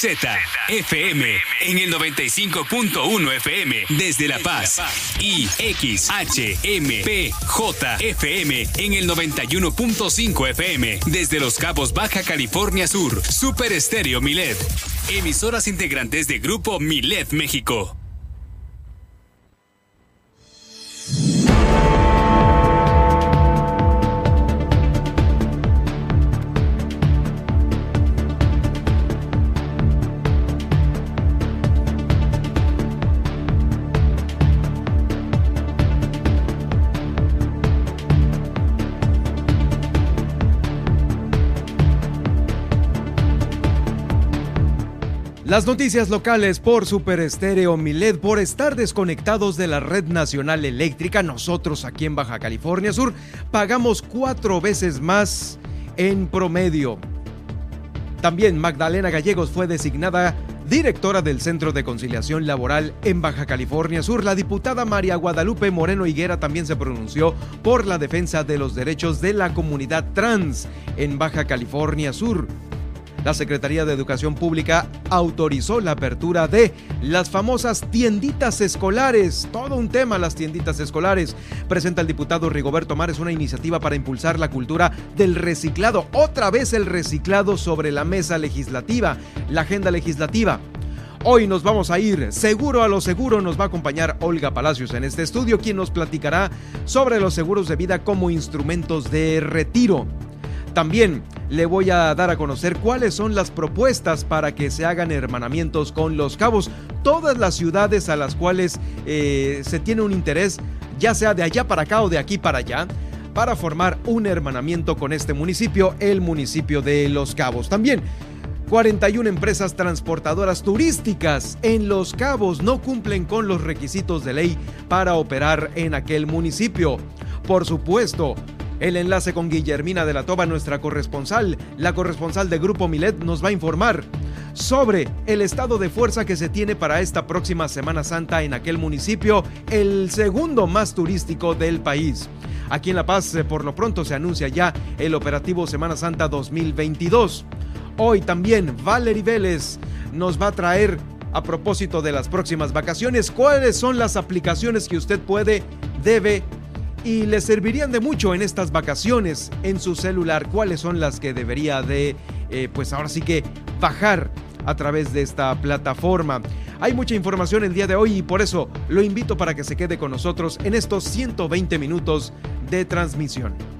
Z FM en el 95.1 FM desde La Paz y XHMPJ FM en el 91.5 FM desde Los Cabos Baja California Sur. Super Estéreo Milet. Emisoras integrantes de Grupo Milet México. Las noticias locales por Super Estéreo Milet por estar desconectados de la red nacional eléctrica. Nosotros aquí en Baja California Sur pagamos cuatro veces más en promedio. También Magdalena Gallegos fue designada directora del Centro de Conciliación Laboral en Baja California Sur. La diputada María Guadalupe Moreno Higuera también se pronunció por la defensa de los derechos de la comunidad trans en Baja California Sur la Secretaría de Educación Pública autorizó la apertura de las famosas tienditas escolares. Todo un tema las tienditas escolares. Presenta el diputado Rigoberto Mares una iniciativa para impulsar la cultura del reciclado. Otra vez el reciclado sobre la mesa legislativa, la agenda legislativa. Hoy nos vamos a ir seguro a lo seguro. Nos va a acompañar Olga Palacios en este estudio, quien nos platicará sobre los seguros de vida como instrumentos de retiro. También le voy a dar a conocer cuáles son las propuestas para que se hagan hermanamientos con los cabos. Todas las ciudades a las cuales eh, se tiene un interés, ya sea de allá para acá o de aquí para allá, para formar un hermanamiento con este municipio, el municipio de Los Cabos. También 41 empresas transportadoras turísticas en Los Cabos no cumplen con los requisitos de ley para operar en aquel municipio. Por supuesto, el enlace con Guillermina de la Toba, nuestra corresponsal, la corresponsal de Grupo Milet, nos va a informar sobre el estado de fuerza que se tiene para esta próxima Semana Santa en aquel municipio, el segundo más turístico del país. Aquí en La Paz, eh, por lo pronto, se anuncia ya el operativo Semana Santa 2022. Hoy también Valerie Vélez nos va a traer a propósito de las próximas vacaciones, cuáles son las aplicaciones que usted puede, debe y le servirían de mucho en estas vacaciones en su celular. ¿Cuáles son las que debería de, eh, pues ahora sí que bajar a través de esta plataforma? Hay mucha información el día de hoy y por eso lo invito para que se quede con nosotros en estos 120 minutos de transmisión.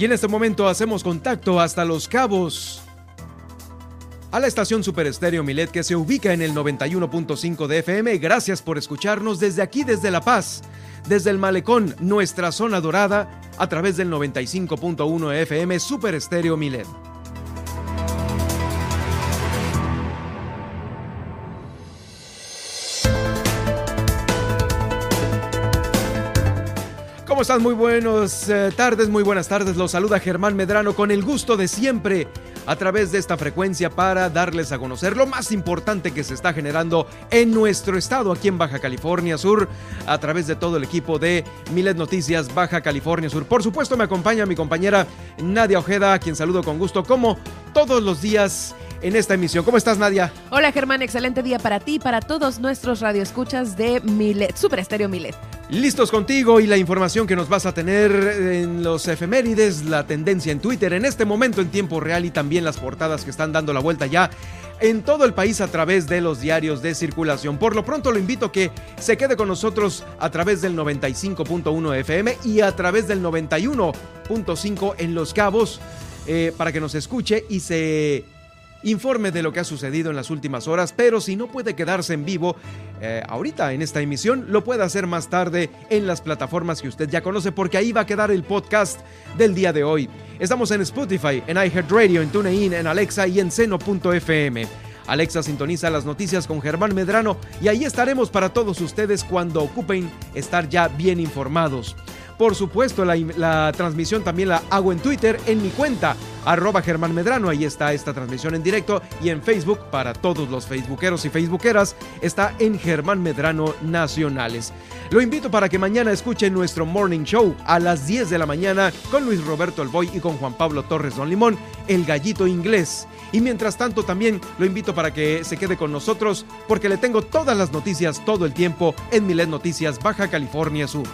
Y en este momento hacemos contacto hasta Los Cabos a la estación Super Estéreo Milet que se ubica en el 91.5 de FM. Gracias por escucharnos desde aquí, desde La Paz, desde el Malecón, nuestra zona dorada, a través del 95.1 FM Super Estéreo Milet. ¿Cómo están? Muy buenas eh, tardes, muy buenas tardes. Los saluda Germán Medrano con el gusto de siempre a través de esta frecuencia para darles a conocer lo más importante que se está generando en nuestro estado, aquí en Baja California Sur, a través de todo el equipo de Milet Noticias Baja California Sur. Por supuesto, me acompaña mi compañera Nadia Ojeda, a quien saludo con gusto, como todos los días en esta emisión. ¿Cómo estás, Nadia? Hola, Germán. Excelente día para ti y para todos nuestros radioescuchas de Milet, Super Estéreo Milet. Listos contigo y la información que nos vas a tener en los efemérides, la tendencia en Twitter en este momento en tiempo real y también las portadas que están dando la vuelta ya en todo el país a través de los diarios de circulación. Por lo pronto lo invito a que se quede con nosotros a través del 95.1 FM y a través del 91.5 en Los Cabos eh, para que nos escuche y se informe de lo que ha sucedido en las últimas horas, pero si no puede quedarse en vivo eh, ahorita en esta emisión, lo puede hacer más tarde en las plataformas que usted ya conoce, porque ahí va a quedar el podcast del día de hoy. Estamos en Spotify, en iHeartRadio, en TuneIn, en Alexa y en seno.fm. Alexa sintoniza las noticias con Germán Medrano y ahí estaremos para todos ustedes cuando ocupen estar ya bien informados. Por supuesto, la, transmisión también la hago en Twitter, en mi cuenta, arroba Germán Medrano. Ahí está esta transmisión en directo. Y en Facebook, para todos los facebookeros y facebookeras, está en Germán Medrano Nacionales. Lo invito para que mañana escuchen nuestro morning show a las 10 de la mañana con Luis Roberto Alboy y con Juan Pablo Torres Don Limón, el gallito inglés. Y mientras tanto también lo invito para que se quede con nosotros porque le tengo todas las noticias todo el tiempo en Milet Noticias Baja California Sur.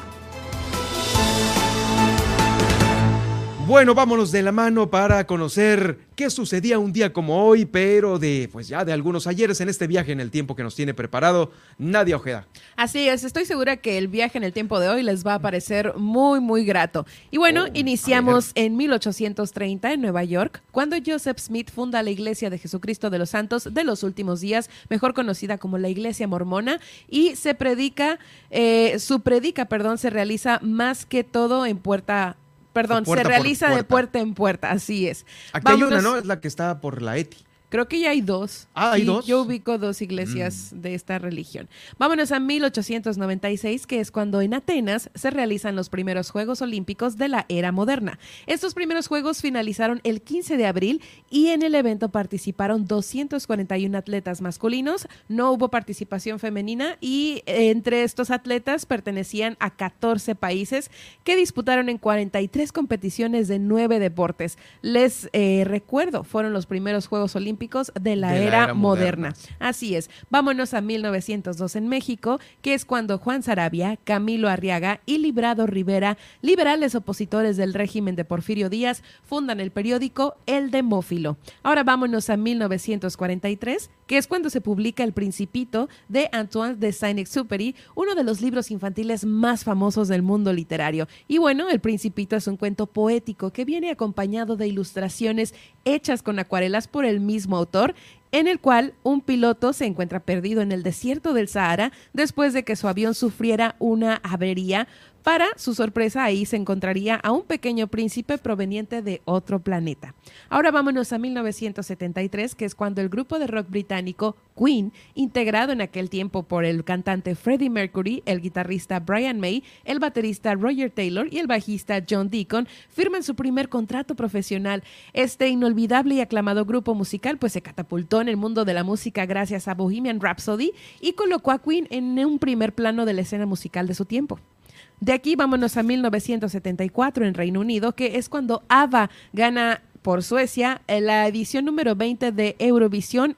Bueno, vámonos de la mano para conocer qué sucedía un día como hoy, pero de pues ya de algunos ayeres en este viaje en el tiempo que nos tiene preparado Nadia Ojeda. Así es, estoy segura que el viaje en el tiempo de hoy les va a parecer muy muy grato. Y bueno, oh, iniciamos en 1830 en Nueva York, cuando Joseph Smith funda la Iglesia de Jesucristo de los Santos de los Últimos Días, mejor conocida como la Iglesia Mormona, y se predica, eh, su predica, perdón, se realiza más que todo en Puerta Perdón, se realiza de puerta en puerta, así es. Aquí hay una, ¿no? Es la que está por la ETI. Creo que ya hay dos. Ah, hay dos. Yo ubico dos iglesias mm. de esta religión. Vámonos a 1896, que es cuando en Atenas se realizan los primeros Juegos Olímpicos de la era moderna. Estos primeros Juegos finalizaron el 15 de abril y en el evento participaron 241 atletas masculinos. No hubo participación femenina y entre estos atletas pertenecían a 14 países que disputaron en 43 competiciones de 9 deportes. Les eh, recuerdo, fueron los primeros Juegos Olímpicos de la, era, moderna. Así es. Vámonos a 1902 en México, que es cuando Juan Sarabia, Camilo Arriaga y Librado Rivera, liberales opositores del régimen de Porfirio Díaz, fundan el periódico El Demófilo. Ahora vámonos a 1943, que es cuando se publica El Principito de Antoine de Saint-Exupéry, uno de los libros infantiles más famosos del mundo literario. Y bueno, El Principito es un cuento poético que viene acompañado de ilustraciones hechas con acuarelas por el mismo autor, en el cual un piloto se encuentra perdido en el desierto del Sahara después de que su avión sufriera una avería para su sorpresa, ahí se encontraría a un pequeño príncipe proveniente de otro planeta. Ahora vámonos a 1973, que es cuando el grupo de rock británico Queen, integrado en aquel tiempo por el cantante Freddie Mercury, el guitarrista Brian May, el baterista Roger Taylor y el bajista John Deacon, firman su primer contrato profesional. Este inolvidable y aclamado grupo musical pues se catapultó en el mundo de la música gracias a Bohemian Rhapsody y colocó a Queen en un primer plano de la escena musical de su tiempo. De aquí vámonos a 1974 en Reino Unido, que es cuando ABBA gana por Suecia en la edición número 20 de Eurovisión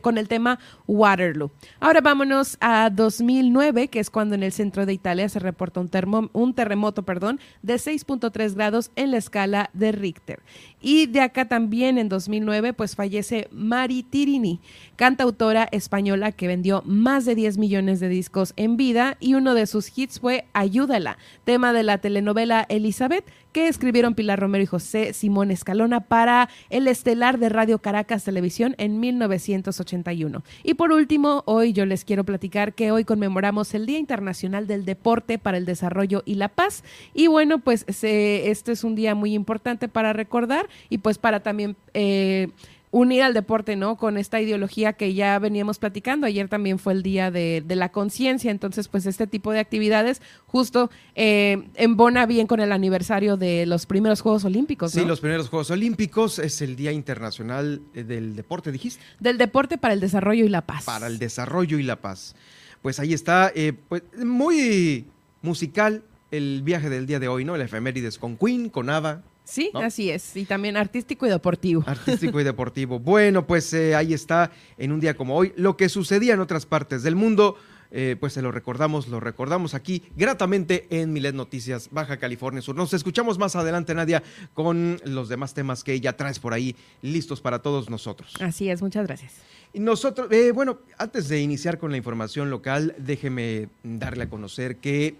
con el tema Waterloo. Ahora vámonos a 2009, que es cuando en el centro de Italia se reporta un, un terremoto perdón, de 6.3 grados en la escala de Richter. Y de acá también en 2009 pues fallece Mari Tirini, cantautora española que vendió más de 10 millones de discos en vida y uno de sus hits fue Ayúdala, tema de la telenovela Elizabeth que escribieron Pilar Romero y José Simón Escalona para el estelar de Radio Caracas Televisión en 1981. Y por último, hoy yo les quiero platicar que hoy conmemoramos el Día Internacional del Deporte para el Desarrollo y la Paz. Y bueno, pues este es un día muy importante para recordar y pues para también... Eh, unir al deporte, ¿no? Con esta ideología que ya veníamos platicando. Ayer también fue el día de, la conciencia, entonces pues este tipo de actividades justo eh, embona bien con el aniversario de los primeros Juegos Olímpicos. Sí, los primeros Juegos Olímpicos es el Día Internacional eh, del Deporte, dijiste. Del Deporte para el Desarrollo y la Paz. Para el Desarrollo y la Paz. Pues ahí está, eh, pues muy musical el viaje del día de hoy, ¿no? El efemérides con Queen, con Ava, Sí, así es. Y también artístico y deportivo. Artístico y deportivo. Bueno, pues eh, ahí está, en un día como hoy, lo que sucedía en otras partes del mundo. Eh, pues se lo recordamos, lo recordamos aquí gratamente en Milet Noticias, Baja California Sur. Nos escuchamos más adelante, Nadia, con los demás temas que ella traes por ahí listos para todos nosotros. Así es, muchas gracias. Y nosotros, eh, bueno, antes de iniciar con la información local, déjeme darle a conocer que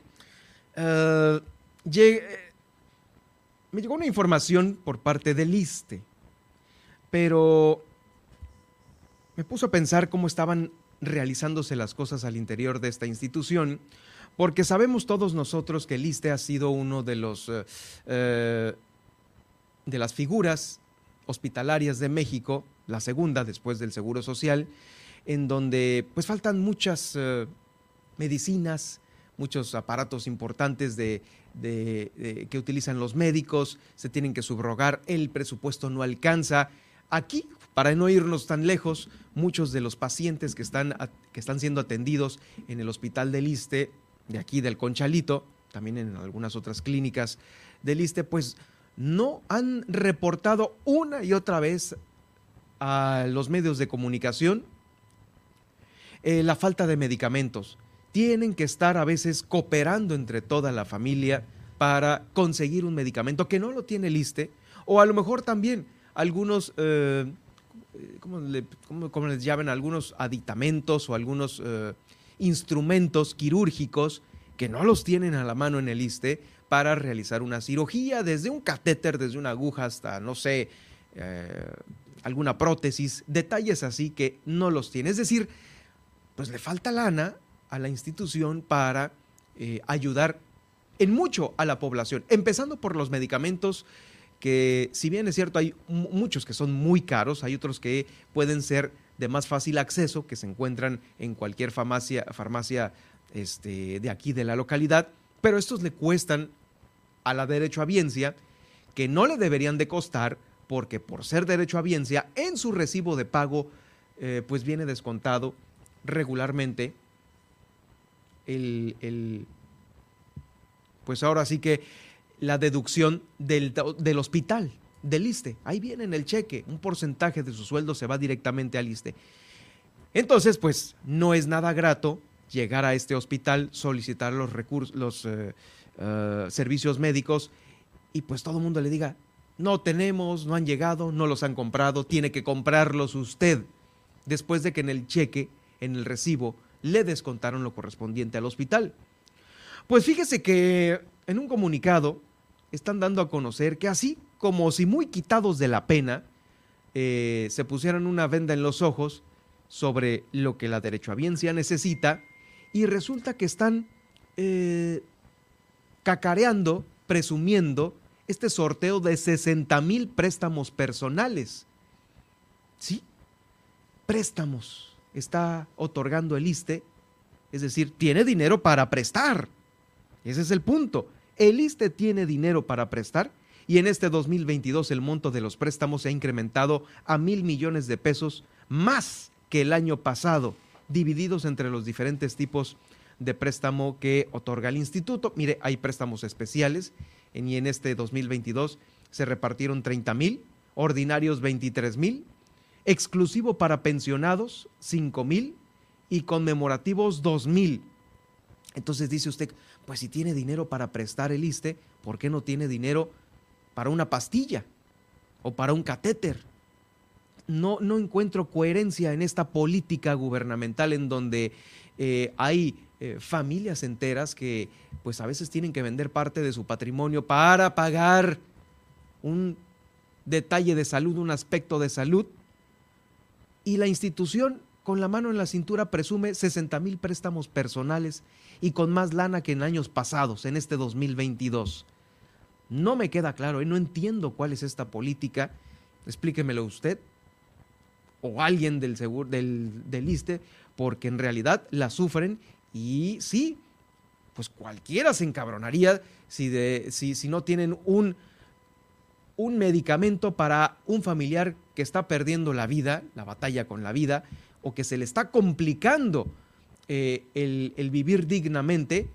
me llegó una información por parte del ISTE, pero me puso a pensar cómo estaban realizándose las cosas al interior de esta institución, porque sabemos todos nosotros que el ISTE ha sido uno de los eh, eh, de las figuras hospitalarias de México, la segunda después del Seguro Social, en donde pues faltan muchas eh, medicinas, muchos aparatos importantes de, que utilizan los médicos, se tienen que subrogar, el presupuesto no alcanza. Aquí, para no irnos tan lejos, muchos de los pacientes que están, que están siendo atendidos en el hospital del ISTE, de aquí del Conchalito, también en algunas otras clínicas del ISTE, pues no han reportado una y otra vez a los medios de comunicación eh, la falta de medicamentos. Tienen que estar a veces cooperando entre toda la familia para conseguir un medicamento que no lo tiene el ISTE, o a lo mejor también algunos, eh, ¿cómo, les llaman? Algunos aditamentos o algunos eh, instrumentos quirúrgicos que no los tienen a la mano en el ISTE para realizar una cirugía, desde un catéter, desde una aguja hasta, no sé, eh, alguna prótesis, detalles así que no los tiene. Es decir, pues le falta lana a la institución para eh, ayudar en mucho a la población, empezando por los medicamentos que si bien es cierto hay muchos que son muy caros, hay otros que pueden ser de más fácil acceso, que se encuentran en cualquier farmacia, farmacia este, de aquí de la localidad, pero estos le cuestan a la derecho derechohabiencia que no le deberían de costar porque por ser derecho derechohabiencia en su recibo de pago eh, pues viene descontado regularmente el, pues ahora sí que la deducción del, del hospital, del ISTE. Ahí viene en el cheque, un porcentaje de su sueldo se va directamente al ISTE. Entonces, pues no es nada grato llegar a este hospital, solicitar los recursos, los eh, eh, servicios médicos y pues todo el mundo le diga, no tenemos, no han llegado, no los han comprado, tiene que comprarlos usted, después de que en el cheque, en el recibo, le descontaron lo correspondiente al hospital. Pues fíjese que en un comunicado están dando a conocer que así como si muy quitados de la pena, eh, se pusieran una venda en los ojos sobre lo que la derechohabiencia necesita y resulta que están eh, cacareando, presumiendo este sorteo de 60 mil préstamos personales. ¿Sí? Préstamos. Está otorgando el ISTE, es decir, tiene dinero para prestar. Ese es el punto. El ISTE tiene dinero para prestar y en este 2022 el monto de los préstamos se ha incrementado a mil millones de pesos más que el año pasado divididos entre los diferentes tipos de préstamo que otorga el instituto. Mire, hay préstamos especiales y en este 2022 se repartieron 30 mil, ordinarios 23 mil, exclusivo para pensionados 5 mil y conmemorativos 2 mil. Entonces dice usted, pues si tiene dinero para prestar el ISTE, ¿por qué no tiene dinero para una pastilla o para un catéter? no, no encuentro coherencia en esta política gubernamental en donde eh, hay eh, familias enteras que pues a veces tienen que vender parte de su patrimonio para pagar un detalle de salud, un aspecto de salud, y la institución con la mano en la cintura presume 60 mil préstamos personales y con más lana que en años pasados, en este 2022. No me queda claro y no entiendo cuál es esta política. Explíquemelo usted o alguien del del, del ISTE, porque en realidad la sufren y sí, pues cualquiera se encabronaría si, de, si, si no tienen un, un medicamento para un familiar que está perdiendo la vida, la batalla con la vida, o que se le está complicando eh, el, vivir dignamente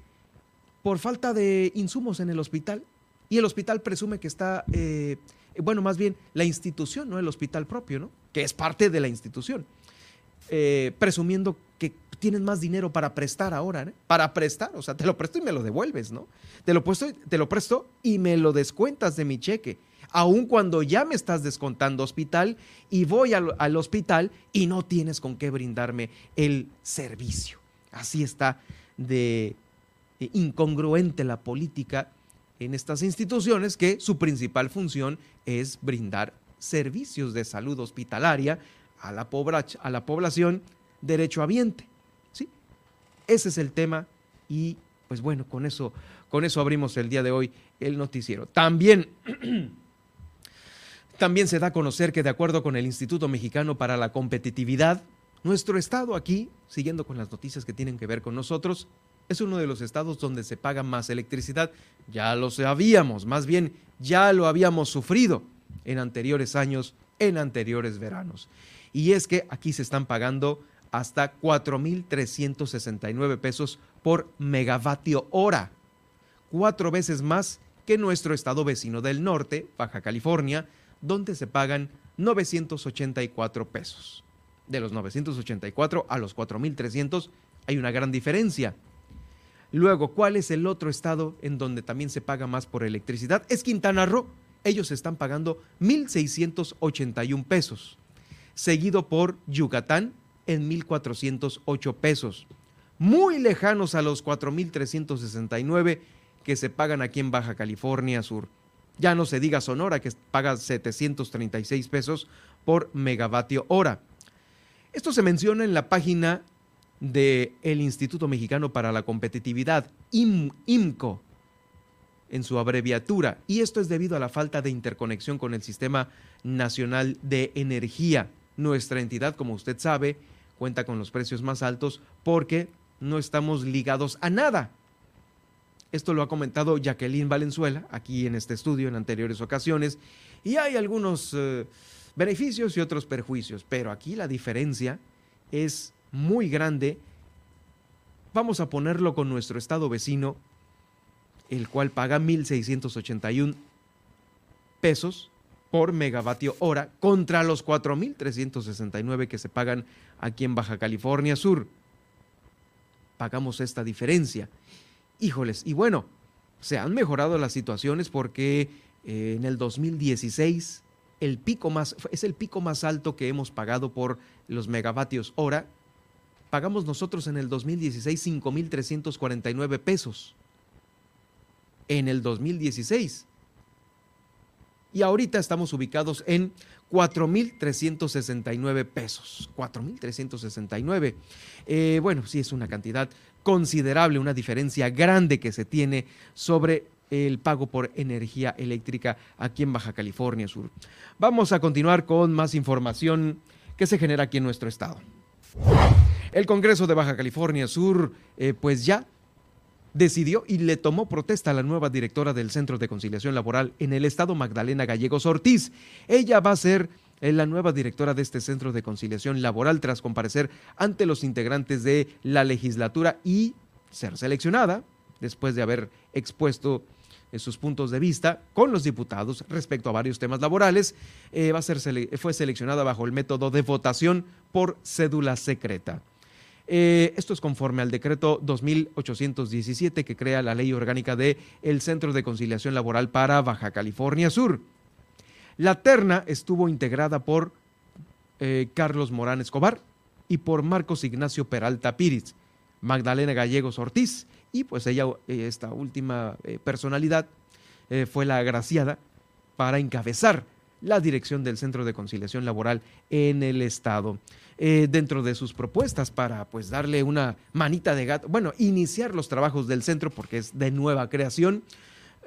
por falta de insumos en el hospital. Y el hospital presume que está eh, bueno, más bien la institución, no el hospital propio, ¿no? Que es parte de la institución. Eh, presumiendo que tienes más dinero para prestar ahora. Para prestar, o sea, te lo presto y me lo devuelves, ¿no? Te lo, te lo presto y me lo descuentas de mi cheque, aun cuando ya me estás descontando hospital y voy al, al hospital y no tienes con qué brindarme el servicio. Así está de incongruente la política en estas instituciones que su principal función es brindar servicios de salud hospitalaria a la, a la población derechohabiente. ¿sí? Ese es el tema y pues bueno, con eso, con eso abrimos el día de hoy el noticiero. También, también se da a conocer que de acuerdo con el Instituto Mexicano para la Competitividad, nuestro estado aquí, siguiendo con las noticias que tienen que ver con nosotros, es uno de los estados donde se paga más electricidad. Ya lo sabíamos, más bien ya lo habíamos sufrido en anteriores años, en anteriores veranos. Y es que aquí se están pagando hasta 4.369 pesos por megavatio hora, cuatro veces más que nuestro estado vecino del norte, Baja California, donde se pagan 984 pesos. De los 984 a los 4.300 hay una gran diferencia. Luego, ¿cuál es el otro estado en donde también se paga más por electricidad? Es Quintana Roo. Ellos están pagando 1.681 pesos, seguido por Yucatán en 1.408 pesos, muy lejanos a los 4.369 que se pagan aquí en Baja California Sur. Ya no se diga Sonora, que paga 736 pesos por megavatio hora. Esto se menciona en la página del Instituto Mexicano para la Competitividad, IMCO, en su abreviatura, y esto es debido a la falta de interconexión con el Sistema Nacional de Energía. Nuestra entidad, como usted sabe, cuenta con los precios más altos porque no estamos ligados a nada. Esto lo ha comentado Jacqueline Valenzuela aquí en este estudio en anteriores ocasiones y hay algunos eh, beneficios y otros perjuicios, pero aquí la diferencia es muy grande. Vamos a ponerlo con nuestro estado vecino, el cual paga 1.681 pesos por megavatio hora contra los 4.369 que se pagan aquí en Baja California Sur. Pagamos esta diferencia. Híjoles, y bueno, se han mejorado las situaciones porque eh, en el 2016 el pico más, es el pico más alto que hemos pagado por los megavatios hora. Pagamos nosotros en el 2016 5.349 pesos. En el 2016 y ahorita estamos ubicados en 4.369 pesos. 4.369. Eh, bueno, sí es una cantidad considerable, una diferencia grande que se tiene sobre el pago por energía eléctrica aquí en Baja California Sur. Vamos a continuar con más información que se genera aquí en nuestro estado. El Congreso de Baja California Sur, eh, pues ya decidió y le tomó protesta a la nueva directora del Centro de Conciliación Laboral en el Estado, Magdalena Gallegos Ortiz. Ella va a ser eh, la nueva directora de este Centro de Conciliación Laboral tras comparecer ante los integrantes de la legislatura y ser seleccionada después de haber expuesto eh, sus puntos de vista con los diputados respecto a varios temas laborales, eh, fue seleccionada bajo el método de votación por cédula secreta. Eh, esto es conforme al decreto 2817 que crea la ley orgánica de el Centro de Conciliación Laboral para Baja California Sur. La terna estuvo integrada por eh, Carlos Morán Escobar y por Marcos Ignacio Peralta Píriz, Magdalena Gallegos Ortiz y pues ella, eh, esta última personalidad, fue la agraciada para encabezar la dirección del Centro de Conciliación Laboral en el Estado. Eh, dentro de sus propuestas para pues darle una manita de gato, bueno, iniciar los trabajos del centro porque es de nueva creación.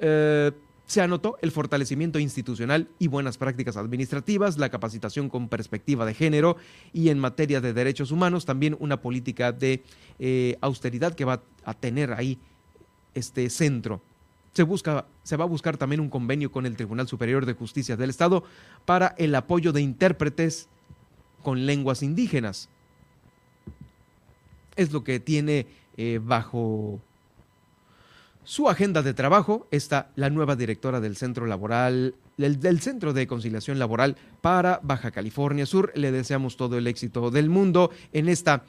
Eh, se anotó el fortalecimiento institucional y buenas prácticas administrativas, la capacitación con perspectiva de género y en materia de derechos humanos, también una política de eh, austeridad que va a tener ahí este centro. Se, busca, se va a buscar también un convenio con el Tribunal Superior de Justicia del Estado para el apoyo de intérpretes con lenguas indígenas. Es lo que tiene eh, bajo su agenda de trabajo está la nueva directora del Centro Laboral, del, del, Centro de Conciliación Laboral para Baja California Sur. Le deseamos todo el éxito del mundo en esta,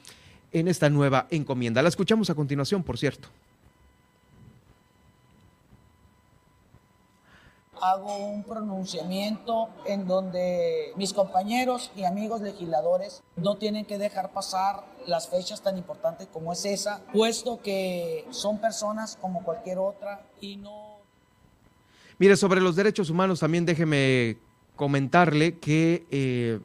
en esta nueva encomienda. La escuchamos a continuación, por cierto. Hago un pronunciamiento en donde mis compañeros y amigos legisladores no tienen que dejar pasar las fechas tan importantes como es esa, puesto que son personas como cualquier otra y no... Mire, sobre los derechos humanos también déjeme comentarle que... Eh,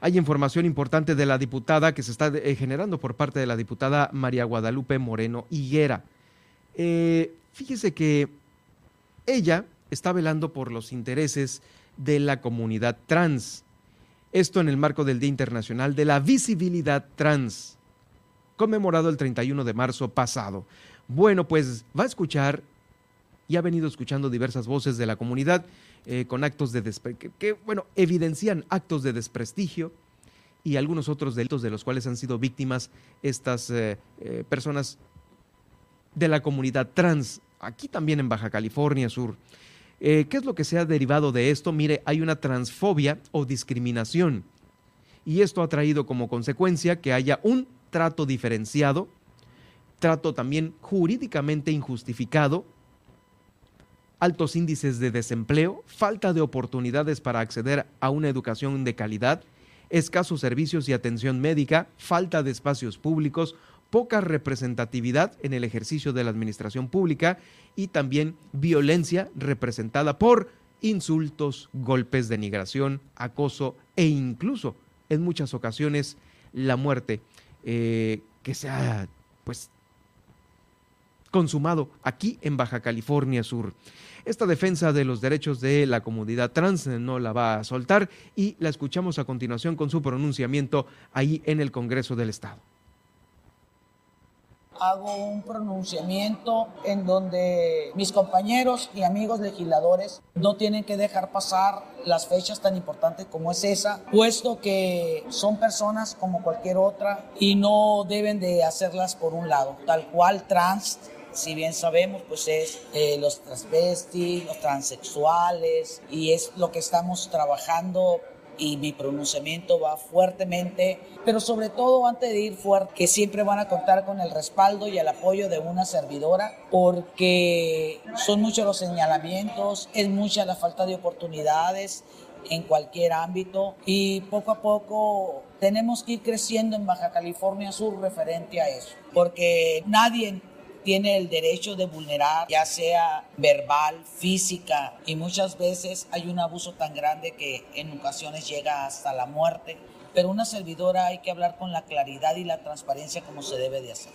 Hay información importante de la diputada que se está eh, generando por parte de la diputada María Guadalupe Moreno Higuera. Eh, fíjese que ella está velando por los intereses de la comunidad trans. Esto en el marco del Día Internacional de la Visibilidad Trans, conmemorado el 31 de marzo pasado. Bueno, pues va a escuchar y ha venido escuchando diversas voces de la comunidad eh, con actos de que, bueno, evidencian actos de desprestigio y algunos otros delitos de los cuales han sido víctimas estas eh, eh, personas de la comunidad trans, aquí también en Baja California Sur. ¿Qué es lo que se ha derivado de esto? Mire, hay una transfobia o discriminación y esto ha traído como consecuencia que haya un trato diferenciado, trato también jurídicamente injustificado altos índices de desempleo, falta de oportunidades para acceder a una educación de calidad, escasos servicios y atención médica, falta de espacios públicos, poca representatividad en el ejercicio de la administración pública y también violencia representada por insultos, golpes, denigración, acoso e incluso en muchas ocasiones la muerte eh, que se ha pues consumado aquí en Baja California Sur. Esta defensa de los derechos de la comunidad trans no la va a soltar y la escuchamos a continuación con su pronunciamiento ahí en el Congreso del Estado hago un pronunciamiento en donde mis compañeros y amigos legisladores no tienen que dejar pasar las fechas tan importantes como es esa, puesto que son personas como cualquier otra y no deben de hacerlas por un lado, tal cual trans si bien sabemos, pues es eh, los transvestis, los transexuales, y es lo que estamos trabajando y mi pronunciamiento va fuertemente, pero sobre todo antes de ir fuerte, que siempre van a contar con el respaldo y el apoyo de una servidora, porque son muchos los señalamientos, es mucha la falta de oportunidades en cualquier ámbito y poco a poco tenemos que ir creciendo en Baja California Sur referente a eso, porque nadie tiene el derecho de vulnerar, ya sea verbal, física, y muchas veces hay un abuso tan grande que en ocasiones llega hasta la muerte. Pero una servidora hay que hablar con la claridad y la transparencia como se debe de hacer.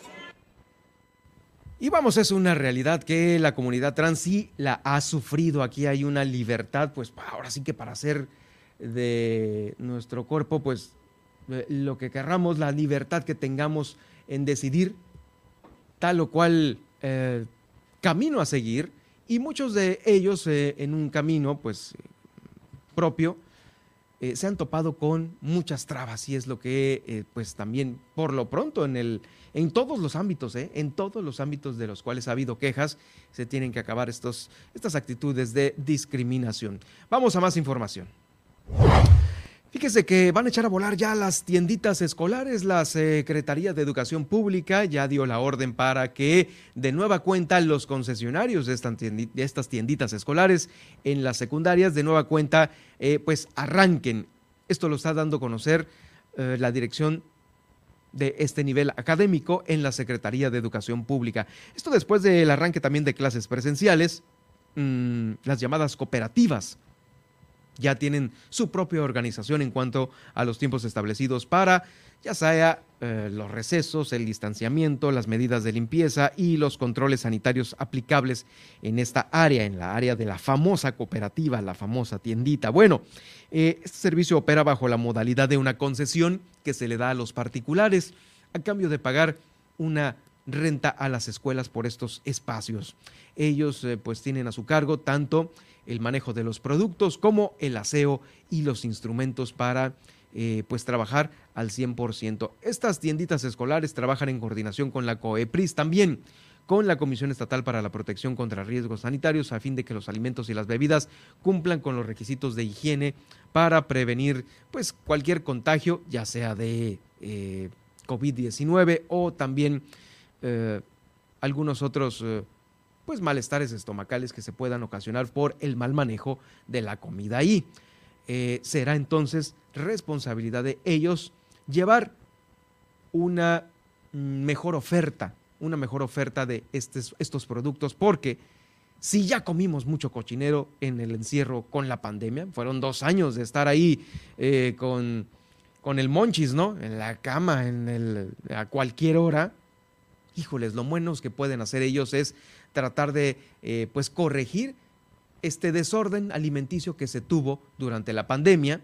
Y vamos, es una realidad que la comunidad trans sí la ha sufrido. Aquí hay una libertad, pues ahora sí que para hacer de nuestro cuerpo, pues eh, lo que querramos, la libertad que tengamos en decidir tal o cual eh, camino a seguir y muchos de ellos eh, en un camino pues propio eh, se han topado con muchas trabas y es lo que pues también por lo pronto en el en todos los ámbitos en todos los ámbitos de los cuales ha habido quejas se tienen que acabar estos estas actitudes de discriminación. Vamos a más información Fíjese que van a echar a volar ya las tienditas escolares. La Secretaría de Educación Pública ya dio la orden para que de nueva cuenta los concesionarios de estas tienditas escolares en las secundarias de nueva cuenta eh, pues arranquen. Esto lo está dando a conocer eh, la dirección de este nivel académico en la Secretaría de Educación Pública. Esto después del arranque también de clases presenciales, mm, las llamadas cooperativas ya tienen su propia organización en cuanto a los tiempos establecidos para ya sea eh, los recesos, el distanciamiento, las medidas de limpieza y los controles sanitarios aplicables en esta área, en la área de la famosa cooperativa, la famosa tiendita. Bueno, eh, este servicio opera bajo la modalidad de una concesión que se le da a los particulares a cambio de pagar una renta a las escuelas por estos espacios. Ellos eh, pues tienen a su cargo tanto el manejo de los productos como el aseo y los instrumentos para eh, pues trabajar al 100%. Estas tienditas escolares trabajan en coordinación con la COEPRIS también con la Comisión Estatal para la Protección contra Riesgos Sanitarios a fin de que los alimentos y las bebidas cumplan con los requisitos de higiene para prevenir pues cualquier contagio, ya sea de eh, COVID-19 o también eh, algunos otros pues malestares estomacales que se puedan ocasionar por el mal manejo de la comida ahí. Eh, será entonces responsabilidad de ellos llevar una mejor oferta, una mejor oferta de estos productos, porque si ya comimos mucho cochinero en el encierro con la pandemia, fueron dos años de estar ahí eh, con con el monchis, ¿no? En la cama, en el, a cualquier hora. Híjoles, lo menos que pueden hacer ellos es tratar de, eh, pues, corregir este desorden alimenticio que se tuvo durante la pandemia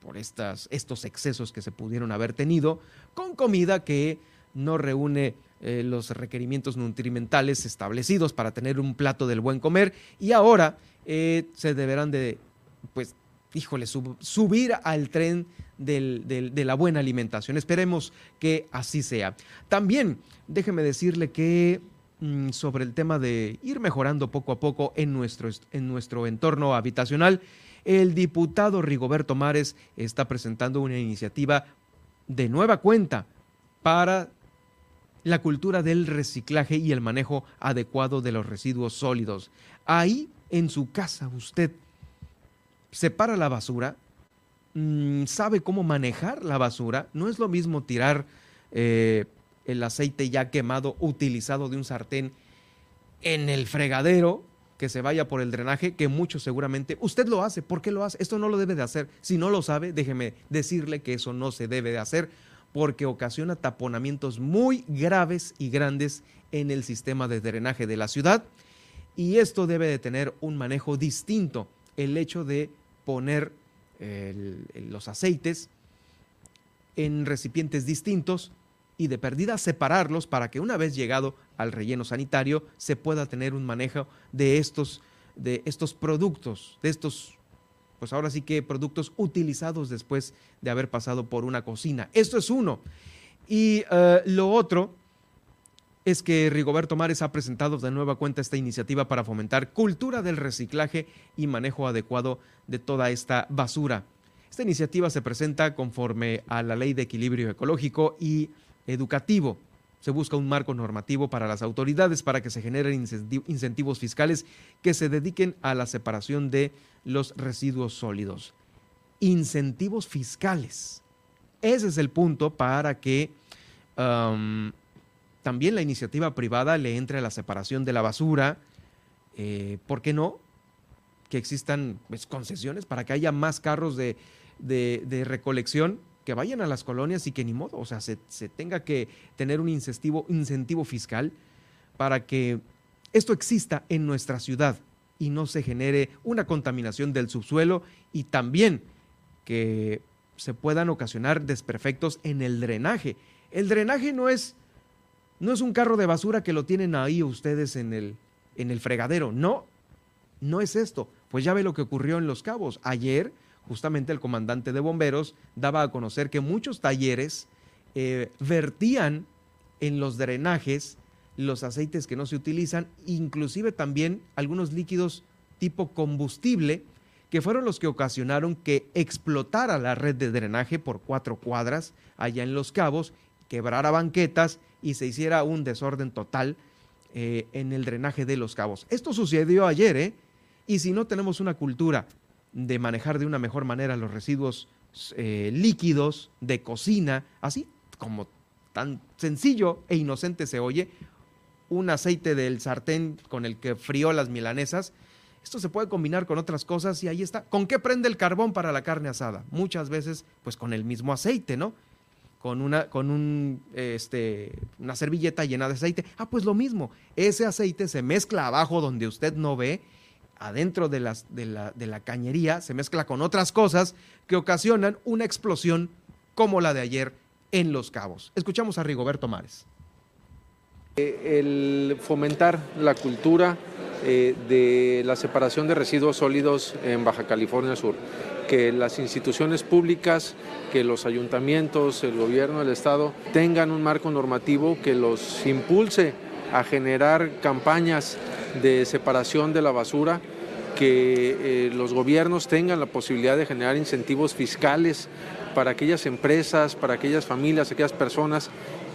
por estas, estos excesos que se pudieron haber tenido, con comida que no reúne eh, los requerimientos nutrimentales establecidos para tener un plato del buen comer. Y ahora eh, se deberán de, pues, híjole, subir al tren de la buena alimentación. Esperemos que así sea. También déjeme decirle que mm, sobre el tema de ir mejorando poco a poco en nuestro, en nuestro entorno habitacional, el diputado Rigoberto Mares está presentando una iniciativa de nueva cuenta para la cultura del reciclaje y el manejo adecuado de los residuos sólidos. Ahí en su casa usted separa la basura, mm, sabe cómo manejar la basura. No es lo mismo tirar eh, el aceite ya quemado, utilizado de un sartén en el fregadero, que se vaya por el drenaje, que mucho seguramente usted lo hace. ¿Por qué lo hace? Esto no lo debe de hacer. Si no lo sabe, déjeme decirle que eso no se debe de hacer porque ocasiona taponamientos muy graves y grandes en el sistema de drenaje de la ciudad y esto debe de tener un manejo distinto. El hecho de poner los aceites en recipientes distintos y de perdida separarlos para que una vez llegado al relleno sanitario se pueda tener un manejo de estos, de estos productos, de estos, pues ahora sí que productos utilizados después de haber pasado por una cocina. Esto es uno. Y eh, lo otro es que Rigoberto Mares ha presentado de nueva cuenta esta iniciativa para fomentar cultura del reciclaje y manejo adecuado de toda esta basura. Esta iniciativa se presenta conforme a la Ley de Equilibrio Ecológico y Educativo. Se busca un marco normativo para las autoridades para que se generen incentivos fiscales que se dediquen a la separación de los residuos sólidos. Incentivos fiscales. Ese es el punto para que también la iniciativa privada le entre a la separación de la basura. Eh, ¿Por qué no? Que existan pues, concesiones para que haya más carros de, recolección que vayan a las colonias y que ni modo, o sea, se, tenga que tener un incentivo, incentivo fiscal para que esto exista en nuestra ciudad y no se genere una contaminación del subsuelo y también que se puedan ocasionar desperfectos en el drenaje. El drenaje no es no es un carro de basura que lo tienen ahí ustedes en el, en el fregadero. No, no es esto. Pues ya ve lo que ocurrió en Los Cabos. Ayer, justamente el comandante de bomberos daba a conocer que muchos talleres eh, vertían en los drenajes los aceites que no se utilizan, inclusive también algunos líquidos tipo combustible, que fueron los que ocasionaron que explotara la red de drenaje por cuatro cuadras allá en Los Cabos, quebrara banquetas y se hiciera un desorden total eh, en el drenaje de los cabos. Esto sucedió ayer, ¿eh? Y si no tenemos una cultura de manejar de una mejor manera los residuos eh, líquidos de cocina, así como tan sencillo e inocente se oye, un aceite del sartén con el que frió las milanesas, esto se puede combinar con otras cosas y ahí está. ¿Con qué prende el carbón para la carne asada? Muchas veces, pues con el mismo aceite, ¿no? Con una, con un, este, una servilleta llena de aceite. Ah, pues lo mismo, ese aceite se mezcla abajo donde usted no ve, adentro de, las, de, la, de la cañería, se mezcla con otras cosas que ocasionan una explosión como la de ayer en Los Cabos. Escuchamos a Rigoberto Mares. Eh, el fomentar la cultura eh, de la separación de residuos sólidos en Baja California Sur que las instituciones públicas, que los ayuntamientos, el gobierno del Estado tengan un marco normativo que los impulse a generar campañas de separación de la basura, que eh, los gobiernos tengan la posibilidad de generar incentivos fiscales para aquellas empresas, para aquellas familias, aquellas personas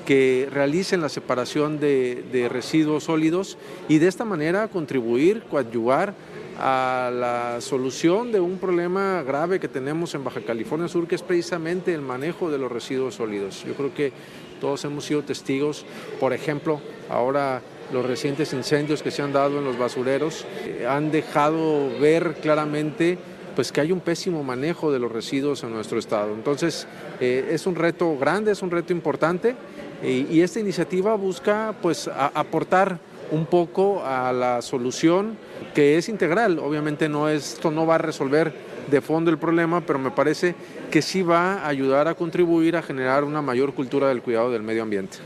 que realicen la separación de, de residuos sólidos y de esta manera contribuir, coadyuvar a la solución de un problema grave que tenemos en Baja California Sur, que es precisamente el manejo de los residuos sólidos. Yo creo que todos hemos sido testigos, por ejemplo, ahora los recientes incendios que se han dado en los basureros eh, han dejado ver claramente pues que hay un pésimo manejo de los residuos en nuestro estado. Entonces, eh, es un reto grande, es un reto importante y, esta iniciativa busca pues aportar un poco a la solución que es integral. Obviamente no esto no va a resolver de fondo el problema, pero me parece que sí va a ayudar a contribuir a generar una mayor cultura del cuidado del medio ambiente.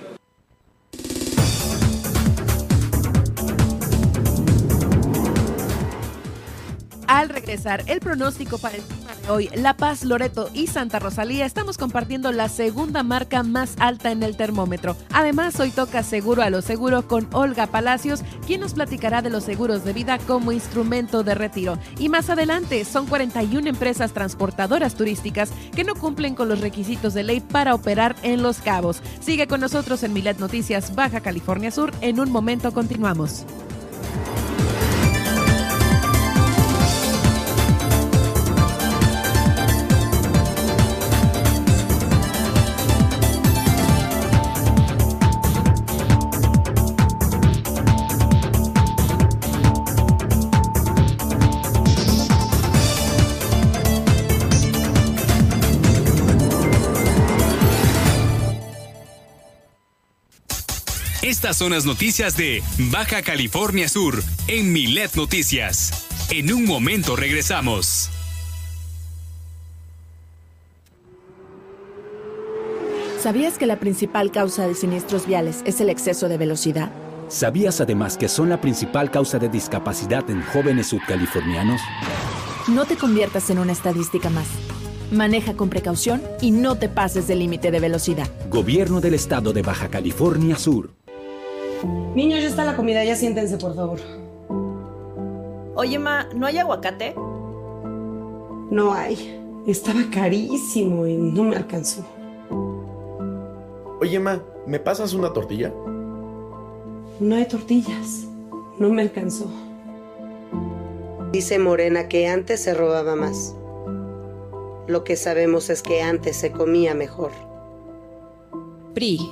El pronóstico para el clima de hoy, La Paz, Loreto y Santa Rosalía, estamos compartiendo la segunda marca más alta en el termómetro. Además, hoy toca Seguro a lo Seguro con Olga Palacios, quien nos platicará de los seguros de vida como instrumento de retiro. Y más adelante, son 41 empresas transportadoras turísticas que no cumplen con los requisitos de ley para operar en Los Cabos. Sigue con nosotros en Milet Noticias Baja California Sur. En un momento continuamos. Estas son las noticias de Baja California Sur en Milet Noticias. En un momento regresamos. ¿Sabías que la principal causa de siniestros viales es el exceso de velocidad? ¿Sabías además que son la principal causa de discapacidad en jóvenes subcalifornianos? No te conviertas en una estadística más. Maneja con precaución y no te pases del límite de velocidad. Gobierno del Estado de Baja California Sur. Niños, ya está la comida, ya siéntense, por favor. Oye, Ma, ¿no hay aguacate? No hay. Estaba carísimo y no me alcanzó. Oye, Ma, ¿me pasas una tortilla? No hay tortillas. No me alcanzó. Dice Morena que antes se robaba más. Lo que sabemos es que antes se comía mejor. PRI.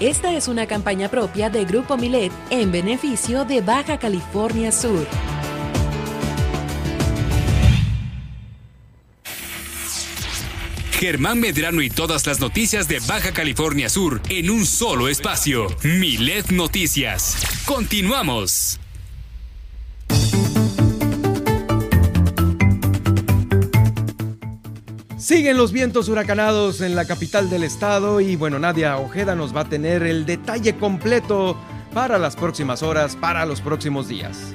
Esta es una campaña propia de Grupo Milet en beneficio de Baja California Sur. Germán Medrano y todas las noticias de Baja California Sur en un solo espacio. Milet Noticias. Continuamos. Siguen los vientos huracanados en la capital del estado y bueno, Nadia Ojeda nos va a tener el detalle completo para las próximas horas, para los próximos días.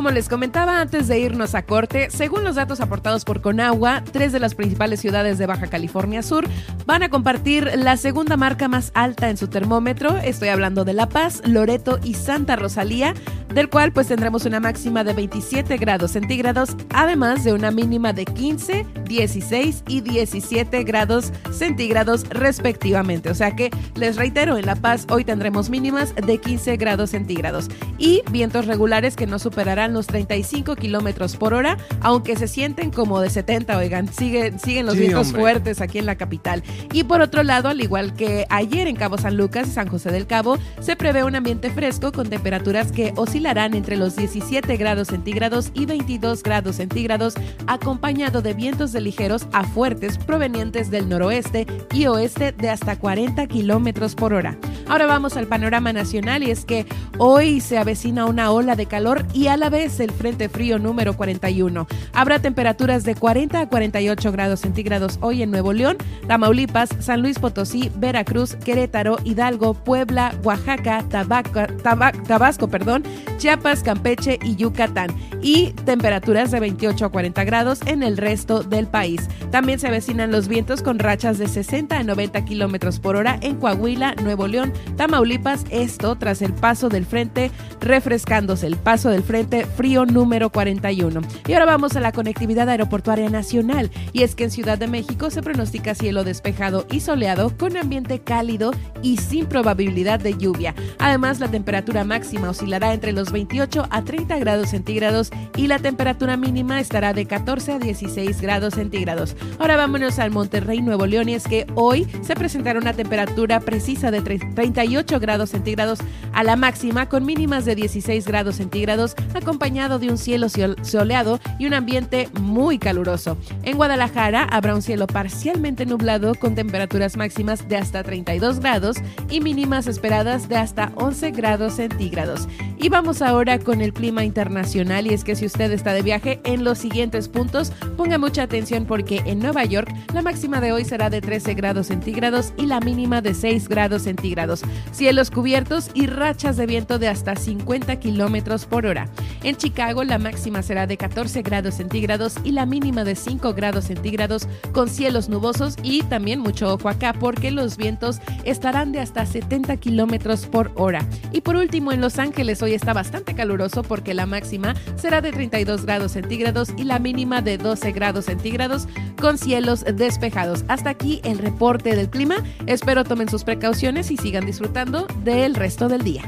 Como les comentaba antes de irnos a corte, según los datos aportados por Conagua, tres de las principales ciudades de Baja California Sur van a compartir la segunda marca más alta en su termómetro. Estoy hablando de La Paz, Loreto y Santa Rosalía, del cual pues tendremos una máxima de 27 grados centígrados, además de una mínima de 15, 16 y 17 grados centígrados respectivamente. O sea que les reitero, en La Paz hoy tendremos mínimas de 15 grados centígrados y vientos regulares que no superan darán los 35 kilómetros por hora, aunque se sienten como de 70, oigan, sigue, siguen los vientos fuertes aquí en la capital. Y por otro lado, al igual que ayer en Cabo San Lucas y San José del Cabo, se prevé un ambiente fresco con temperaturas que oscilan oscilarán entre los 17 grados centígrados y 22 grados centígrados, acompañado de vientos de ligeros a fuertes provenientes del noroeste y oeste de hasta 40 kilómetros por hora. Ahora vamos al panorama nacional y es que hoy se avecina una ola de calor y a la vez el Frente Frío número 41. Habrá temperaturas de 40 a 48 grados centígrados hoy en Nuevo León, Tamaulipas, San Luis Potosí, Veracruz, Querétaro, Hidalgo, Puebla, Oaxaca, Tabasco, perdón, Chiapas, Campeche y Yucatán. Y temperaturas de 28 a 40 grados en el resto del país. También se avecinan los vientos con rachas de 60 a 90 kilómetros por hora en Coahuila, Nuevo León, Tamaulipas. Esto tras el paso del frente, refrescándose el paso del frente frío número 41. Y ahora vamos a la conectividad aeroportuaria nacional. Y es que en Ciudad de México se pronostica cielo despejado y soleado con ambiente cálido y sin probabilidad de lluvia. Además, la temperatura máxima oscilará entre los 28 a 30 grados centígrados y la temperatura mínima estará de 14 a 16 grados centígrados. Ahora vámonos al Monterrey, Nuevo León, y es que hoy se presentará una temperatura precisa de 38 grados centígrados a la máxima con mínimas de 16 grados centígrados acompañado de un cielo soleado y un ambiente muy caluroso. En Guadalajara habrá un cielo parcialmente nublado con temperaturas máximas de hasta 32 grados y mínimas esperadas de hasta 11 grados centígrados. Y vamos ahora con el clima internacional y es que si usted está de viaje en los siguientes puntos, ponga mucha atención porque en Nueva York la máxima de hoy será de 13 grados centígrados y la mínima de 6 grados centígrados. Cielos cubiertos y rachas de viento de hasta 50 kilómetros por hora. En Chicago la máxima será de 14 grados centígrados y la mínima de 5 grados centígrados con cielos nubosos y también mucho ojo acá porque los vientos estarán de hasta 70 kilómetros por hora. Y por último en Los Ángeles hoy está bastante caluroso porque la máxima será de 32 grados centígrados y la mínima de 12 grados centígrados con cielos despejados. Hasta aquí el reporte del clima. Espero tomen sus precauciones y sigan disfrutando del resto del día.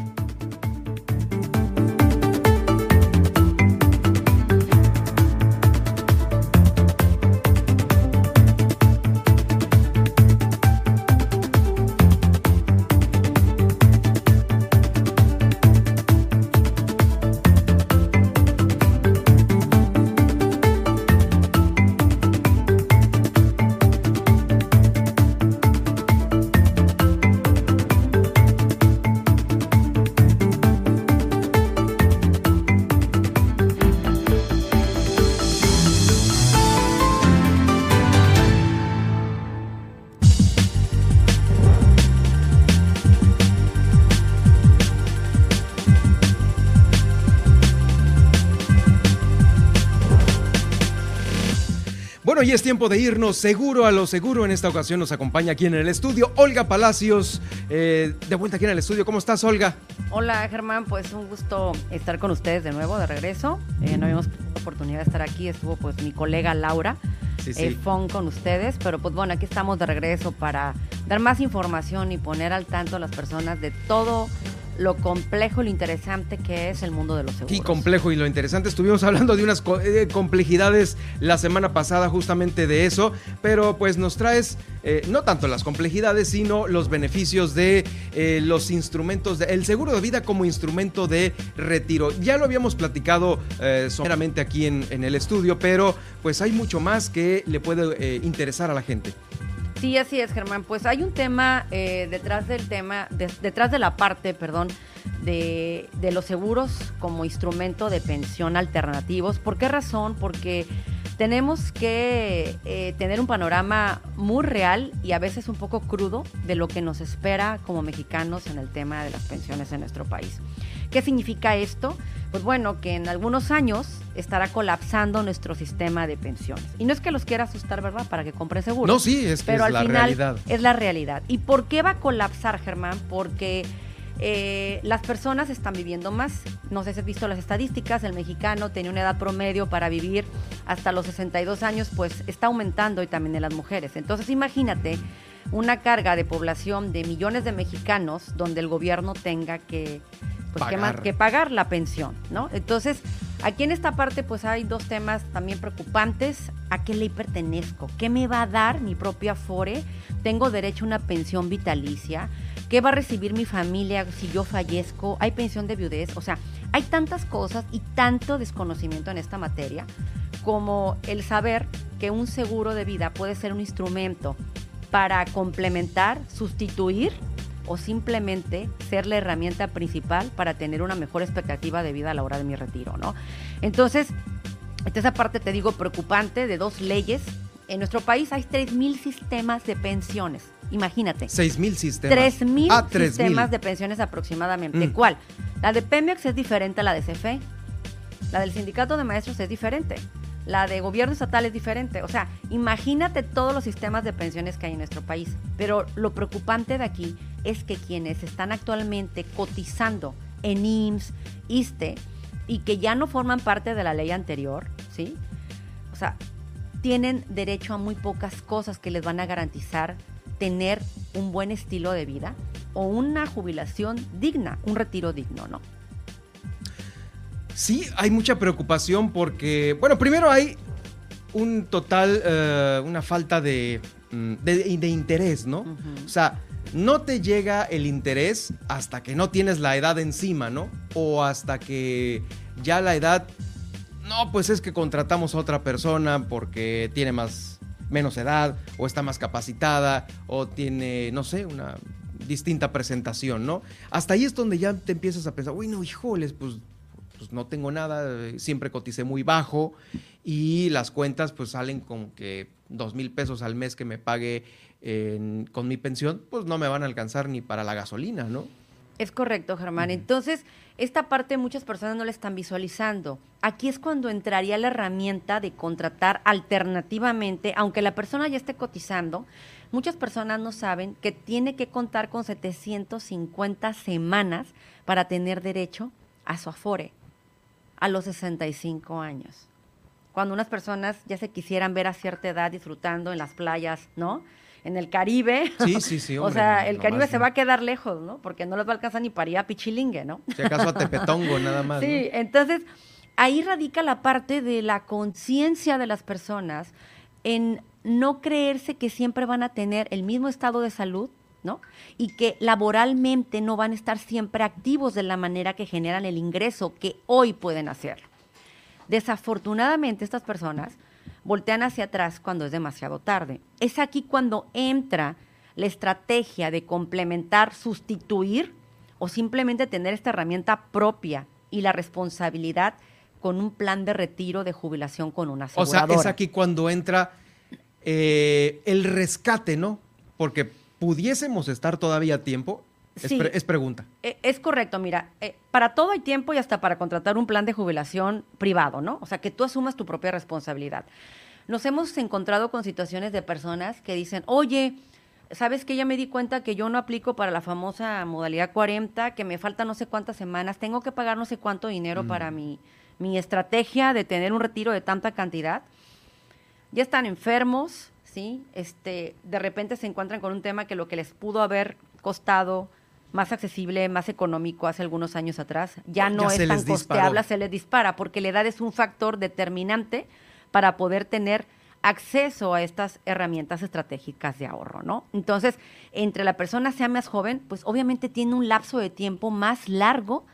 Bueno, y es tiempo de irnos seguro a lo seguro. En esta ocasión nos acompaña aquí en el estudio Olga Palacios. Eh, de vuelta aquí en el estudio. ¿Cómo estás, Olga? Hola, Germán. Pues un gusto estar con ustedes de nuevo, de regreso. Eh, no habíamos tenido oportunidad de estar aquí. Estuvo pues mi colega Laura. Sí, sí. con ustedes, pero pues bueno, aquí estamos de regreso para dar más información y poner al tanto a las personas de todo lo complejo y lo interesante que es el mundo de los seguros. Y complejo y lo interesante. Estuvimos hablando de unas eh, complejidades la semana pasada justamente de eso, pero pues nos traes eh, no tanto las complejidades, sino los beneficios de eh, los instrumentos, de, el seguro de vida como instrumento de retiro. Ya lo habíamos platicado someramente aquí en, en, el estudio, pero pues hay mucho más que le puede interesar a la gente. Sí, así es, Germán. Pues hay un tema eh, detrás del tema, detrás de la parte, perdón, de, los seguros como instrumento de pensión alternativos. ¿Por qué razón? Porque tenemos que eh, tener un panorama muy real y a veces un poco crudo de lo que nos espera como mexicanos en el tema de las pensiones en nuestro país. ¿Qué significa esto? Pues bueno, que en algunos años estará colapsando nuestro sistema de pensiones. Y no es que los quiera asustar, ¿verdad? Para que compre seguro. No, sí, es que pero es al la final realidad. Es la realidad. ¿Y por qué va a colapsar, Germán? Porque eh, las personas están viviendo más. No sé si has visto las estadísticas, el mexicano tenía una edad promedio para vivir hasta los 62 años, pues está aumentando y también en las mujeres. Entonces imagínate una carga de población de millones de mexicanos donde el gobierno tenga que pues pagar. Que, pagar la pensión, ¿no? Entonces, aquí en esta parte pues hay dos temas también preocupantes. ¿A qué ley pertenezco? ¿Qué me va a dar mi propia Afore? ¿Tengo derecho a una pensión vitalicia? ¿Qué va a recibir mi familia si yo fallezco? ¿Hay pensión de viudez? O sea, Hay tantas cosas y tanto desconocimiento en esta materia como el saber que un seguro de vida puede ser un instrumento para complementar, sustituir o simplemente ser la herramienta principal para tener una mejor expectativa de vida a la hora de mi retiro, ¿no? Entonces, esta parte te digo preocupante de dos leyes. En nuestro país hay 3.000 sistemas de pensiones. Imagínate. 6.000 sistemas. 3.000 Ah, 3.000. sistemas de pensiones aproximadamente. Mm. ¿Cuál? La de Pemex es diferente a la de CFE. La del sindicato de maestros es diferente. La de gobierno estatal es diferente. O sea, imagínate todos los sistemas de pensiones que hay en nuestro país. Pero lo preocupante de aquí es que quienes están actualmente cotizando en IMSS, ISTE, y que ya no forman parte de la ley anterior, ¿sí? O sea, tienen derecho a muy pocas cosas que les van a garantizar tener un buen estilo de vida o una jubilación digna, un retiro digno, ¿no? Sí, hay mucha preocupación porque, bueno, primero hay un total, eh, una falta de, mm, de, de interés, ¿no? O sea, no te llega el interés hasta que no tienes la edad encima, ¿no? O hasta que ya la edad, no, pues es que contratamos a otra persona porque tiene más, menos edad, o está más capacitada, o tiene, no sé, una distinta presentación, ¿no? Hasta ahí es donde ya te empiezas a pensar, uy, no, híjoles, pues pues no tengo nada, eh, siempre coticé muy bajo y las cuentas pues salen como que dos mil pesos al mes que me pague con mi pensión, pues no me van a alcanzar ni para la gasolina, ¿no? Es correcto, Germán. Entonces, esta parte muchas personas no la están visualizando. Aquí es cuando entraría la herramienta de contratar alternativamente, aunque la persona ya esté cotizando. Muchas personas no saben que tiene que contar con 750 semanas para tener derecho a su afore a los 65 años. Cuando unas personas ya se quisieran ver a cierta edad disfrutando en las playas, ¿no? En el Caribe. Sí, sí, sí, o sea, el Caribe se va a quedar lejos, ¿no? Porque no les va a alcanzar ni para ir a Pichilingue, ¿no? Si acaso a Tepetongo nada más. Sí, ¿no? entonces ahí radica la parte de la conciencia de las personas en no creerse que siempre van a tener el mismo estado de salud, ¿no? Y que laboralmente no van a estar siempre activos de la manera que generan el ingreso que hoy pueden hacer. Desafortunadamente estas personas voltean hacia atrás cuando es demasiado tarde. Es aquí cuando entra la estrategia de complementar, sustituir o simplemente tener esta herramienta propia y la responsabilidad con un plan de retiro de jubilación con una O sea, aseguradora. es aquí cuando entra eh, el rescate, ¿no? Porque pudiésemos estar todavía a tiempo. Es, Sí. pre- es pregunta. Eh, Es correcto, mira, eh, para todo hay tiempo y hasta para contratar un plan de jubilación privado, ¿no? O sea, que tú asumas tu propia responsabilidad. Nos hemos encontrado con situaciones de personas que dicen, oye, ¿sabes que Ya me di cuenta que yo no aplico para la famosa modalidad 40, que me faltan no sé cuántas semanas, tengo que pagar no sé cuánto dinero Mm. para mi, mi estrategia de tener un retiro de tanta cantidad. Ya están enfermos, ¿sí? Este, de repente se encuentran con un tema que lo que les pudo haber costado más accesible, más económico hace algunos años atrás, ya no Ya es tan disparó. costeable, se les dispara, porque la edad es un factor determinante para poder tener acceso a estas herramientas estratégicas de ahorro, ¿no? Entonces, entre la persona sea más joven, pues obviamente tiene un lapso de tiempo más largo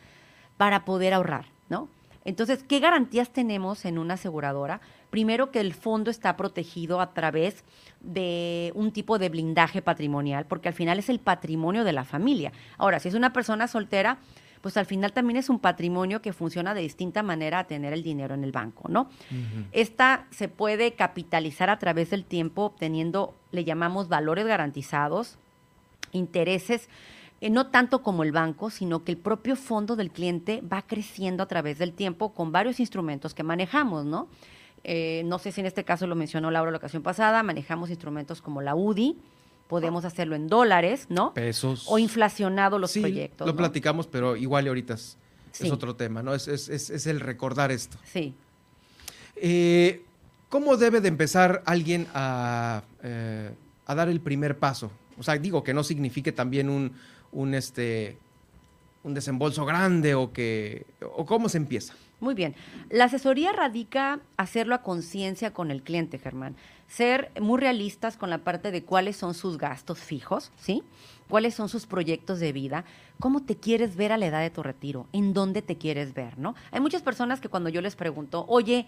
para poder ahorrar, ¿no? Entonces, ¿qué garantías tenemos en una aseguradora? Primero que el fondo está protegido a través de un tipo de blindaje patrimonial, porque al final es el patrimonio de la familia. Ahora, si es una persona soltera, pues al final también es un patrimonio que funciona de distinta manera a tener el dinero en el banco, ¿no? Esta se puede capitalizar a través del tiempo obteniendo, le llamamos valores garantizados, intereses, eh, no tanto como el banco, sino que el propio fondo del cliente va creciendo a través del tiempo con varios instrumentos que manejamos, ¿no? Eh, no sé si en este caso lo mencionó Laura la ocasión pasada, manejamos instrumentos como la UDI, podemos hacerlo en dólares, ¿no? Pesos. O inflacionado los Sí, proyectos. Lo ¿no? platicamos, pero igual y ahorita es, otro tema, ¿no? Es, es- es- es el recordar esto. Sí. Eh, ¿Cómo debe de empezar alguien a, eh, a dar el primer paso? O sea, digo que no signifique también un, un, este, un desembolso grande o que... ¿O cómo se empieza? Muy bien. La asesoría radica hacerlo a conciencia con el cliente, Germán. Ser muy realistas con la parte de cuáles son sus gastos fijos, ¿sí? Cuáles son sus proyectos de vida, cómo te quieres ver a la edad de tu retiro, en dónde te quieres ver, ¿no? Hay muchas personas que cuando yo les pregunto, oye,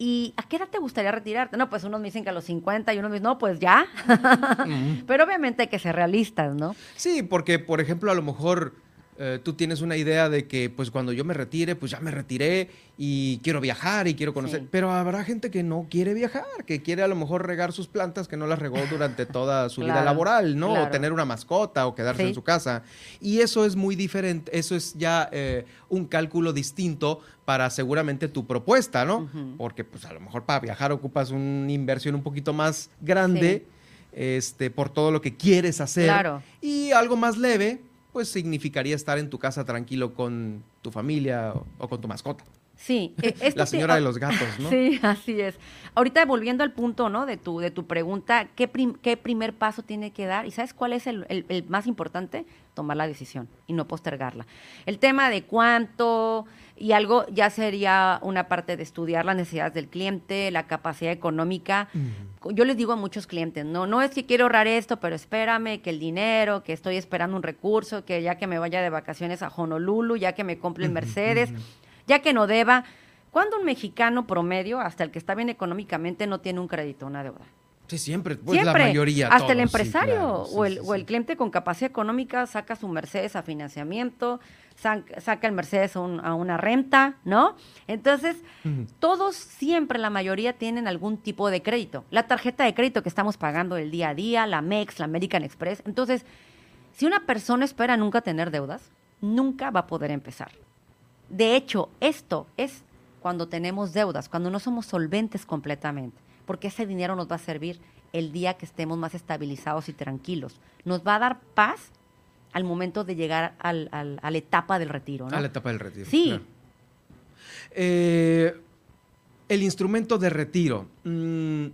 ¿Y a qué edad te gustaría retirarte? No, pues unos me dicen que a los 50 y unos me dicen, no, pues ya. Pero obviamente hay que ser realistas, ¿no? Sí, porque, por ejemplo, a lo mejor eh, tú tienes una idea de que, pues cuando yo me retire, pues ya me retiré y quiero viajar y quiero conocer. Pero habrá gente que no quiere viajar, que quiere a lo mejor regar sus plantas que no las regó durante toda su vida laboral, ¿no? O tener una mascota o quedarse en su casa. Y eso es muy diferente, eso es ya eh, un cálculo distinto para seguramente tu propuesta, ¿no? Porque pues a lo mejor para viajar ocupas una inversión un poquito más grande. Este, por todo lo que quieres hacer. Claro. Y algo más leve, pues significaría estar en tu casa tranquilo con tu familia o, con tu mascota. Sí, e, la señora de los gatos, ¿no? Sí, así es. Ahorita volviendo al punto, ¿no? De tu, de tu pregunta, ¿qué, ¿qué primer paso tiene que dar? ¿Y sabes cuál es el, el, más importante? Tomar la decisión y no postergarla. El tema de cuánto y algo ya sería una parte de estudiar las necesidades del cliente, la capacidad económica. Yo les digo a muchos clientes, no, no es que quiero ahorrar esto, pero espérame que el dinero, que estoy esperando un recurso, que ya que me vaya de vacaciones a Honolulu, ya que me compre el Mercedes ya que no deba. ¿Cuándo un mexicano promedio, hasta el que está bien económicamente, no tiene un crédito, una deuda? Sí, siempre, pues la mayoría. Hasta el empresario o, el, o, el, cliente con capacidad económica saca su Mercedes a financiamiento, saca el Mercedes a, una renta, ¿no? Entonces, todos siempre, la mayoría, tienen algún tipo de crédito. La tarjeta de crédito que estamos pagando el día a día, la MEX, la American Express. Entonces, si una persona espera nunca tener deudas, nunca va a poder empezar. De hecho, esto es cuando tenemos deudas, cuando no somos solventes completamente, porque ese dinero nos va a servir el día que estemos más estabilizados y tranquilos. Nos va a dar paz al momento de llegar a la etapa del retiro. ¿no? A la etapa del retiro. Sí. Eh, el instrumento de retiro. Mm,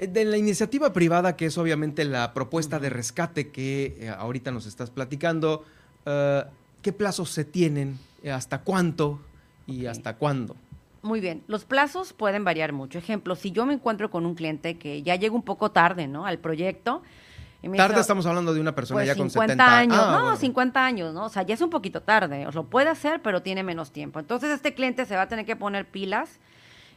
de la iniciativa privada, que es obviamente la propuesta de rescate que eh, ahorita nos estás platicando, uh, ¿Qué plazos se tienen? ¿Hasta cuánto? ¿Y hasta cuándo? Muy bien, los plazos pueden variar mucho. Ejemplo, si yo me encuentro con un cliente que ya llega un poco tarde, ¿no? Al proyecto. Tarde estamos hablando de una persona pues ya con 50 años. Ah, no, 50 años, ¿no? O sea, ya es un poquito tarde. O lo puede hacer, pero tiene menos tiempo. Entonces, este cliente se va a tener que poner pilas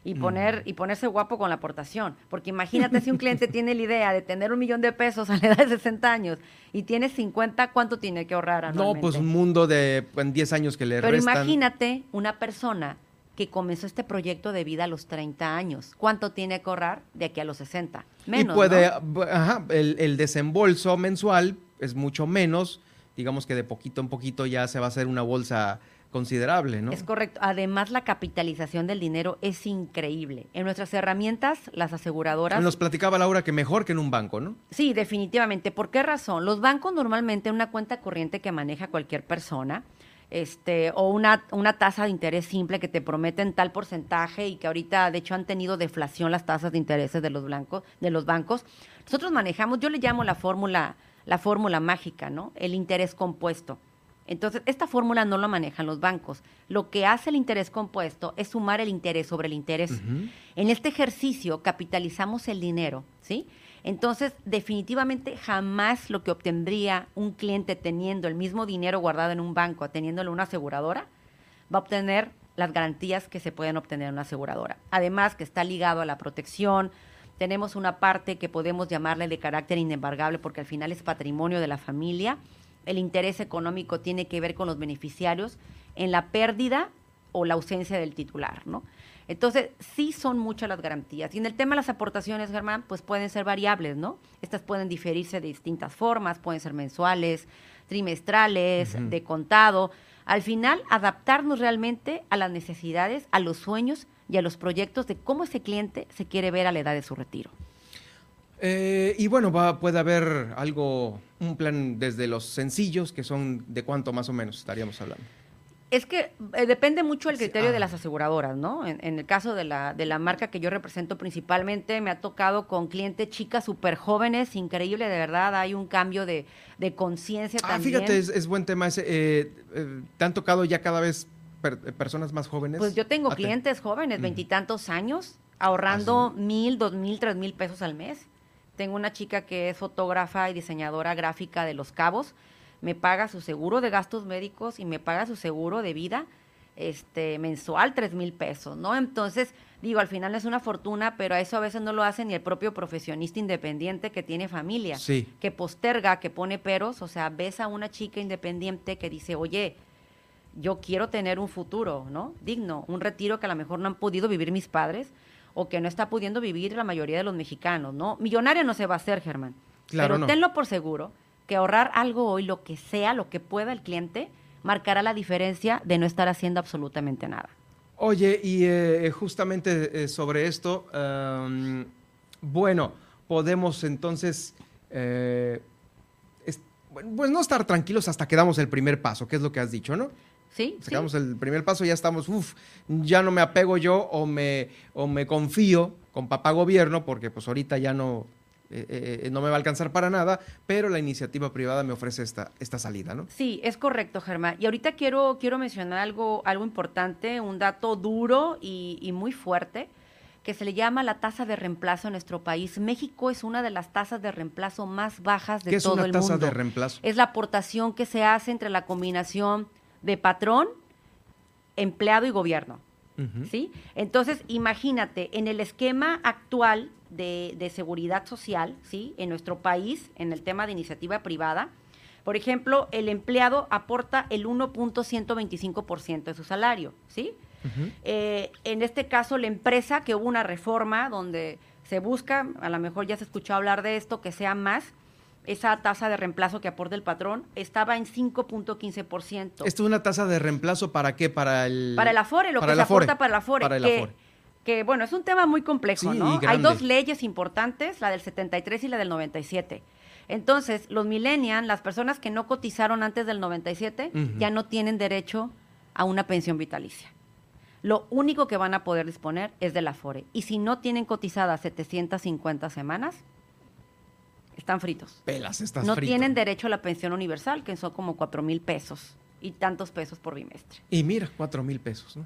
y poner y ponerse guapo con la aportación. Porque imagínate si un cliente tiene la idea de tener un millón de pesos a la edad de 60 años y tiene 50, ¿cuánto tiene que ahorrar anualmente? No, pues un mundo de en 10 años que le Pero imagínate una persona que comenzó este proyecto de vida a los 30 años. ¿Cuánto tiene que ahorrar de aquí a los 60? Menos, Y puede, ajá, el, el desembolso mensual es mucho menos, digamos que de poquito en poquito ya se va a hacer una bolsa considerable, ¿no? Es correcto. Además, la capitalización del dinero es increíble. En nuestras herramientas, las aseguradoras... Nos platicaba Laura que mejor que en un banco, ¿no? Sí, definitivamente. ¿Por qué razón? Los bancos normalmente una cuenta corriente que maneja cualquier persona, este, o una, una tasa de interés simple que te prometen tal porcentaje y que ahorita, de hecho, han tenido deflación las tasas de intereses de los, blancos, de los bancos. Nosotros manejamos, yo le llamo la fórmula, la fórmula mágica, ¿no? El interés compuesto. Entonces, esta fórmula no la manejan los bancos. Lo que hace el interés compuesto es sumar el interés sobre el interés. En este ejercicio capitalizamos el dinero, ¿sí? Entonces, definitivamente jamás lo que obtendría un cliente teniendo el mismo dinero guardado en un banco, teniéndolo en una aseguradora, va a obtener las garantías que se pueden obtener en una aseguradora. Además, que está ligado a la protección, tenemos una parte que podemos llamarle de carácter inembargable porque al final es patrimonio de la familia. El interés económico tiene que ver con los beneficiarios. En la pérdida o la ausencia del titular, ¿no? Entonces, sí son muchas las garantías. Y en el tema de las aportaciones, Germán, pues pueden ser variables, ¿no? Estas pueden diferirse de distintas formas, pueden ser mensuales, trimestrales, de contado. Al final, adaptarnos realmente a las necesidades, a los sueños y a los proyectos de cómo ese cliente se quiere ver a la edad de su retiro. Eh, y bueno, va, puede haber algo, un plan desde los sencillos, que son de cuánto más o menos estaríamos hablando. Es que eh, depende mucho el criterio de ah. las aseguradoras, ¿no? En, el caso de la, de la marca que yo represento principalmente, me ha tocado con clientes chicas súper jóvenes, increíble, de verdad, hay un cambio de, de conciencia ah, Fíjate, es, buen tema ese. Eh, te han tocado ya cada vez personas más jóvenes? Pues yo tengo clientes jóvenes, veintitantos años, ahorrando mil, dos mil, tres mil pesos al mes. Tengo una chica que es fotógrafa y diseñadora gráfica de Los Cabos. Me paga su seguro de gastos médicos y me paga su seguro de vida este, mensual, tres mil pesos, ¿no? Entonces, digo, al final es una fortuna, pero a eso a veces no lo hace ni el propio profesionista independiente que tiene familia, que posterga, que pone peros, o sea, ves a una chica independiente que dice, oye, yo quiero tener un futuro, ¿no? Digno, un retiro que a lo mejor no han podido vivir mis padres o que no está pudiendo vivir la mayoría de los mexicanos, ¿no? Millonaria no se va a hacer, Germán. Claro, pero tenlo por seguro que ahorrar algo hoy, lo que sea, lo que pueda el cliente, marcará la diferencia de no estar haciendo absolutamente nada. Oye, y eh, justamente eh, sobre esto, bueno, podemos entonces, eh, pues no estar tranquilos hasta que damos el primer paso, que es lo que has dicho, ¿no? Sí. Sacamos el primer paso, ya estamos, uff, ya no me apego yo o me, o me confío con papá gobierno, porque pues ahorita ya no, eh, eh, no me va a alcanzar para nada, pero la iniciativa privada me ofrece esta, esta salida, ¿no? Sí, es correcto, Germán. Y ahorita quiero, quiero mencionar algo, algo importante, un dato duro y, muy fuerte que se le llama la tasa de reemplazo en nuestro país. México es una de las tasas de reemplazo más bajas de ¿Qué todo es una tasa de reemplazo? Es la aportación que se hace entre la combinación de patrón, empleado y gobierno. ¿Sí? Entonces, imagínate, en el esquema actual de, seguridad social, ¿sí? En nuestro país, en el tema de iniciativa privada, por ejemplo, el empleado aporta el 1.125% de su salario, ¿sí? Eh, en este caso, la empresa, que hubo una reforma donde se busca, a lo mejor ya se escuchó hablar de esto, que sea más, esa tasa de reemplazo que aporta el patrón estaba en 5.15%. ¿Esto es una tasa de reemplazo para qué? Para el... Para el Afore, lo que se aporta para el Afore. Para el Afore que bueno, es un tema muy complejo, ¿no? Hay dos leyes importantes, la del 73 y la del 97. Entonces, los millennials, las personas que no cotizaron antes del 97, ya no tienen derecho a una pensión vitalicia. Lo único que van a poder disponer es del Afore. Y si no tienen cotizadas 750 semanas, están fritos. Pelas, estás No tienen derecho a la pensión universal, que son como 4 mil pesos y tantos pesos por bimestre. Y mira, 4 mil pesos, ¿no?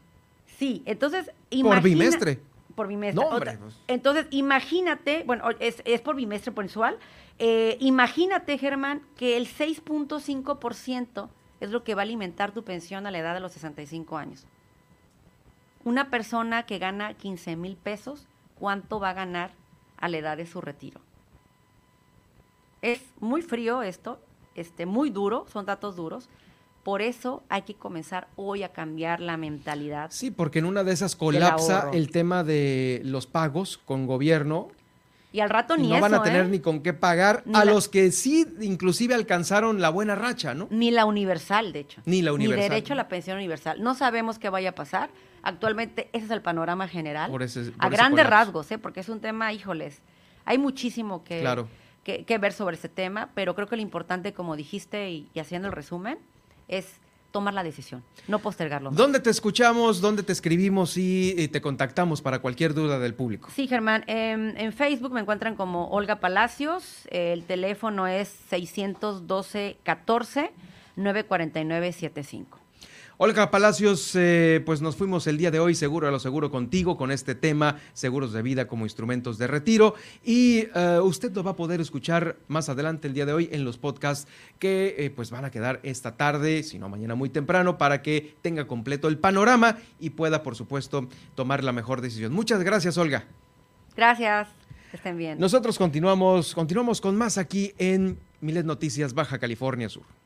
Sí, entonces Por bimestre. Por bimestre. Pues. Entonces, imagínate, bueno, es, por bimestre mensual. Eh, imagínate, Germán, que el 6.5% es lo que va a alimentar tu pensión a la edad de los 65 años. Una persona que gana 15 mil pesos, ¿cuánto va a ganar a la edad de su retiro? Es muy frío esto, este, muy duro, son datos duros, por eso hay que comenzar hoy a cambiar la mentalidad. Sí, porque en una de esas colapsa el tema de los pagos con gobierno. Y al rato ni no van a tener ¿eh? ni con qué pagar a los que sí inclusive alcanzaron la buena racha, ¿no? Ni la universal, de hecho. Ni la universal. Ni derecho a la pensión universal. No sabemos qué vaya a pasar. Actualmente ese es el panorama general. a grandes rasgos, ¿eh? Porque es un tema, híjoles, hay muchísimo que, que, ver sobre ese tema, pero creo que lo importante, como dijiste y haciendo el resumen, es tomar la decisión, no postergarlo. ¿Dónde te escuchamos? ¿Dónde te escribimos y, te contactamos para cualquier duda del público? Sí, Germán. en Facebook me encuentran como Olga Palacios. El teléfono es 612 14 949 75. Olga Palacios, eh, pues nos fuimos el día de hoy seguro a lo seguro contigo con este tema, seguros de vida como instrumentos de retiro. Y eh, usted lo va a poder escuchar más adelante el día de hoy en los podcasts que eh, pues van a quedar esta tarde, si no mañana muy temprano, para que tenga completo el panorama y pueda, por supuesto, tomar la mejor decisión. Muchas gracias, Olga. Gracias. Estén bien. Nosotros continuamos, continuamos con más aquí en Miles Noticias Baja California Sur.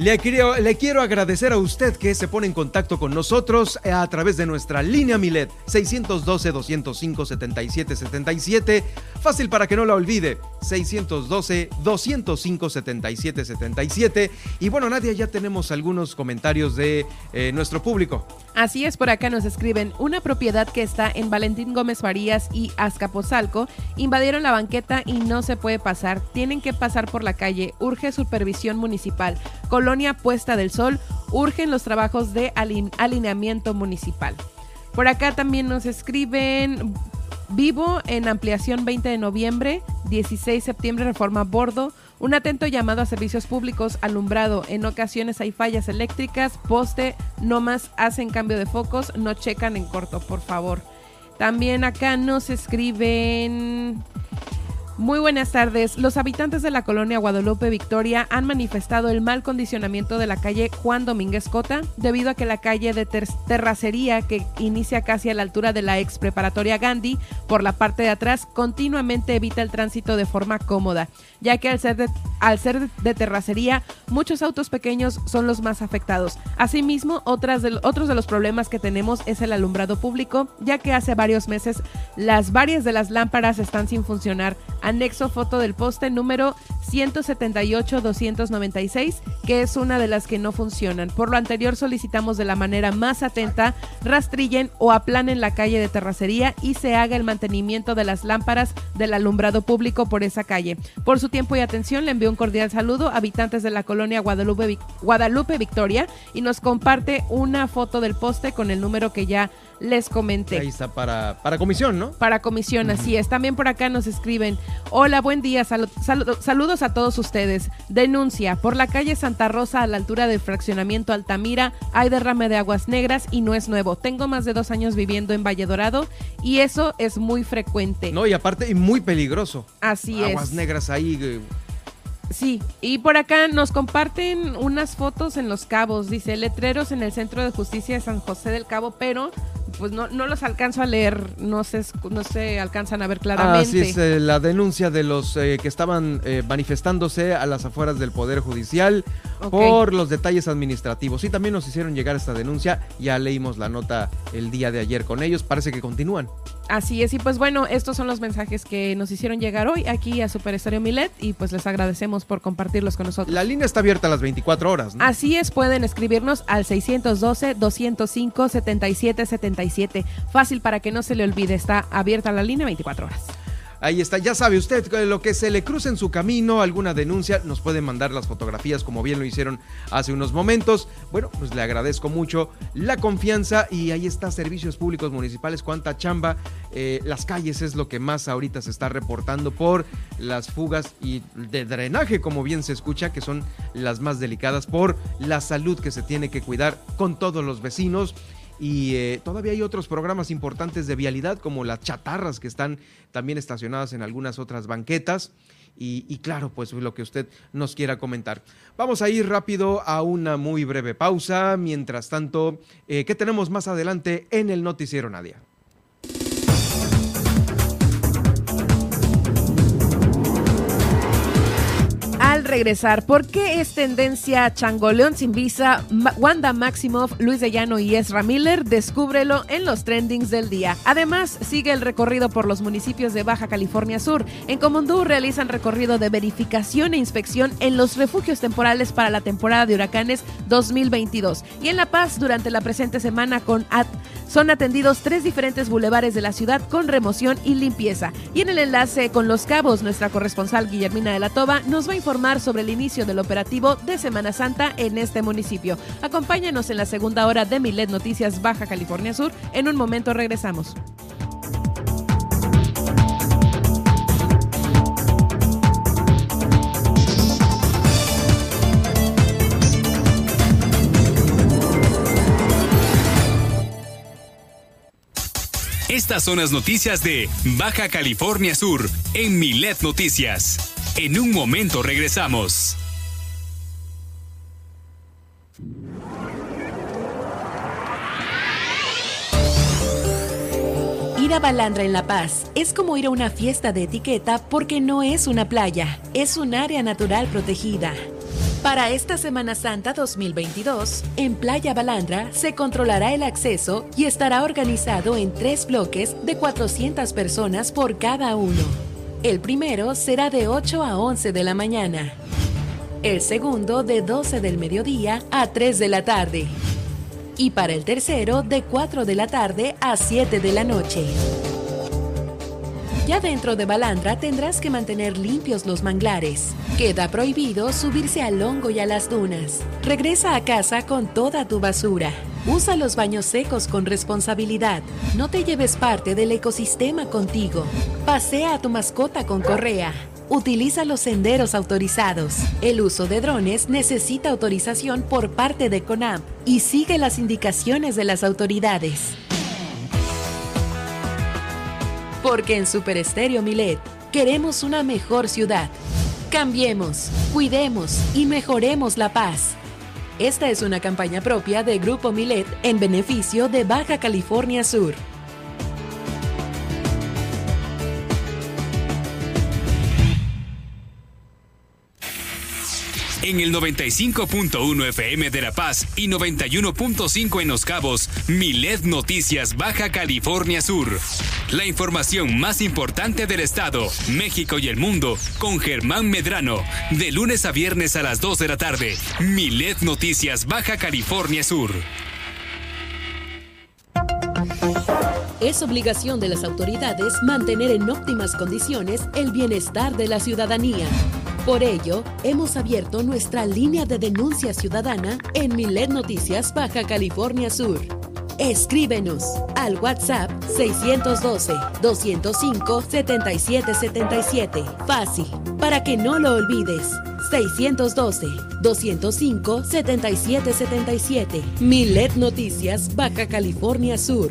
Le quiero, le quiero agradecer a usted que se pone en contacto con nosotros a través de nuestra línea Milet 612-205-7777. Fácil para que no la olvide. 612-205-7777. Y bueno, Nadia, ya tenemos algunos comentarios de eh, nuestro público. Así es, por acá nos escriben, una propiedad que está en Valentín Gómez Farías y Azcapotzalco, invadieron la banqueta y no se puede pasar, tienen que pasar por la calle, urge supervisión municipal. Puesta del Sol, urgen los trabajos de alineamiento municipal. Por acá también nos escriben, vivo en ampliación 20 de noviembre, 16 de septiembre, reforma bordo. Un atento llamado a servicios públicos, alumbrado. En ocasiones hay fallas eléctricas, poste, no más hacen cambio de focos, no checan en corto, por favor. También acá nos escriben... Muy buenas tardes. Los habitantes de la colonia Guadalupe Victoria han manifestado el mal condicionamiento de la calle Juan Domínguez Cota debido a que la calle de terracería que inicia casi a la altura de la ex preparatoria Gandhi por la parte de atrás continuamente evita el tránsito de forma cómoda, ya que al ser de, terracería muchos autos pequeños son los más afectados. Asimismo, otros de los problemas que tenemos es el alumbrado público, ya que hace varios meses las varias de las lámparas están sin funcionar Anexo foto del poste número 178-296, que es una de las que no funcionan. Por lo anterior solicitamos de la manera más atenta rastrillen o aplanen la calle de terracería y se haga el mantenimiento de las lámparas del alumbrado público por esa calle. Por su tiempo y atención le envío un cordial saludo a habitantes de la colonia Guadalupe, Guadalupe Victoria y nos comparte una foto del poste con el número que ya les comenté. Ahí está para, para comisión, ¿no? Para comisión, así es. También por acá nos escriben, hola, buen día, saludos a todos ustedes. Denuncia, por la calle Santa Rosa a la altura del fraccionamiento Altamira hay derrame de aguas negras y no es nuevo. Tengo más de dos años viviendo en Valle Dorado y eso es muy frecuente. No, y aparte, y muy peligroso. Así es. Aguas negras ahí. Eh, Sí, y por acá nos comparten unas fotos en Los Cabos, dice letreros en el Centro de Justicia de San José del Cabo, pero pues no, no los alcanzo a leer, no se, no se alcanzan a ver claramente. Así es, eh, la denuncia de los eh, que estaban eh, manifestándose a las afueras del Poder Judicial por los detalles administrativos. Sí, también nos hicieron llegar esta denuncia, ya leímos la nota el día de ayer con ellos, parece que continúan. Así es, y pues bueno, estos son los mensajes que nos hicieron llegar hoy aquí a Super Estéreo Milet y pues les agradecemos por compartirlos con nosotros. La línea está abierta a las 24 horas, ¿no? Así es, pueden escribirnos al 612-205-7777. Fácil para que no se le olvide, está abierta la línea 24 horas. Ahí está, ya sabe usted, lo que se le cruce en su camino, alguna denuncia, nos puede mandar las fotografías como bien lo hicieron hace unos momentos. Bueno, pues le agradezco mucho la confianza y ahí está, servicios públicos municipales, cuánta chamba. Eh, las calles es lo que más ahorita se está reportando por las fugas y de drenaje, como bien se escucha, que son las más delicadas por la salud que se tiene que cuidar con todos los vecinos y eh, todavía hay otros programas importantes de vialidad como las chatarras que están también estacionadas en algunas otras banquetas. Y, claro, pues lo que usted nos quiera comentar. Vamos a ir rápido a una muy breve pausa. Mientras tanto, eh, ¿qué tenemos más adelante en el Noticiero Nadia? Regresar. ¿Por qué es tendencia Changoleón sin visa? Wanda Maximoff, Luis de Llano y Ezra Miller, descúbrelo en los trendings del día. Además, sigue el recorrido por los municipios de Baja California Sur. En Comondú realizan recorrido de verificación e inspección en los refugios temporales para la temporada de huracanes 2022. Y en La Paz, durante la presente semana, con son atendidos tres diferentes bulevares de la ciudad con remoción y limpieza. Y en el enlace con Los Cabos, nuestra corresponsal Guillermina de la Toba nos va a informar sobre el inicio del operativo de Semana Santa en este municipio. Acompáñanos en la segunda hora de Milet Noticias Baja California Sur. En un momento regresamos. Estas son las noticias de Baja California Sur en Milet Noticias. En un momento regresamos. Ir a Balandra en La Paz es como ir a una fiesta de etiqueta porque no es una playa, es un área natural protegida. Para esta Semana Santa 2022, en Playa Balandra se controlará el acceso y estará organizado en tres bloques de 400 personas por cada uno. El primero será de 8 a 11 de la mañana. El segundo de 12 del mediodía a 3 de la tarde. Y para el tercero de 4 de la tarde a 7 de la noche. Ya dentro de Balandra tendrás que mantener limpios los manglares. Queda prohibido subirse al hongo y a las dunas. Regresa a casa con toda tu basura. Usa los baños secos con responsabilidad. No te lleves parte del ecosistema contigo. Pasea a tu mascota con correa. Utiliza los senderos autorizados. El uso de drones necesita autorización por parte de CONAMP y sigue las indicaciones de las autoridades. Porque en Super Estéreo Milet queremos una mejor ciudad. Cambiemos, cuidemos y mejoremos la paz. Esta es una campaña propia de Grupo Milet en beneficio de Baja California Sur. En el 95.1 FM de La Paz y 91.5 en Los Cabos, Milet Noticias Baja California Sur. La información más importante del estado, México y el mundo con Germán Medrano, de lunes a viernes a las 2 de la tarde. Milet Noticias Baja California Sur. Es obligación de las autoridades mantener en óptimas condiciones el bienestar de la ciudadanía. Por ello, hemos abierto nuestra línea de denuncia ciudadana en Milet Noticias Baja California Sur. Escríbenos al WhatsApp 612-205-7777. Fácil, para que no lo olvides. 612-205-7777. Milet Noticias Baja California Sur.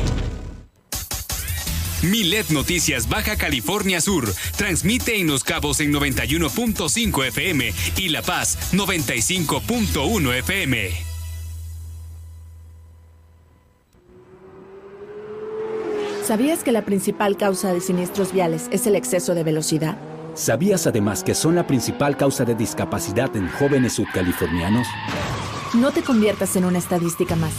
Milet Noticias Baja California Sur transmite en Los Cabos en 91.5 FM y La Paz 95.1 FM. ¿Sabías que la principal causa de siniestros viales es el exceso de velocidad? ¿Sabías además que son la principal causa de discapacidad en jóvenes subcalifornianos? No te conviertas en una estadística más.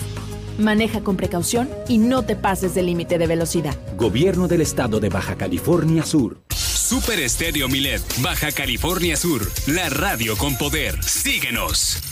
Maneja con precaución y no te pases del límite de velocidad. Gobierno del Estado de Baja California Sur. Super Estéreo Milet, Baja California Sur, la radio con poder. Síguenos.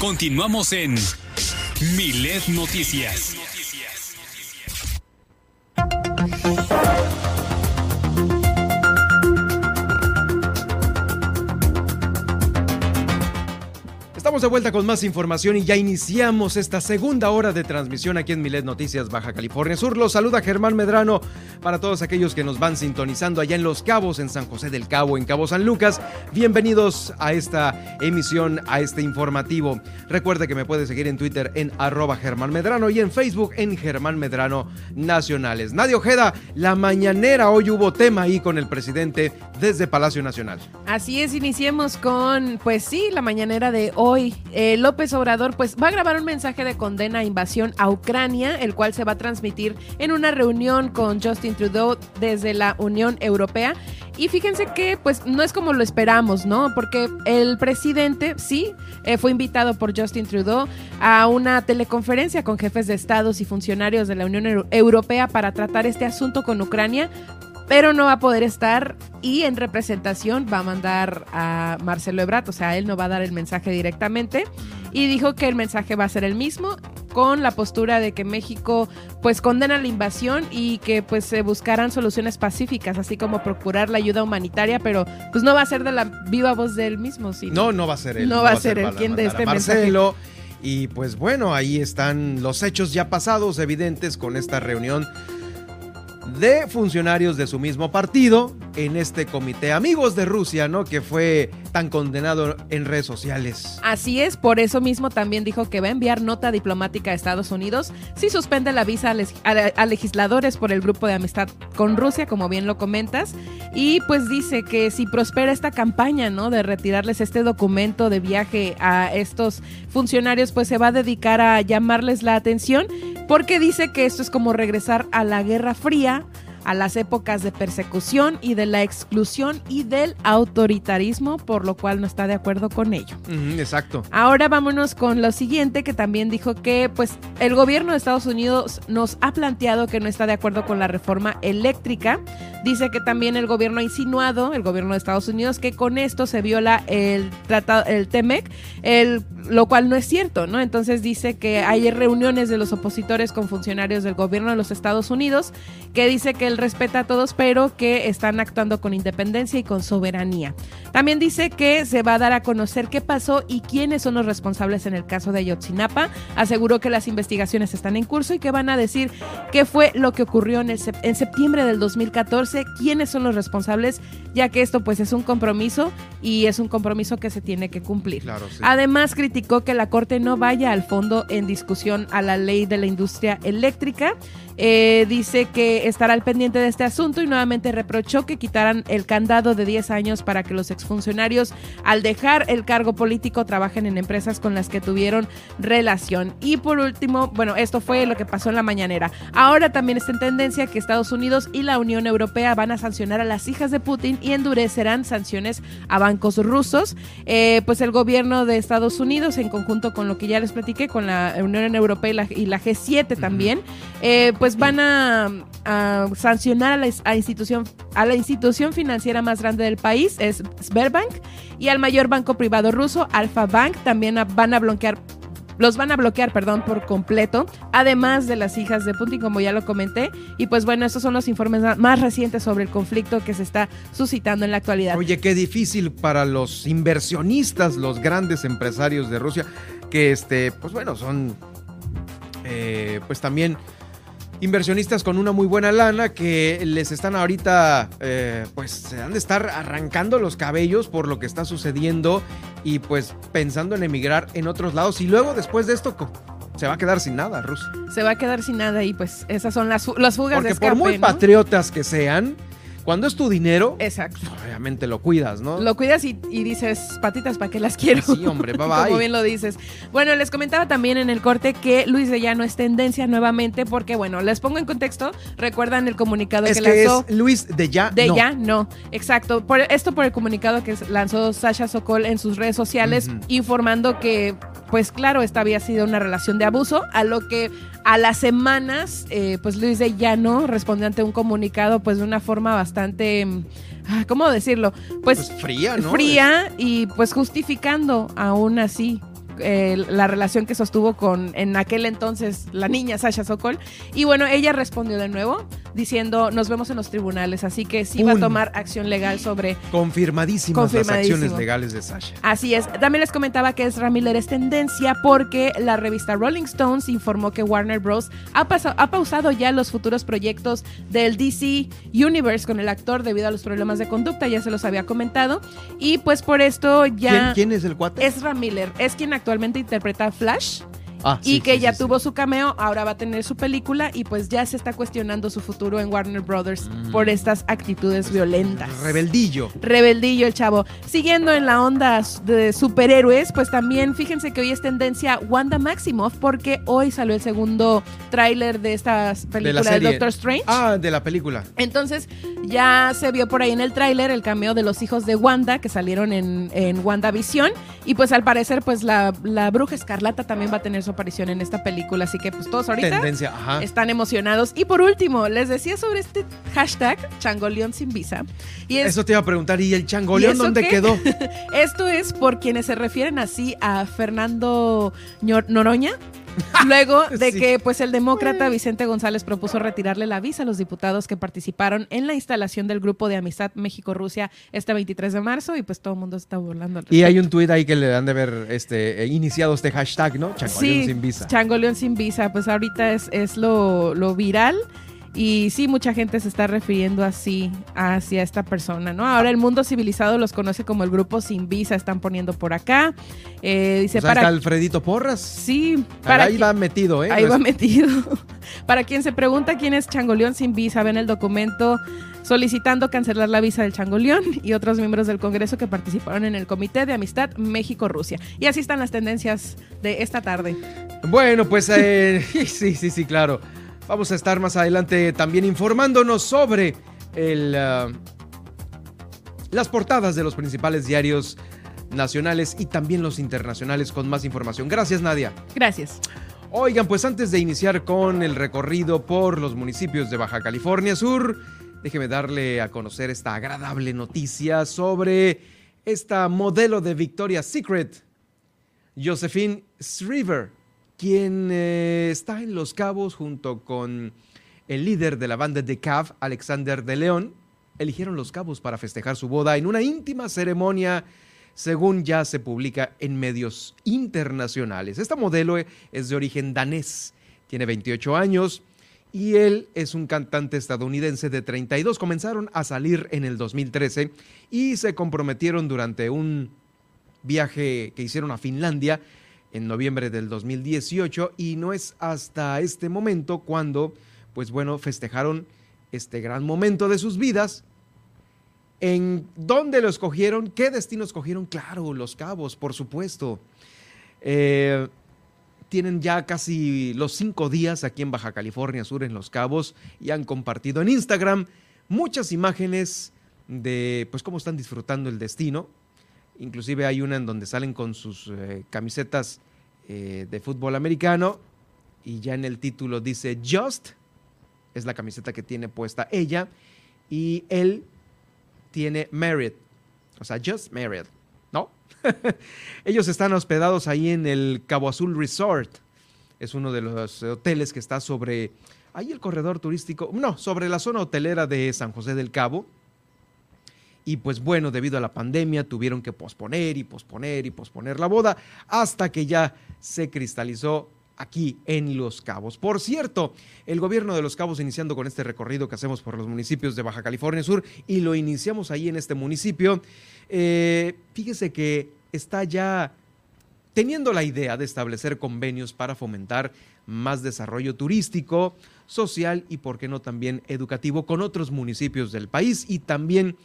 Continuamos en Milet Noticias. Estamos de vuelta con más información y ya iniciamos esta segunda hora de transmisión aquí en Milet Noticias Baja California Sur. Los saluda Germán Medrano para todos aquellos que nos van sintonizando allá en Los Cabos, en San José del Cabo, en Cabo San Lucas. Bienvenidos a esta emisión, a este informativo. Recuerde que me puede seguir en Twitter en arroba Germán Medrano y en Facebook en Germán Medrano Nacionales. Nadia Ojeda, la mañanera, hoy hubo tema ahí con el presidente desde Palacio Nacional. Así es, iniciemos con, pues sí, la mañanera de hoy eh, López Obrador pues va a grabar un mensaje de condena a invasión a Ucrania, el cual se va a transmitir en una reunión con Justin Trudeau desde la Unión Europea. Y fíjense que pues no es como lo esperamos, ¿no? Porque el presidente sí eh, fue invitado por Justin Trudeau a una teleconferencia con jefes de estados y funcionarios de la Unión Euro- Europea para tratar este asunto con Ucrania, pero no va a poder estar y en representación va a mandar a Marcelo Ebrard, o sea, él no va a dar el mensaje directamente y dijo que el mensaje va a ser el mismo con la postura de que México pues condena la invasión y que pues se buscarán soluciones pacíficas, así como procurar la ayuda humanitaria, pero pues no va a ser de la viva voz de él mismo, No, no va a ser él. No va a ser él quien mandar este mensaje. Marcelo. Y pues bueno, ahí están los hechos ya pasados, evidentes, con esta reunión de funcionarios de su mismo partido en este comité Amigos de Rusia, ¿no? Que fue tan condenado en redes sociales. Así es, por eso mismo también dijo que va a enviar nota diplomática a Estados Unidos si suspende la visa a, a- a legisladores por el grupo de amistad con Rusia, como bien lo comentas, y pues dice que si prospera esta campaña, ¿no? De retirarles este documento de viaje a estos funcionarios, pues se va a dedicar a llamarles la atención, porque dice que esto es como regresar a la Guerra Fría a las épocas de persecución y de la exclusión y del autoritarismo, por lo cual no está de acuerdo con ello. Exacto. Ahora vámonos con lo siguiente que también dijo que pues el gobierno de Estados Unidos nos ha planteado que no está de acuerdo con la reforma eléctrica. Dice que también el gobierno ha insinuado, el gobierno de Estados Unidos, que con esto se viola el tratado, el TEMEC, el, lo cual no es cierto, ¿no? Entonces dice que hay reuniones de los opositores con funcionarios del gobierno de los Estados Unidos, que dice que él respeta a todos, pero que están actuando con independencia y con soberanía. También dice que se va a dar a conocer qué pasó y quiénes son los responsables en el caso de Ayotzinapa. Aseguró que las investigaciones están en curso y que van a decir qué fue lo que ocurrió en, el sep- en septiembre del 2014, quiénes son los responsables, ya que esto pues es un compromiso y es un compromiso que se tiene que cumplir. Claro, sí. Además, criticó que la Corte no vaya al fondo en discusión a la ley de la industria eléctrica. Eh, dice que estará al pendiente de este asunto y nuevamente reprochó que quitaran el candado de 10 años para que los exfuncionarios, al dejar el cargo político, trabajen en empresas con las que tuvieron relación. Y por último, bueno, esto fue lo que pasó en la mañanera. Ahora también está en tendencia que Estados Unidos y la Unión Europea van a sancionar a las hijas de Putin y endurecerán sanciones a bancos rusos. Eh, pues el gobierno de Estados Unidos, en conjunto con lo que ya les platiqué, con la Unión Europea y la, y la G7 también, eh, pues van a, sancionar a la, institución, a la institución financiera más grande del país, es Sberbank, y al mayor banco privado ruso, Alfa Bank, también van a bloquear los van a bloquear, perdón, por completo, además de las hijas de Putin, como ya lo comenté. Y pues bueno, estos son los informes más recientes sobre el conflicto que se está suscitando en la actualidad. Oye, qué difícil para los inversionistas, los grandes empresarios de Rusia, que este, pues bueno, son eh, pues también inversionistas con una muy buena lana que les están ahorita, eh, pues se han de estar arrancando los cabellos por lo que está sucediendo y pues pensando en emigrar en otros lados y luego después de esto se va a quedar sin nada, Rusia. Se va a quedar sin nada y pues esas son las, las fugas Porque de escape, por muy ¿no? patriotas que sean, cuando es tu dinero, Exacto. obviamente lo cuidas, ¿no? Lo cuidas y, y dices, patitas, ¿para qué las quiero? Sí, hombre, bye Como bye. bien lo dices. Bueno, les comentaba también en el corte que Luis de Llano es tendencia nuevamente porque, bueno, les pongo en contexto. ¿Recuerdan el comunicado Es que que lanzó? es Luis de ya. De no. ya, no. Exacto. Por, esto por el comunicado que lanzó Sasha Sokol en sus redes sociales, informando que, pues claro, esta había sido una relación de abuso, a lo que a las semanas, eh, pues Luis de Llano respondió ante un comunicado, pues de una forma bastante, mm, ah, ¿cómo decirlo? Pues, Pues fría, ¿no? Fría y pues justificando aún así eh, la relación que sostuvo con en aquel entonces la niña Sasha Sokol. Y bueno, ella respondió de nuevo diciendo, nos vemos en los tribunales, así que sí va a tomar acción legal sobre Confirmadísimas las acciones legales de Sasha. Así es. También les comentaba que Ezra Miller es tendencia porque la revista Rolling Stones informó que Warner Bros. ha, ha pausado ya los futuros proyectos del DC Universe con el actor debido a los problemas de conducta, ya se los había comentado. Y pues por esto ya... ¿Quién, quién es el cuate? Ezra Miller es quien actualmente interpreta a Flash Ah, y sí, que sí, ya sí, tuvo su cameo, ahora va a tener su película y pues ya se está cuestionando su futuro en Warner Brothers Mm. por estas actitudes violentas. Rebeldillo. Rebeldillo el chavo. Siguiendo en la onda de superhéroes, pues también fíjense que hoy es tendencia Wanda Maximoff porque hoy salió el segundo tráiler de esta película de. Doctor Strange. Ah, de la película. Entonces ya se vio por ahí en el tráiler el cameo de los hijos de Wanda que salieron en, en WandaVision y pues al parecer pues la, la bruja escarlata también va a tener su aparición en esta película, así que pues todos ahorita están emocionados. Y por último, les decía sobre este hashtag changoleón sin visa. Y es, Eso te iba a preguntar, ¿y el changoleón ¿Y dónde qué? quedó? Esto es por quienes se refieren así a Fernando Noroña. Luego de Sí. que pues el demócrata Vicente González propuso retirarle la visa a los diputados que participaron en la instalación del grupo de amistad México-Rusia este 23 de marzo y pues todo el mundo está volando al Y hay un tuit ahí que le han de ver este, eh, iniciado este hashtag, ¿no? Changoleón Sí, sin visa. Changoleón sin visa, pues ahorita es, es lo, lo viral. Y sí, mucha gente se está refiriendo así hacia esta persona, ¿no? Ahora el mundo civilizado los conoce como el grupo sin visa, están poniendo por acá. Eh, dice, O sea, para está Alfredito Porras. Sí, para ahí va metido, ¿eh? Ahí No va es- metido. Para quien se pregunta quién es Changoleón sin visa, ven el documento solicitando cancelar la visa del Changoleón y otros miembros del Congreso que participaron en el Comité de Amistad México-Rusia. Y así están las tendencias de esta tarde. Bueno, pues eh, sí, sí, sí, claro. Vamos a estar más adelante también informándonos sobre el, ah, las portadas de los principales diarios nacionales y también los internacionales con más información. Gracias, Nadia. Gracias. Oigan, pues antes de iniciar con el recorrido por los municipios de Baja California Sur, déjeme darle a conocer esta agradable noticia sobre esta modelo de Victoria's Secret, Josephine Shriver, quien eh, está en Los Cabos junto con el líder de la banda de Cav, Alexander de León. Eligieron Los Cabos para festejar su boda en una íntima ceremonia según ya se publica en medios internacionales. Esta modelo es de origen danés, tiene 28 años y él es un cantante estadounidense de 32. Comenzaron a salir en el 2013 y se comprometieron durante un viaje que hicieron a Finlandia en noviembre del 2018 y no es hasta este momento cuando, pues bueno, festejaron este gran momento de sus vidas ¿En dónde lo escogieron? ¿Qué destino escogieron? Claro, Los Cabos, por supuesto. Eh, tienen ya casi los cinco días aquí en Baja California Sur, en Los Cabos, y han compartido en Instagram muchas imágenes de pues cómo están disfrutando el destino. Inclusive hay una en donde salen con sus eh, camisetas eh, de fútbol americano y ya en el título dice Just, es la camiseta que tiene puesta ella, y él tiene Marriott, o sea, Just Marriott, ¿no? Ellos están hospedados ahí en el Cabo Azul Resort, es uno de los hoteles que está sobre, ahí el corredor turístico, no, sobre la zona hotelera de San José del Cabo. Y pues bueno, debido a la pandemia tuvieron que posponer y posponer y posponer la boda hasta que ya se cristalizó aquí en Los Cabos. Por cierto, el gobierno de Los Cabos, iniciando con este recorrido que hacemos por los municipios de Baja California Sur, y lo iniciamos ahí en este municipio, eh, fíjese que está ya teniendo la idea de establecer convenios para fomentar más desarrollo turístico, social y, por qué no, también educativo con otros municipios del país y también,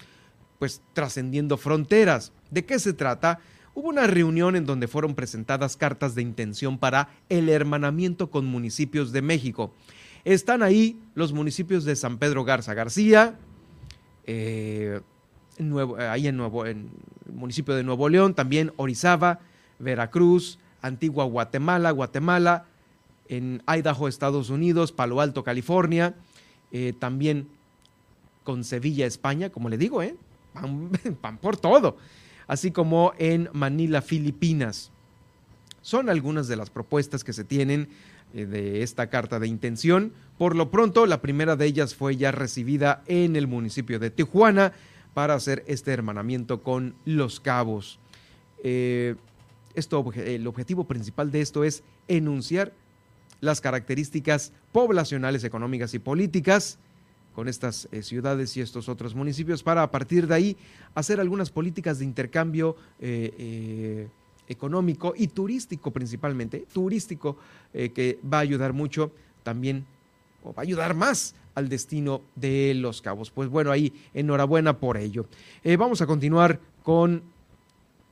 pues, trascendiendo fronteras. ¿De qué se trata? Hubo una reunión en donde fueron presentadas cartas de intención para el hermanamiento con municipios de México. Están ahí los municipios de San Pedro Garza García, eh, ahí en, Nuevo, en el municipio de Nuevo León, también Orizaba, Veracruz, Antigua Guatemala, Guatemala, en Idaho, Estados Unidos, Palo Alto, California, eh, también con Sevilla, España, como le digo, ¿eh? Van por todo así como en Manila, Filipinas. Son algunas de las propuestas que se tienen eh, de esta carta de intención. Por lo pronto, la primera de ellas fue ya recibida en el municipio de Tijuana para hacer este hermanamiento con Los Cabos. Eh, esto, el objetivo principal de esto es enunciar las características poblacionales, económicas y políticas con estas eh, ciudades y estos otros municipios para a partir de ahí hacer algunas políticas de intercambio eh, eh, económico y turístico principalmente, turístico, que va a ayudar mucho también, o va a ayudar más al destino de Los Cabos. Pues bueno, ahí enhorabuena por ello. Vamos a continuar con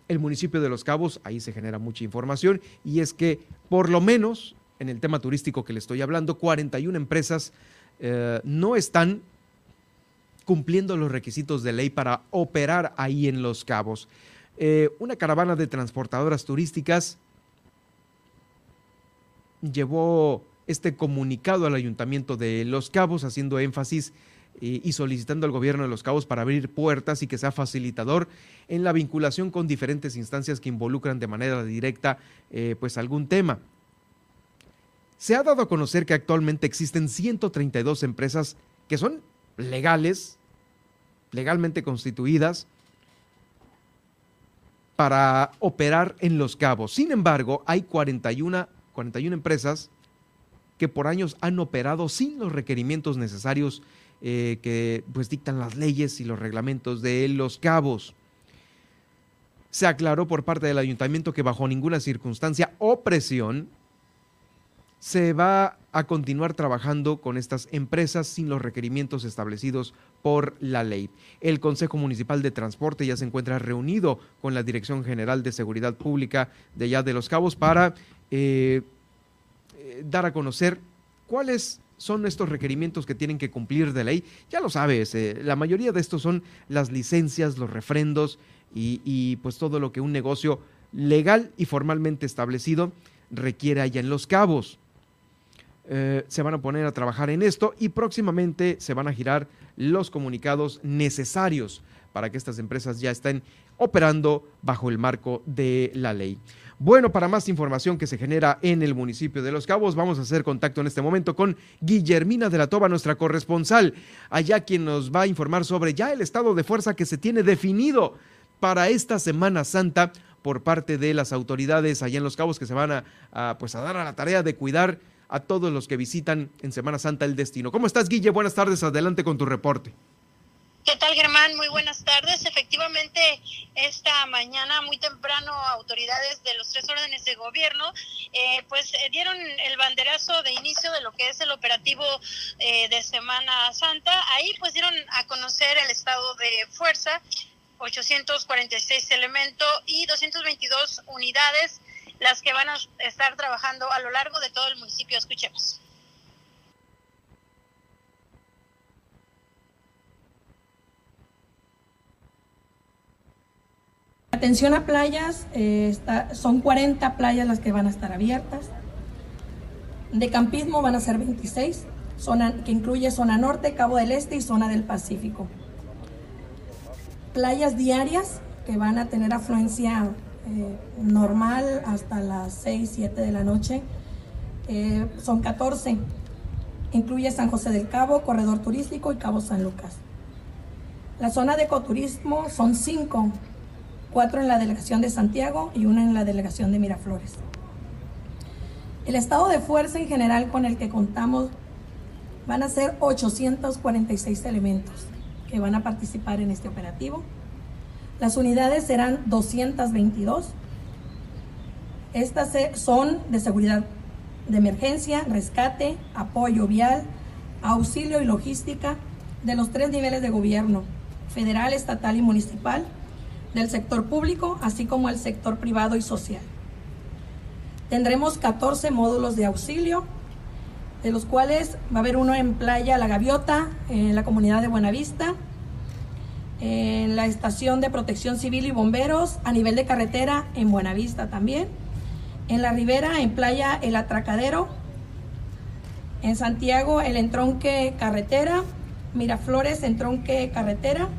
el municipio de Los Cabos, ahí se genera mucha información y es que por lo menos en el tema turístico que le estoy hablando, 41 empresas eh, no están cumpliendo los requisitos de ley para operar ahí en Los Cabos. Eh, una caravana de transportadoras turísticas llevó este comunicado al ayuntamiento de Los Cabos haciendo énfasis eh, y solicitando al gobierno de Los Cabos para abrir puertas y que sea facilitador en la vinculación con diferentes instancias que involucran de manera directa pues algún tema. Se ha dado a conocer que actualmente existen 132 empresas que son legales, legalmente constituidas, para operar en Los Cabos. Sin embargo, hay 41, 41 empresas que por años han operado sin los requerimientos necesarios eh, que pues dictan las leyes y los reglamentos de Los Cabos. Se aclaró por parte del ayuntamiento que bajo ninguna circunstancia o presión se va a continuar trabajando con estas empresas sin los requerimientos establecidos por la ley. El Consejo Municipal de Transporte ya se encuentra reunido con la Dirección General de Seguridad Pública de allá de Los Cabos para eh, eh, dar a conocer cuáles son estos requerimientos que tienen que cumplir de ley. Ya lo sabes, eh, la mayoría de estos son las licencias, los refrendos y, y pues todo lo que un negocio legal y formalmente establecido requiere allá en Los Cabos. Eh, se van a poner a trabajar en esto y próximamente se van a girar los comunicados necesarios para que estas empresas ya estén operando bajo el marco de la ley. Bueno, para más información que se genera en el municipio de Los Cabos, vamos a hacer contacto en este momento con Guillermina de la Toba, nuestra corresponsal, allá quien nos va a informar sobre ya el estado de fuerza que se tiene definido para esta Semana Santa por parte de las autoridades allá en Los Cabos que se van a, pues a dar a la tarea de cuidar a todos los que visitan en Semana Santa el destino. ¿Cómo estás, Guille? Buenas tardes, adelante con tu reporte. ¿Qué tal, Germán? Muy buenas tardes. Efectivamente, esta mañana, muy temprano, autoridades de los tres órdenes de gobierno, eh, pues eh, dieron el banderazo de inicio de lo que es el operativo eh, de Semana Santa. Ahí, pues, dieron a conocer el estado de fuerza, 846 elementos y 222 unidades las que van a estar trabajando a lo largo de todo el municipio. Escuchemos. Atención a playas, eh, son 40 playas las que van a estar abiertas. De campismo van a ser 26, zona, que incluye zona norte, Cabo del Este y zona del Pacífico. Playas diarias que van a tener afluencia eh, normal hasta las 6, 7 de la noche. Eh, son 14. Incluye San José del Cabo, Corredor Turístico y Cabo San Lucas. La zona de ecoturismo son 5, 4 en la delegación de Santiago y una en la delegación de Miraflores. El estado de fuerza en general con el que contamos van a ser 846 elementos que van a participar en este operativo. Las unidades serán 222. Estas son de seguridad de emergencia, rescate, apoyo vial, auxilio y logística de los tres niveles de gobierno, federal, estatal y municipal, del sector público, así como el sector privado y social. Tendremos 14 módulos de auxilio, de los cuales va a haber uno en Playa La Gaviota, en la comunidad de Buenavista, en la estación de protección civil y bomberos, a nivel de carretera en Buenavista también, en la Ribera, en Playa El Atracadero, en Santiago el entronque carretera, Miraflores entronque carretera,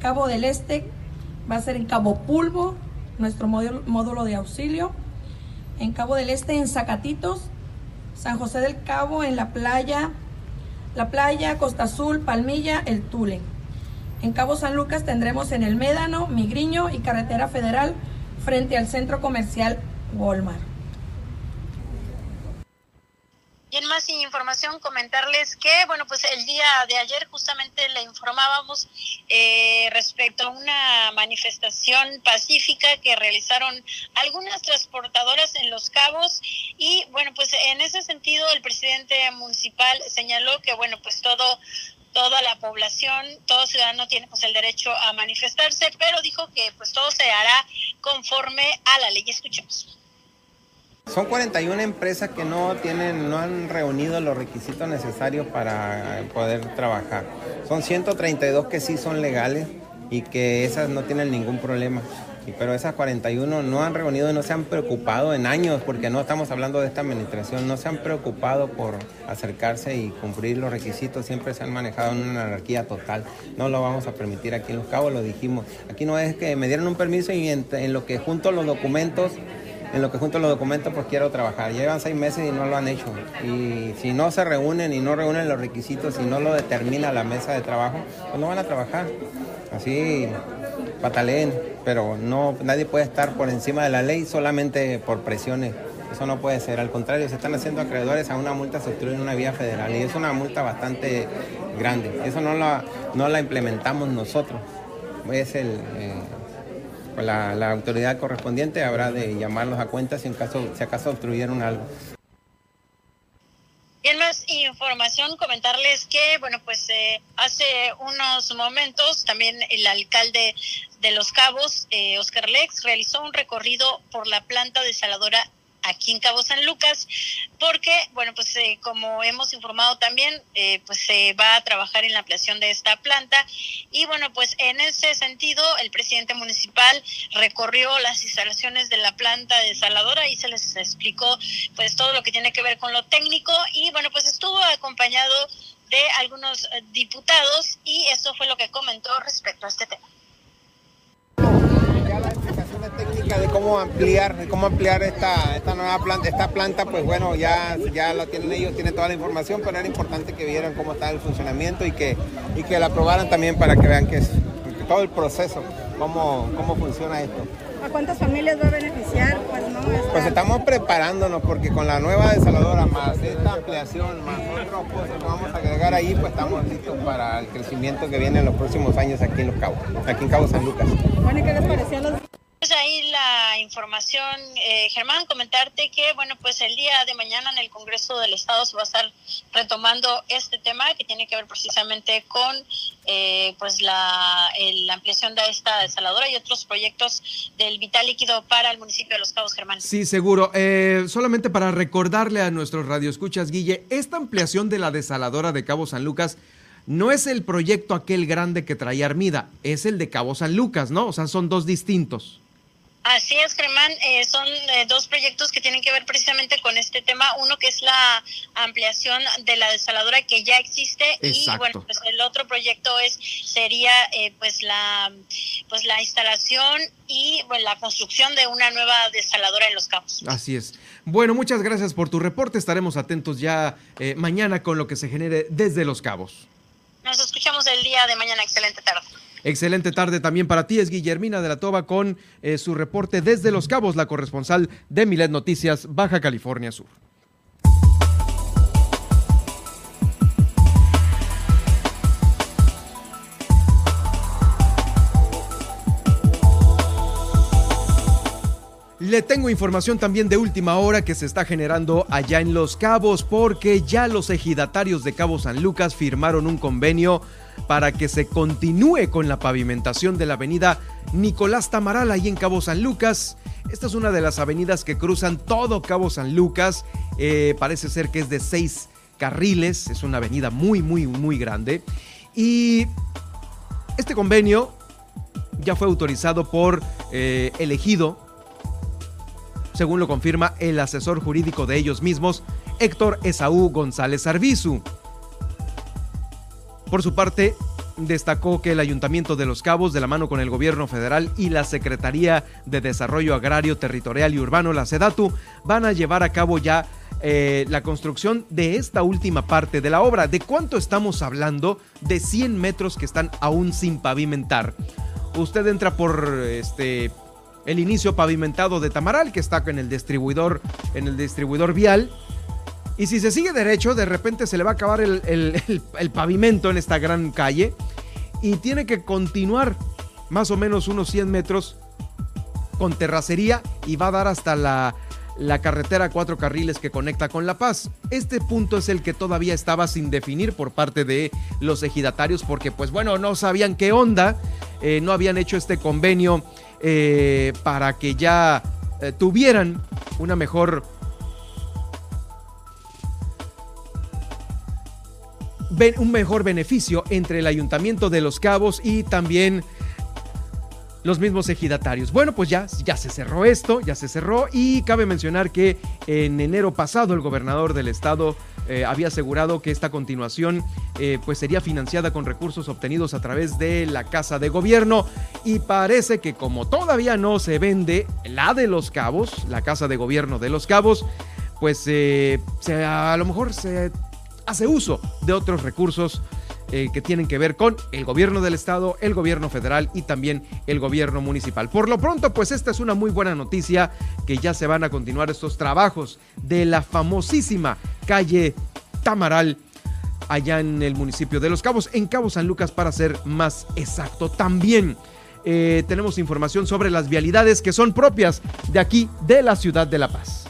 Cabo del Este va a ser en Cabo Pulvo, nuestro módulo de auxilio, en Cabo del Este en Zacatitos, San José del Cabo en la playa, la playa Costa Azul, Palmilla, el Tule. En Cabo San Lucas tendremos en el Médano, Migriño y Carretera Federal frente al centro comercial Walmart. Y en más información, comentarles que, bueno, pues el día de ayer justamente le informábamos eh, respecto a una manifestación pacífica que realizaron algunas transportadoras en Los Cabos y, bueno, pues en ese sentido el presidente municipal señaló que, bueno, pues todo toda la población, todo ciudadano tiene pues el derecho a manifestarse, pero dijo que pues todo se hará conforme a la ley. Escuchemos. Son 41 empresas que no tienen, no han reunido los requisitos necesarios para poder trabajar. Son 132 que sí son legales y que esas no tienen ningún problema. Pero esas 41 no han reunido y no se han preocupado en años, porque no estamos hablando de esta administración, no se han preocupado por acercarse y cumplir los requisitos, siempre se han manejado en una anarquía total. No lo vamos a permitir aquí en Los Cabos, lo dijimos. Aquí no es que me dieron un permiso y en, en lo que junto los documentos en lo que junto los documentos pues quiero trabajar. Llevan seis meses y no lo han hecho. Y si no se reúnen y no reúnen los requisitos y no lo determina la mesa de trabajo, pues no van a trabajar. Así pataleen, pero no, nadie puede estar por encima de la ley solamente por presiones. Eso no puede ser, al contrario, se están haciendo acreedores a una multa se en una vía federal y es una multa bastante grande. Eso no la, no la implementamos nosotros. Es el, eh, la, autoridad correspondiente habrá de llamarlos a cuenta si, en caso, si acaso obstruyeron algo. Y en más información, comentarles que, bueno, pues eh, hace unos momentos también el alcalde de Los Cabos, eh, Oscar Lex, realizó un recorrido por la planta desaladora aquí en Cabo San Lucas, porque, bueno, pues eh, como hemos informado también, eh, pues se va a trabajar en la ampliación de esta planta. Y bueno, pues en ese sentido el presidente municipal recorrió las instalaciones de la planta desaladora y se les explicó pues todo lo que tiene que ver con lo técnico. Y bueno, pues estuvo acompañado de algunos diputados y eso fue lo que comentó respecto a este tema técnica de cómo ampliar, cómo ampliar esta, esta nueva planta, esta planta, pues bueno, ya, ya lo tienen ellos, tienen toda la información, pero era importante que vieran cómo está el funcionamiento y que, y que la aprobaran también para que vean que es todo el proceso, cómo, cómo funciona esto. ¿A cuántas familias va a beneficiar? Pues, no, pues estamos preparándonos porque con la nueva desaladora más esta ampliación, más otros cosas que vamos a agregar ahí, pues estamos listos para el crecimiento que viene en los próximos años aquí en Los Cabos, aquí en Cabo San Lucas. Bueno, ¿y qué les parecía los pues ahí la información, eh, Germán, comentarte que, bueno, pues el día de mañana en el Congreso del Estado se va a estar retomando este tema que tiene que ver precisamente con, eh, pues, la, ampliación de esta desaladora y otros proyectos del vital líquido para el municipio de Los Cabos, Germán. Sí, seguro. Eh, solamente para recordarle a nuestros radioescuchas, Guille, esta ampliación de la desaladora de Cabo San Lucas no es el proyecto aquel grande que traía Armida, es el de Cabo San Lucas, ¿no? O sea, son dos distintos. Así es, Germán. Eh, son eh, dos proyectos que tienen que ver precisamente con este tema. Uno que es la ampliación de la desaladora que ya existe y bueno, pues el otro proyecto es sería eh, pues la pues la instalación y la construcción de una nueva desaladora en Los Cabos. Así es. Bueno, muchas gracias por tu reporte. Estaremos atentos ya mañana con lo que se genere desde Los Cabos. Nos escuchamos el día de mañana. Excelente tarde. Excelente tarde también para ti, es Guillermina de la Toba con eh, su reporte desde Los Cabos, la corresponsal de Milet Noticias, Baja California Sur. Tengo información también de última hora que se está generando allá en Los Cabos porque ya los ejidatarios de Cabo San Lucas firmaron un convenio para que se continúe con la pavimentación de la avenida Nicolás Tamaral ahí en Cabo San Lucas. Esta es una de las avenidas que cruzan todo Cabo San Lucas. Eh, parece ser que es de seis carriles. Es una avenida muy, muy, muy grande. Y este convenio ya fue autorizado por eh, elegido, según lo confirma el asesor jurídico de ellos mismos, Héctor Esaú González Arbizu. Por su parte, destacó que el Ayuntamiento de Los Cabos, de la mano con el Gobierno Federal y la Secretaría de Desarrollo Agrario, Territorial y Urbano, la SEDATU, van a llevar a cabo ya eh, la construcción de esta última parte de la obra. ¿De cuánto estamos hablando? De 100 metros que están aún sin pavimentar. Usted entra por este el inicio pavimentado de Tamaral, que está en el distribuidor, en el distribuidor vial. Y si se sigue derecho, de repente se le va a acabar el, el- pavimento en esta gran calle. Y tiene que continuar más o menos unos 100 metros con terracería y va a dar hasta la, la carretera cuatro carriles que conecta con La Paz. Este punto es el que todavía estaba sin definir por parte de los ejidatarios porque pues bueno, no sabían qué onda, eh, no habían hecho este convenio eh, para que ya eh, tuvieran una mejor un mejor beneficio entre el Ayuntamiento de Los Cabos y también los mismos ejidatarios. Bueno, pues ya, ya se cerró esto, ya se cerró y cabe mencionar que en enero pasado el gobernador del estado eh, había asegurado que esta continuación eh, pues sería financiada con recursos obtenidos a través de la Casa de Gobierno. Y parece que como todavía no se vende la de Los Cabos, la Casa de Gobierno de Los Cabos, pues eh, se- a lo mejor se hace uso de otros recursos eh, que tienen que ver con el gobierno del estado, el gobierno federal y también el gobierno municipal. Por lo pronto, pues esta es una muy buena noticia que ya se van a continuar estos trabajos de la famosísima calle Tamaral allá en el municipio de Los Cabos, en Cabo San Lucas para ser más exacto. También eh, tenemos información sobre las vialidades que son propias de aquí, de la ciudad de La Paz.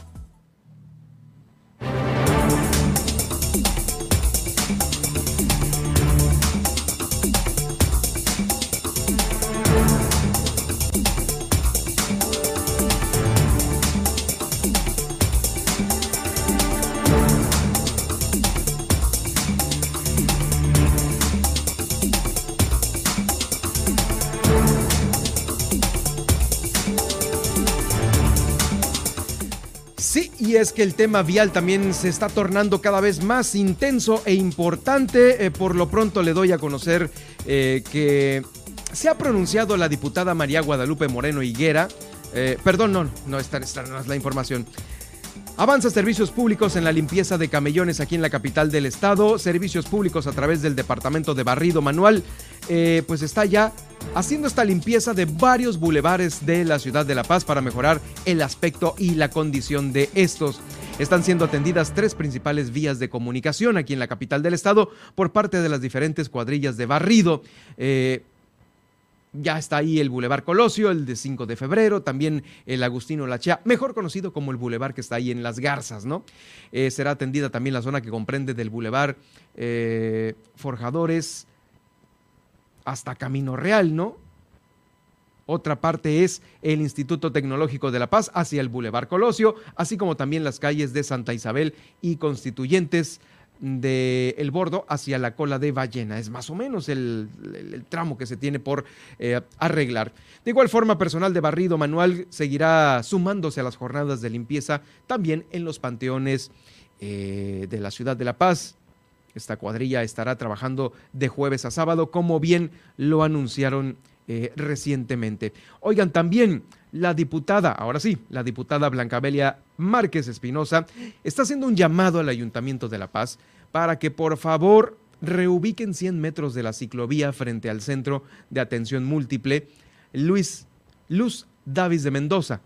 Es que el tema vial también se está tornando cada vez más intenso e importante. Eh, por lo pronto le doy a conocer eh, que se ha pronunciado la diputada María Guadalupe Moreno Higuera. Eh, perdón, no, no, esta, esta no es la información. Avanza servicios públicos en la limpieza de camellones aquí en la capital del estado. Servicios públicos a través del departamento de barrido manual. eh, pues está ya haciendo esta limpieza de varios bulevares de la ciudad de La Paz para mejorar el aspecto y la condición de estos. Están siendo atendidas tres principales vías de comunicación aquí en la capital del estado por parte de las diferentes cuadrillas de barrido. Eh, ya está ahí el Boulevard Colosio, el de 5 de febrero, también el Agustino Lachea, mejor conocido como el Boulevard que está ahí en Las Garzas, ¿no? Eh, será atendida también la zona que comprende del Boulevard eh, Forjadores hasta Camino Real, ¿no? Otra parte es el Instituto Tecnológico de La Paz hacia el Boulevard Colosio, así como también las calles de Santa Isabel y Constituyentes de El Bordo hacia la cola de Ballena. Es más o menos el, el- el tramo que se tiene por eh, arreglar. De igual forma, personal de barrido manual seguirá sumándose a las jornadas de limpieza también en los panteones eh, de la ciudad de La Paz. Esta cuadrilla estará trabajando de jueves a sábado, como bien lo anunciaron eh, recientemente. Oigan, también la diputada, ahora sí, la diputada Blancabelia Márquez Espinosa está haciendo un llamado al Ayuntamiento de La Paz para que por favor reubiquen 100 metros de la ciclovía frente al Centro de Atención Múltiple Luis Luz Davis de Mendoza.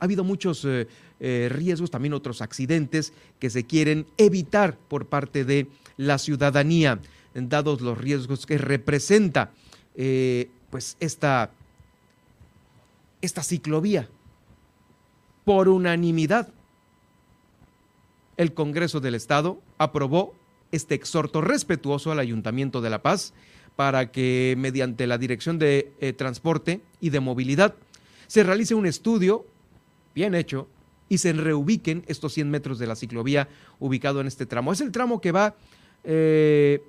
Ha habido muchos eh, eh, riesgos, también otros accidentes que se quieren evitar por parte de la ciudadanía, dados los riesgos que representa eh, pues esta, esta ciclovía. Por unanimidad, el Congreso del Estado aprobó este exhorto respetuoso al Ayuntamiento de La Paz para que mediante la Dirección de eh, Transporte y de Movilidad se realice un estudio bien hecho y se reubiquen estos 100 metros de la ciclovía ubicado en este tramo. Es el tramo que va eh,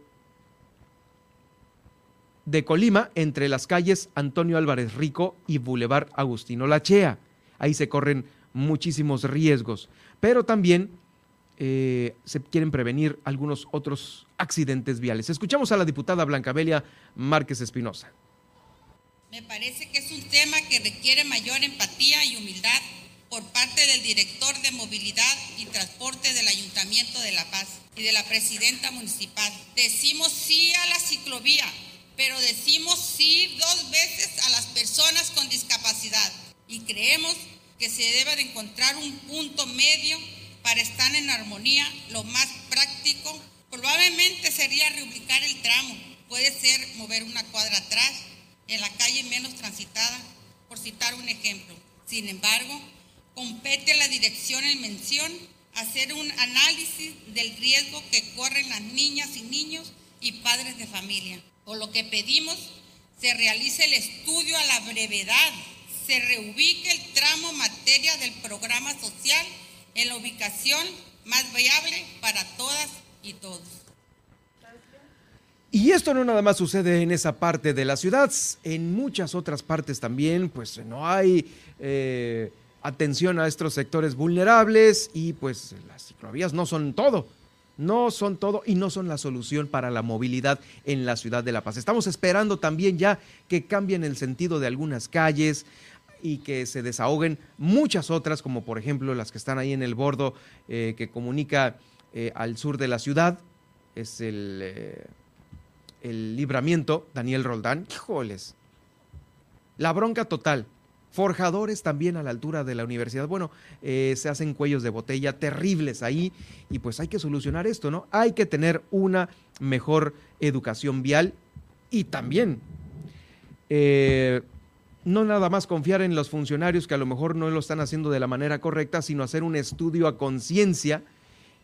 de Colima entre las calles Antonio Álvarez Rico y Boulevard Agustino Lachea. Ahí se corren muchísimos riesgos, pero también eh, se quieren prevenir algunos otros accidentes viales. Escuchamos a la diputada Blancabelia Márquez Espinosa. Me parece que es un tema que requiere mayor empatía y humildad por parte del director de movilidad y transporte del Ayuntamiento de La Paz y de la presidenta municipal. Decimos sí a la ciclovía, pero decimos sí dos veces a las personas con discapacidad y creemos que se debe de encontrar un punto medio para estar en armonía, lo más práctico probablemente sería reubicar el tramo. Puede ser mover una cuadra atrás en la calle menos transitada, por citar un ejemplo. Sin embargo, compete a la dirección en mención hacer un análisis del riesgo que corren las niñas y niños y padres de familia. Por lo que pedimos se realice el estudio a la brevedad, se reubique el tramo materia del programa social en la ubicación más viable para todas y todos. Y esto no nada más sucede en esa parte de la ciudad, en muchas otras partes también, pues no hay eh, atención a estos sectores vulnerables y pues las ciclovías no son todo, no son todo y no son la solución para la movilidad en la ciudad de La Paz. Estamos esperando también ya que cambien el sentido de algunas calles y que se desahoguen muchas otras, como por ejemplo las que están ahí en el bordo eh, que comunica eh, al sur de la ciudad, es el el libramiento, Daniel Roldán, híjoles, la bronca total. Forjadores también a la altura de la universidad. Bueno, eh, se hacen cuellos de botella terribles ahí y pues hay que solucionar esto, ¿no? Hay que tener una mejor educación vial y también eh, no nada más confiar en los funcionarios que a lo mejor no lo están haciendo de la manera correcta, sino hacer un estudio a conciencia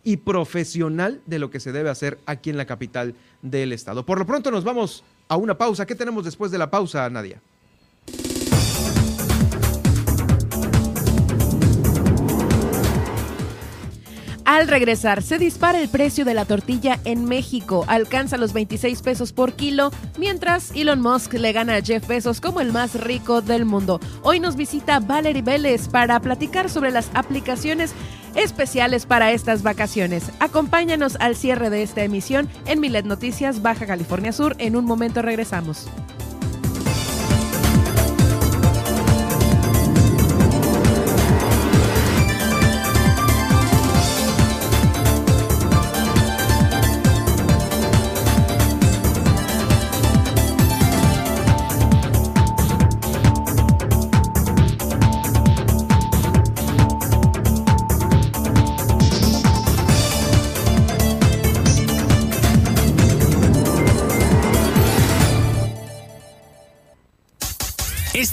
y profesional de lo que se debe hacer aquí en la capital del estado. Por lo pronto nos vamos a una pausa. ¿Qué tenemos después de la pausa, Nadia? Al regresar, se dispara el precio de la tortilla en México, alcanza los 26 pesos por kilo, mientras Elon Musk le gana a Jeff Bezos como el más rico del mundo. Hoy nos visita Valerie Vélez para platicar sobre las aplicaciones especiales para estas vacaciones. Acompáñanos al cierre de esta emisión en Milet Noticias Baja California Sur. En un momento regresamos.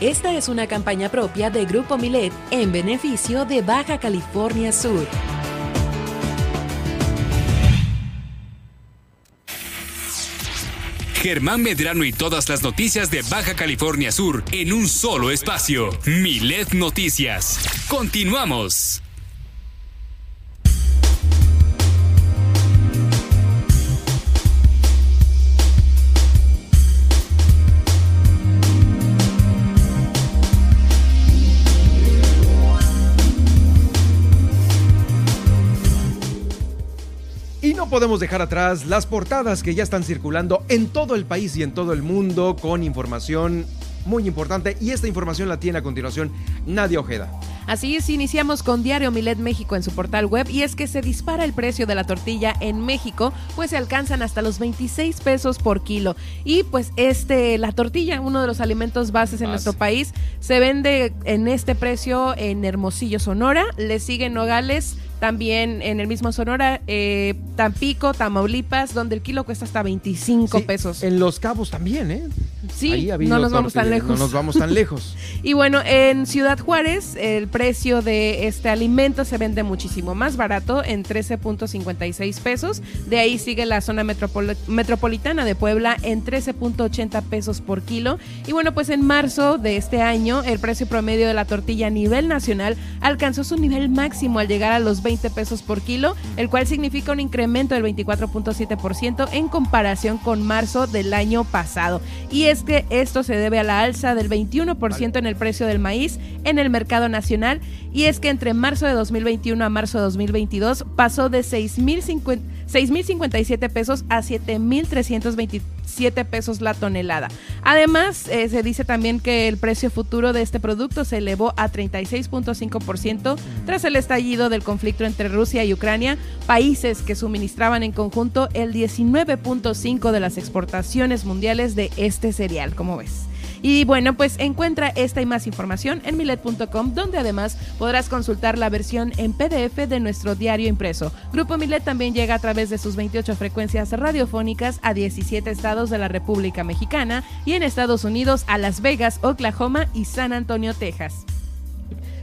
Esta es una campaña propia de Grupo Milet en beneficio de Baja California Sur. Germán Medrano y todas las noticias de Baja California Sur en un solo espacio. Milet Noticias. Continuamos. No podemos dejar atrás las portadas que ya están circulando en todo el país y en todo el mundo con información muy importante y esta información la tiene a continuación Nadia Ojeda. Así es, iniciamos con Diario Milet México en su portal web y es que se dispara el precio de la tortilla en México, pues se alcanzan hasta los 26 pesos por kilo. Y pues este, la tortilla, uno de los alimentos bases en nuestro país, se vende en este precio en Hermosillo, Sonora, le sigue Nogales, también en el mismo Sonora, eh, Tampico, Tamaulipas, donde el kilo cuesta hasta 25 Sí, pesos. En Los Cabos también, ¿eh? Sí, ha no nos vamos tan lejos. No nos vamos tan lejos. Y bueno, en Ciudad Juárez el precio de este alimento se vende muchísimo más barato en 13.56 pesos. De ahí sigue la zona metropol- metropolitana de Puebla en 13.80 pesos por kilo. Y bueno, pues en marzo de este año el precio promedio de la tortilla a nivel nacional alcanzó su nivel máximo al llegar a los 20 pesos por kilo, el cual significa un incremento del 24.7% en comparación con marzo del año pasado. Y es que esto se debe a la alza del 21% en el precio del maíz en el mercado nacional y es que entre marzo de 2021 a marzo de 2022 pasó de 6.050 6.057 pesos a 7.327 pesos la tonelada. Además, eh, se dice también que el precio futuro de este producto se elevó a 36.5% tras el estallido del conflicto entre Rusia y Ucrania, países que suministraban en conjunto el 19.5% de las exportaciones mundiales de este cereal, como ves. Y bueno, pues encuentra esta y más información en milet.com, donde además podrás consultar la versión en PDF de nuestro diario impreso. Grupo Milet también llega a través de sus 28 frecuencias radiofónicas a 17 estados de la República Mexicana y en Estados Unidos a Las Vegas, Oklahoma y San Antonio, Texas.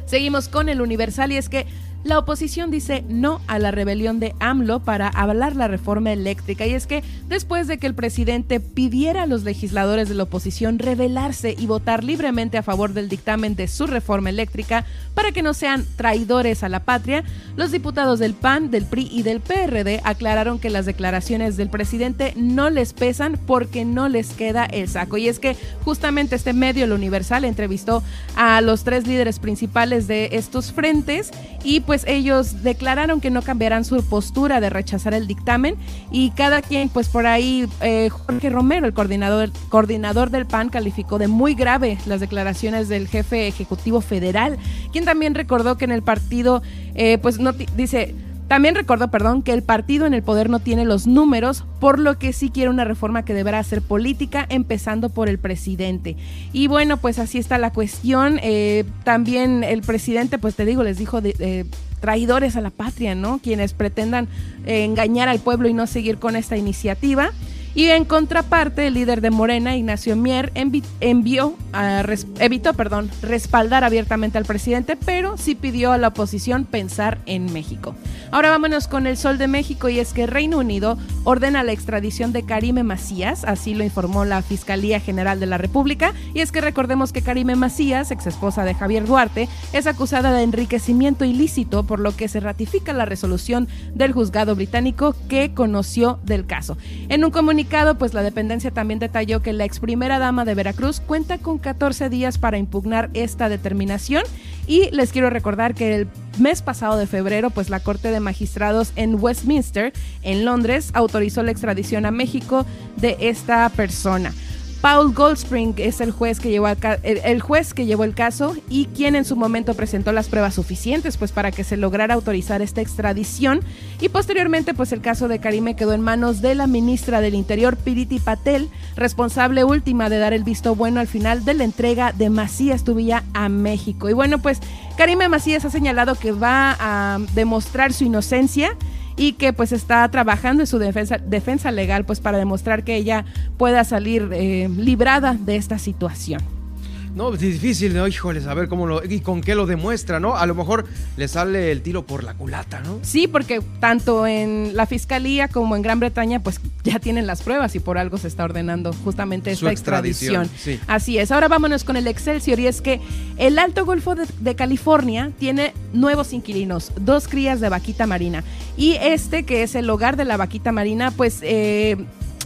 Seguimos con el Universal y es que la oposición dice no a la rebelión de AMLO para avalar la reforma eléctrica. Y es que después de que el presidente pidiera a los legisladores de la oposición rebelarse y votar libremente a favor del dictamen de su reforma eléctrica para que no sean traidores a la patria, los diputados del PAN, del PRI y del PRD aclararon que las declaraciones del presidente no les pesan porque no les queda el saco. Y es que justamente este medio, el Universal, entrevistó a los tres líderes principales de estos frentes y pues ellos declararon que no cambiarán su postura de rechazar el dictamen y cada quien pues por ahí eh, Jorge Romero, el coordinador, coordinador del PAN, calificó de muy grave las declaraciones del jefe ejecutivo federal, quien también recordó que en el partido eh, pues no dice también recordó, perdón, que el partido en el poder no tiene los números, por lo que sí quiere una reforma que deberá ser política, empezando por el presidente. Y bueno, pues así está la cuestión. Eh, también el presidente, pues te digo, les dijo de, eh, traidores a la patria, ¿no? Quienes pretendan eh, engañar al pueblo y no seguir con esta iniciativa. Y en contraparte, el líder de Morena, Ignacio Mier, envi- envió a evitó perdón, respaldar abiertamente al presidente, pero sí pidió a la oposición pensar en México. Ahora vámonos con el Sol de México y es que Reino Unido ordena la extradición de Karime Macías, así lo informó la Fiscalía General de la República, y es que recordemos que Karime Macías, ex esposa de Javier Duarte, es acusada de enriquecimiento ilícito, por lo que se ratifica la resolución del juzgado británico que conoció del caso. En un comunicado, pues la dependencia también detalló que la ex primera dama de Veracruz cuenta con 14 días para impugnar esta determinación y les quiero recordar que el mes pasado de febrero, pues la Corte de Magistrados en Westminster, en Londres, autorizó la extradición a México de esta persona. Paul Goldspring es el juez que llevó el, el juez que llevó el caso y quien en su momento presentó las pruebas suficientes pues para que se lograra autorizar esta extradición y posteriormente pues el caso de Karime quedó en manos de la ministra del Interior Piriti Patel, responsable última de dar el visto bueno al final de la entrega de Macías Tubilla a México. Y bueno, pues Karime Macías ha señalado que va a demostrar su inocencia y que pues está trabajando en su defensa, defensa legal pues para demostrar que ella pueda salir eh, librada de esta situación. No, es difícil, ¿no? Híjole, saber cómo lo. y con qué lo demuestra, ¿no? A lo mejor le sale el tiro por la culata, ¿no? Sí, porque tanto en la fiscalía como en Gran Bretaña, pues ya tienen las pruebas y por algo se está ordenando justamente esta Su extradición, extradición. sí. Así es. Ahora vámonos con el Excelsior y es que el Alto Golfo de, de California tiene nuevos inquilinos, dos crías de vaquita marina. Y este, que es el hogar de la vaquita marina, pues eh,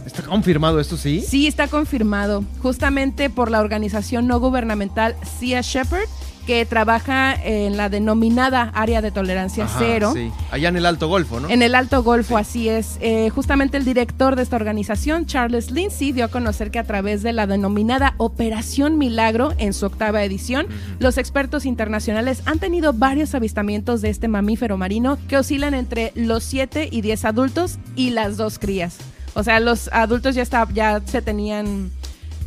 ¿Está confirmado esto, sí? Sí, está confirmado, justamente por la organización no gubernamental Sea Shepherd, que trabaja en la denominada área de tolerancia Ajá, cero. sí. Allá en el Alto Golfo, ¿no? En el Alto Golfo, así es. Eh, justamente el director de esta organización, Charles Lindsay, dio a conocer que a través de la denominada Operación Milagro, en su octava edición, los expertos internacionales han tenido varios avistamientos de este mamífero marino que oscilan entre los 7 y 10 adultos y las dos crías. O sea, los adultos ya, está, ya se tenían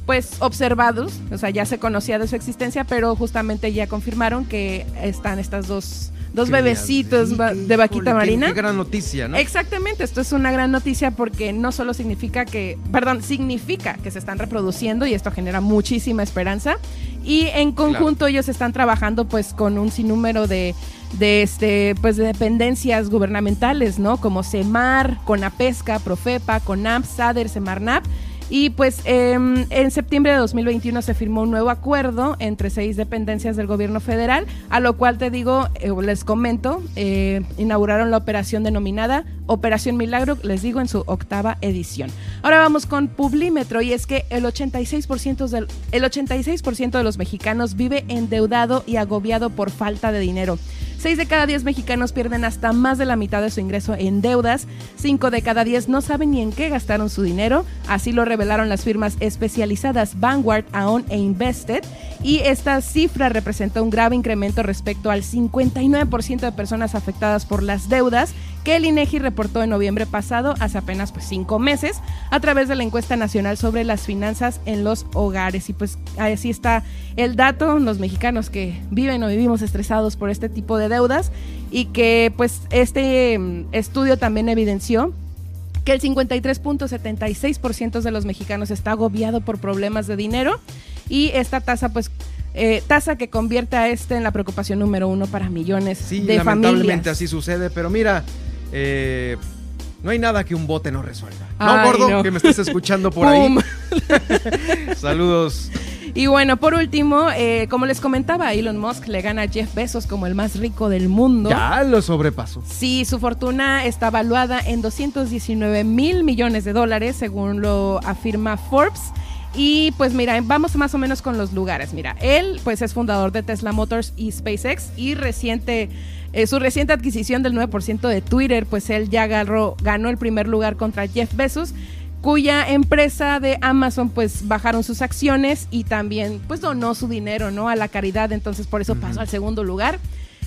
pues observados, o sea, ya se conocía de su existencia, pero justamente ya confirmaron que están estas dos, dos bebecitos de vaquita híjole, qué- marina. Qué gran noticia, ¿no? Exactamente, esto es una gran noticia porque no solo significa que, perdón, significa que se están reproduciendo y esto genera muchísima esperanza. Y en conjunto ellos están trabajando pues con un sinnúmero de, de este, pues de dependencias gubernamentales, ¿no? Como CEMAR, CONAPESCA, Profepa, CONAP, SADER, SEMARNAP. Y pues em, en septiembre de 2021 se firmó un nuevo acuerdo entre seis dependencias del gobierno federal, a lo cual te digo, eh, les comento, eh, inauguraron la operación denominada Operación Milagro, les digo, en su octava edición. Ahora vamos con Publímetro y es que el 86%, del, el 86 de los mexicanos vive endeudado y agobiado por falta de dinero. 6 de cada 10 mexicanos pierden hasta más de la mitad de su ingreso en deudas. 5 de cada 10 no saben ni en qué gastaron su dinero. Así lo revelaron las firmas especializadas Vanguard, Aon e Invested. Y esta cifra representa un grave incremento respecto al 59% de personas afectadas por las deudas que el INEGI reportó en noviembre pasado, hace apenas pues cinco meses, a través de la encuesta nacional sobre las finanzas en los hogares. Y pues así está el dato, los mexicanos que viven o vivimos estresados por este tipo de deudas y que pues este mm, estudio también evidenció que el 53.76% de los mexicanos está agobiado por problemas de dinero y esta tasa pues eh, tasa que convierte a este en la preocupación número uno para millones Sí, de lamentablemente familias. así sucede, pero mira, eh, no hay nada que un bote no resuelva. No, gordo, no. que me estés escuchando por ahí. Saludos. Y bueno, por último, eh, como les comentaba, Elon Musk le gana a Jeff Bezos como el más rico del mundo. Ya lo sobrepasó. Sí, su fortuna está valuada en 219 mil millones de dólares, según lo afirma Forbes. Y pues mira, vamos más o menos con los lugares. Mira, él pues es fundador de Tesla Motors y SpaceX y reciente, eh, su reciente adquisición del 9% de Twitter, pues él ya agarró, ganó el primer lugar contra Jeff Bezos cuya empresa de Amazon pues bajaron sus acciones y también pues donó su dinero no a la caridad. Entonces por eso pasó al segundo lugar.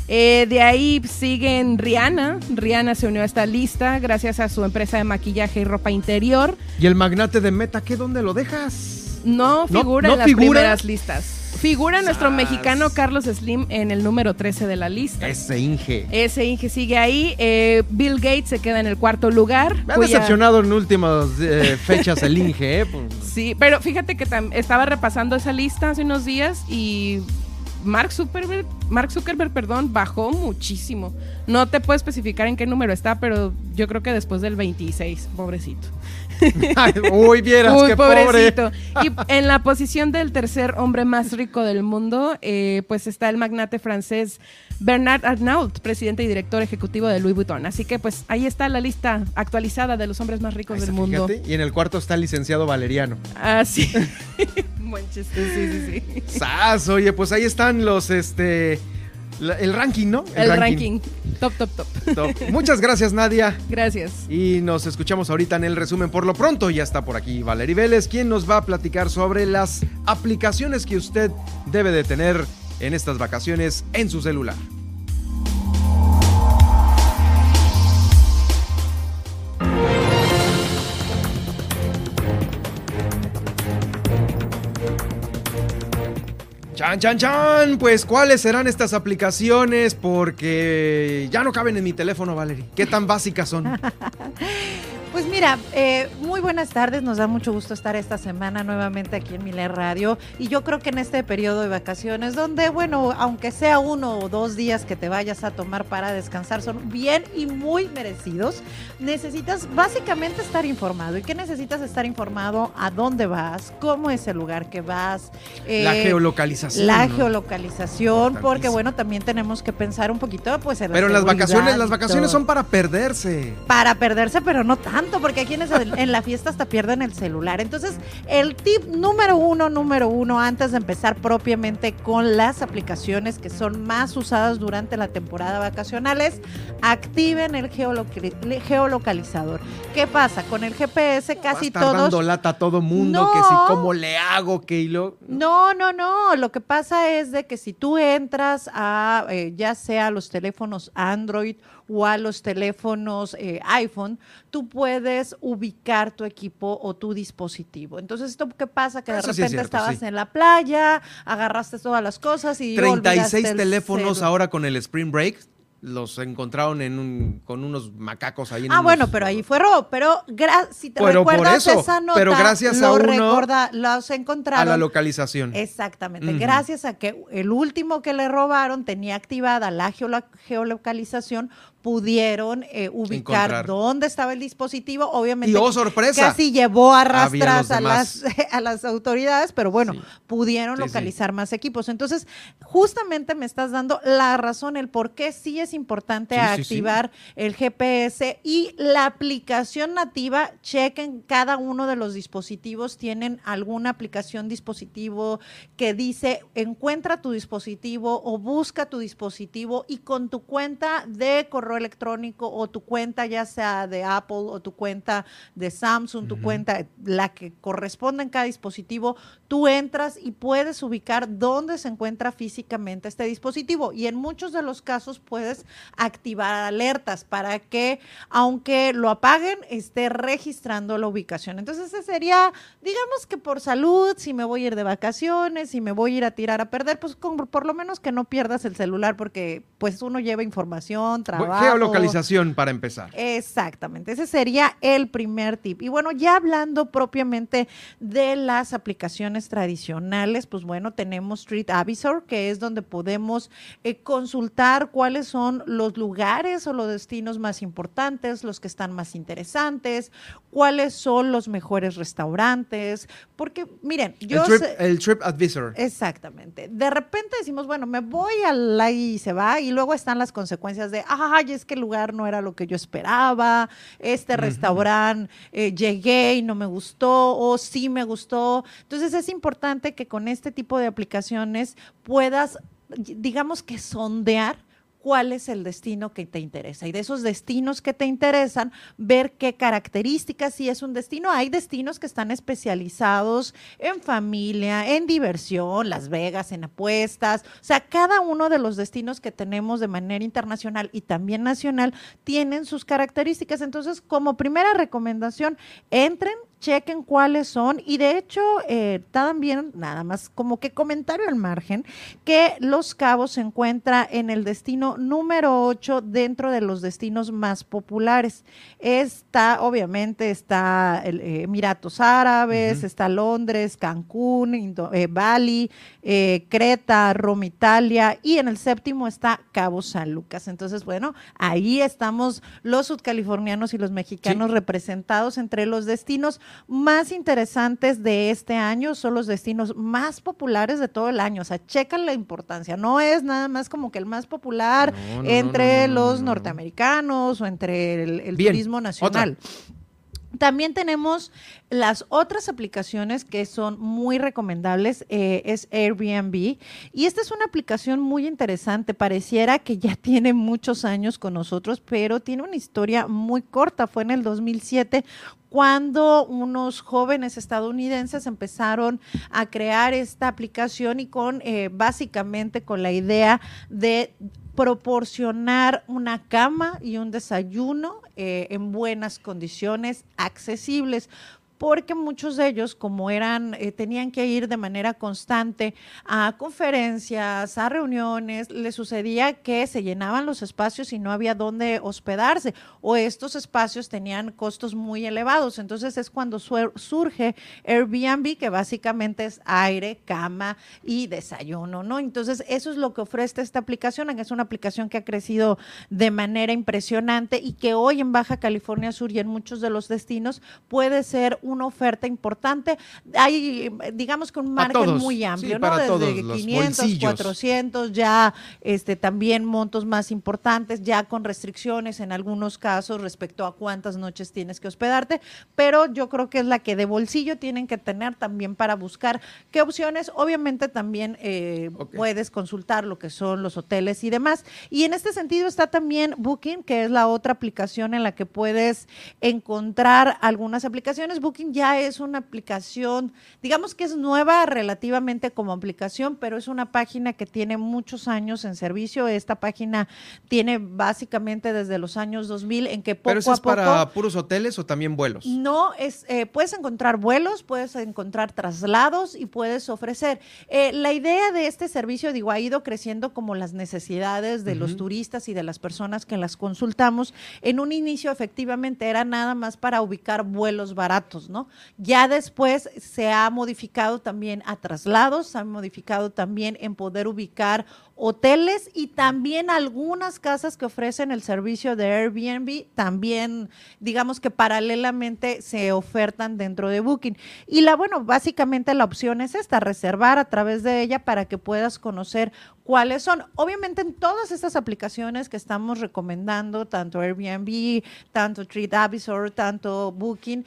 Eh, de ahí siguen Rihanna. Rihanna se unió a esta lista gracias a su empresa de maquillaje y ropa interior. ¿Y el magnate de Meta qué dónde lo dejas? no ¿No- figura no en las figura? primeras listas figura nuestro mexicano Carlos Slim en el número 13 de la lista Ese Inge. ese Inge sigue ahí Eh, Bill Gates se queda en el cuarto lugar Me ha cuya- decepcionado en últimas eh, fechas el Inge, ¿eh? Pues, Sí, pero fíjate que estaba repasando esa lista hace unos días y Mark Zuckerberg, Mark Zuckerberg, perdón, bajó muchísimo. No te puedo especificar en qué número está, pero yo creo que después del 26, pobrecito. Uy, vieras, Uy, qué pobrecito. pobre. Y en la posición del tercer hombre más rico del mundo, eh, pues está el magnate francés Bernard Arnault, presidente y director ejecutivo de Louis Vuitton. Así que pues ahí está la lista actualizada de los hombres más ricos del mundo. Fíjate, y en el cuarto está el licenciado Valeriano. Ah, sí. Buen chiste, sí, sí, sí. Sas, oye, pues ahí están los, este, la- el ranking, ¿no? El, ranking. Top, top, top. Top. Muchas gracias, Nadia. Gracias. Y nos escuchamos ahorita en el resumen. Por lo pronto, ya está por aquí Valerie Vélez, quien nos va a platicar sobre las aplicaciones que usted debe de tener en estas vacaciones en su celular. Chan, chan, chan. Pues, ¿cuáles serán estas aplicaciones? Porque ya no caben en mi teléfono, Valerie. ¿Qué tan básicas son? Pues mira, eh, muy buenas tardes, nos da mucho gusto estar esta semana nuevamente aquí en Miler Radio y yo creo que en este periodo de vacaciones donde, bueno, aunque sea uno o dos días que te vayas a tomar para descansar, son bien y muy merecidos, necesitas básicamente estar informado. ¿Y qué necesitas estar informado? ¿A dónde vas? ¿Cómo es el lugar que vas? la Eh, geolocalización. La ¿no? geolocalización, porque bueno, también tenemos que pensar un poquito pues en la Pero las vacaciones, las vacaciones son para perderse. para perderse, pero no tanto, porque aquí en, en la fiesta hasta pierden el celular. Entonces, el tip número uno, número uno, antes de empezar propiamente con las aplicaciones que son más usadas durante la temporada vacacional es activen el geoloc- geolocalizador. ¿Qué pasa? Con el GPS casi Estar dando todos... lata a todo mundo, que si cómo le hago, que lo... No, no, no. Lo que pasa es de que si tú entras a eh, ya sea a los teléfonos Android o a los teléfonos eh, iPhone, tú puedes ubicar tu equipo o tu dispositivo. Entonces, ¿esto qué pasa? Que de Eso sí es repente cierto, estabas sí. en la playa, agarraste todas las cosas y 36 olvidaste el teléfonos ahora con el Spring Break. Los encontraron en un, con unos macacos ahí en Ah, unos- bueno, pero ahí fue robo. Pero si te Pero recuerdas eso, esa nota, pero gracias lo a uno- recorda- los a la localización. Exactamente. Gracias a que el último que le robaron tenía activada la geolo- geolocalización, pudieron eh, ubicar Encontrar. dónde estaba el dispositivo. Obviamente, Y, oh, sorpresa, casi llevó a los a las, a las autoridades, pero bueno, pudieron Sí, sí. localizar más equipos. Entonces, justamente me estás dando la razón, el por qué sí es importante activar el GPS y la aplicación nativa, chequen cada uno de los dispositivos, tienen alguna aplicación dispositivo que dice encuentra tu dispositivo o busca tu dispositivo y con tu cuenta de correo electrónico o tu cuenta ya sea de Apple o tu cuenta de Samsung, tu cuenta, la que corresponda en cada dispositivo, tú entras y puedes ubicar dónde se encuentra físicamente este dispositivo y en muchos de los casos puedes activar alertas para que aunque lo apaguen esté registrando la ubicación. Entonces ese sería, digamos que por salud, si me voy a ir de vacaciones, si me voy a ir a tirar a perder, pues con- por lo menos que no pierdas el celular porque pues uno lleva información, trabajo. Geolocalización para empezar. Exactamente, ese sería el primer tip. Y bueno, ya hablando propiamente de las aplicaciones tradicionales, pues bueno, tenemos Street Avisor, que es donde podemos eh, consultar cuáles son los lugares o los destinos más importantes, los que están más interesantes, cuáles son los mejores restaurantes, porque miren, yo el, trip, sé- el trip advisor. Exactamente. De repente decimos, bueno, me voy al ahí y se va, y luego están las consecuencias de, ay, es que el lugar no era lo que yo esperaba, este restaurante eh, llegué y no me gustó, o sí me gustó. Entonces es importante que con este tipo de aplicaciones puedas, digamos que sondear cuál es el destino que te interesa. Y de esos destinos que te interesan, ver qué características, si es un destino. Hay destinos que están especializados en familia, en diversión, Las Vegas, en apuestas. O sea, cada uno de los destinos que tenemos de manera internacional y también nacional tienen sus características. Entonces, como primera recomendación, entren, chequen cuáles son y de hecho eh, también nada más como que comentario al margen que Los Cabos se encuentra en el destino número 8 dentro de los destinos más populares. Está obviamente está el, eh, Emiratos Árabes, está Londres, Cancún, Indo- eh, Bali, eh, Creta, Roma, Italia y en el séptimo está Cabo San Lucas. Entonces, bueno, ahí estamos los sudcalifornianos y los mexicanos representados entre los destinos más interesantes de este año, son los destinos más populares de todo el año. O sea, checan la importancia. No es nada más como que el más popular No, no, no, entre no, los no, no. norteamericanos o entre el, turismo nacional. También tenemos las otras aplicaciones que son muy recomendables, eh, es Airbnb. Y esta es una aplicación muy interesante. Pareciera que ya tiene muchos años con nosotros, pero tiene una historia muy corta. Fue en el 2007 cuando unos jóvenes estadounidenses empezaron a crear esta aplicación y con eh, básicamente con la idea de proporcionar una cama y un desayuno eh, en buenas condiciones, accesibles. Porque muchos de ellos, como eran, eh, tenían que ir de manera constante a conferencias, a reuniones, les sucedía que se llenaban los espacios y no había dónde hospedarse, o estos espacios tenían costos muy elevados. Entonces es cuando surge Airbnb, que básicamente es aire, cama y desayuno, ¿no? Entonces eso es lo que ofrece esta aplicación, es una aplicación que ha crecido de manera impresionante y que hoy en Baja California Sur y en muchos de los destinos puede ser una oferta importante. Hay, digamos que un margen muy amplio, ¿no? Desde 500, 400, ya este, también montos más importantes, ya con restricciones en algunos casos respecto a cuántas noches tienes que hospedarte, pero yo creo que es la que de bolsillo tienen que tener también para buscar qué opciones. Obviamente también eh, puedes consultar lo que son los hoteles y demás. Y en este sentido está también Booking, que es la otra aplicación en la que puedes encontrar algunas aplicaciones. Booking ya es una aplicación, digamos que es nueva relativamente como aplicación, pero es una página que tiene muchos años en servicio. Esta página tiene básicamente desde los años 2000 en que poco ¿Pero eso a es poco, para puros hoteles o también vuelos? No, es, eh, puedes encontrar vuelos, puedes encontrar traslados y puedes ofrecer. Eh, la idea de este servicio, digo, ha ido creciendo como las necesidades de los turistas y de las personas que las consultamos. En un inicio, efectivamente, era nada más para ubicar vuelos baratos, ¿no? Ya después se ha modificado también a traslados, se ha modificado también en poder ubicar hoteles y también algunas casas que ofrecen el servicio de Airbnb también, digamos que paralelamente se ofertan dentro de Booking. Y la, bueno, básicamente la opción es esta, reservar a través de ella para que puedas conocer cuáles son. Obviamente en todas estas aplicaciones que estamos recomendando, tanto Airbnb, tanto TripAdvisor, tanto Booking,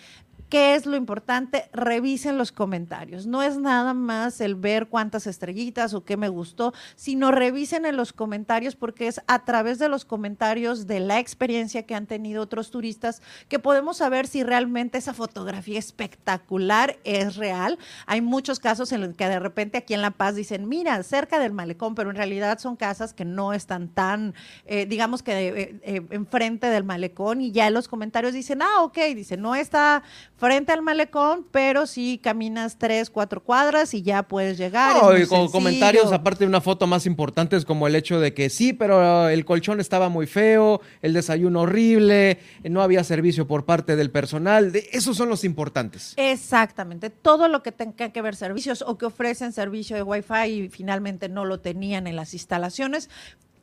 ¿Qué es lo importante? Revisen los comentarios. No es nada más el ver cuántas estrellitas o qué me gustó, sino revisen en los comentarios porque es a través de los comentarios de la experiencia que han tenido otros turistas que podemos saber si realmente esa fotografía espectacular es real. Hay muchos casos en los que de repente aquí en La Paz dicen, mira, cerca del malecón, pero en realidad son casas que no están tan, eh, digamos que eh, eh, enfrente del malecón y ya en los comentarios dicen, ah, ok, dice, no está frente al malecón, pero si caminas tres, cuatro cuadras y ya puedes llegar. y con comentarios, aparte de una foto más importante, es como el hecho de que sí, pero el colchón estaba muy feo, el desayuno horrible, no había servicio por parte del personal. esos son los importantes. Exactamente. Todo lo que tenga que ver servicios o que ofrecen servicio de Wi-Fi y finalmente no lo tenían en las instalaciones,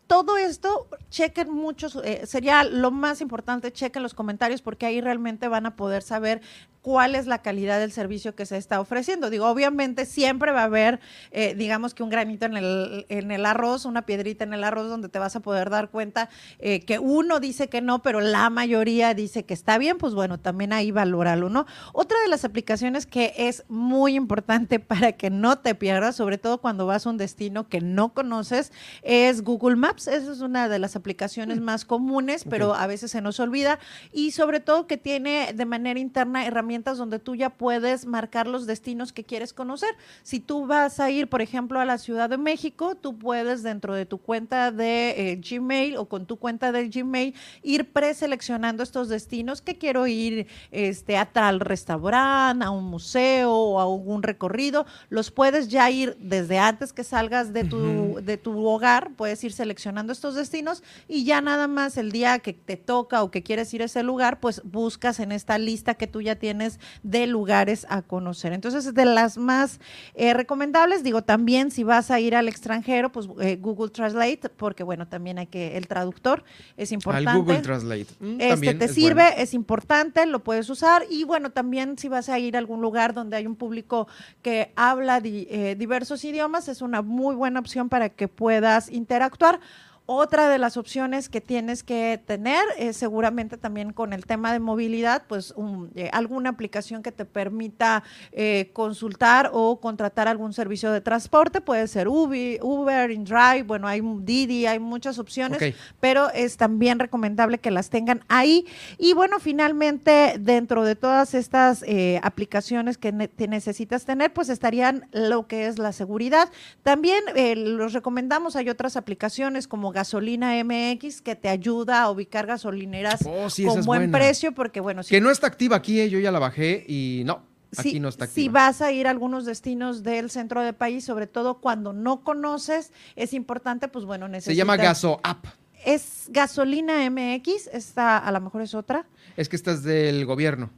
todo esto, chequen muchos, eh, sería lo más importante, chequen los comentarios porque ahí realmente van a poder saber cuál es la calidad del servicio que se está ofreciendo. Digo, obviamente siempre va a haber, eh, digamos que un granito en el, en el arroz, una piedrita en el arroz donde te vas a poder dar cuenta eh, que uno dice que no, pero la mayoría dice que está bien, pues bueno, también ahí valóralo, ¿no? Otra de las aplicaciones que es muy importante para que no te pierdas, sobre todo cuando vas a un destino que no conoces, es Google Maps. Esa es una de las aplicaciones mm. más comunes, pero a veces se nos olvida y sobre todo que tiene de manera interna herramientas donde tú ya puedes marcar los destinos que quieres conocer. Si tú vas a ir, por ejemplo, a la Ciudad de México, tú puedes dentro de tu cuenta de eh, Gmail o con tu cuenta de Gmail ir preseleccionando estos destinos que quiero ir este, a tal restaurante, a un museo o a algún recorrido. Los puedes ya ir desde antes que salgas de tu, de tu hogar, puedes ir seleccionando estos destinos y ya nada más el día que te toca o que quieres ir a ese lugar, pues buscas en esta lista que tú ya tienes de lugares a conocer. Entonces, de las más eh, recomendables, digo, también si vas a ir al extranjero, pues eh, Google Translate, porque bueno, también hay que, el traductor es importante. Al Google Translate. Mm, este te sirve, es importante, lo puedes usar. Y bueno, también si vas a ir a algún lugar donde hay un público que habla eh, diversos idiomas, es una muy buena opción para que puedas interactuar. Otra de las opciones que tienes que tener es seguramente también con el tema de movilidad, pues eh, alguna aplicación que te permita eh, consultar o contratar algún servicio de transporte, puede ser Uber, Uber, InDrive, bueno, hay Didi, hay muchas opciones, pero es también recomendable que las tengan ahí. Y bueno, finalmente, dentro de todas estas eh, aplicaciones que te necesitas tener, pues estarían lo que es la seguridad. También los recomendamos, hay otras aplicaciones como Gasolina MX, que te ayuda a ubicar gasolineras Oh, sí, con buen buena. precio, porque bueno, si Que no está activa aquí, eh, yo ya la bajé y no, aquí si, no está si vas a ir a algunos destinos del centro del país, sobre todo cuando no conoces, es importante, pues bueno, necesitas... Se llama Gaso App. Es Gasolina MX, esta a lo mejor es otra. Es que esta es del gobierno.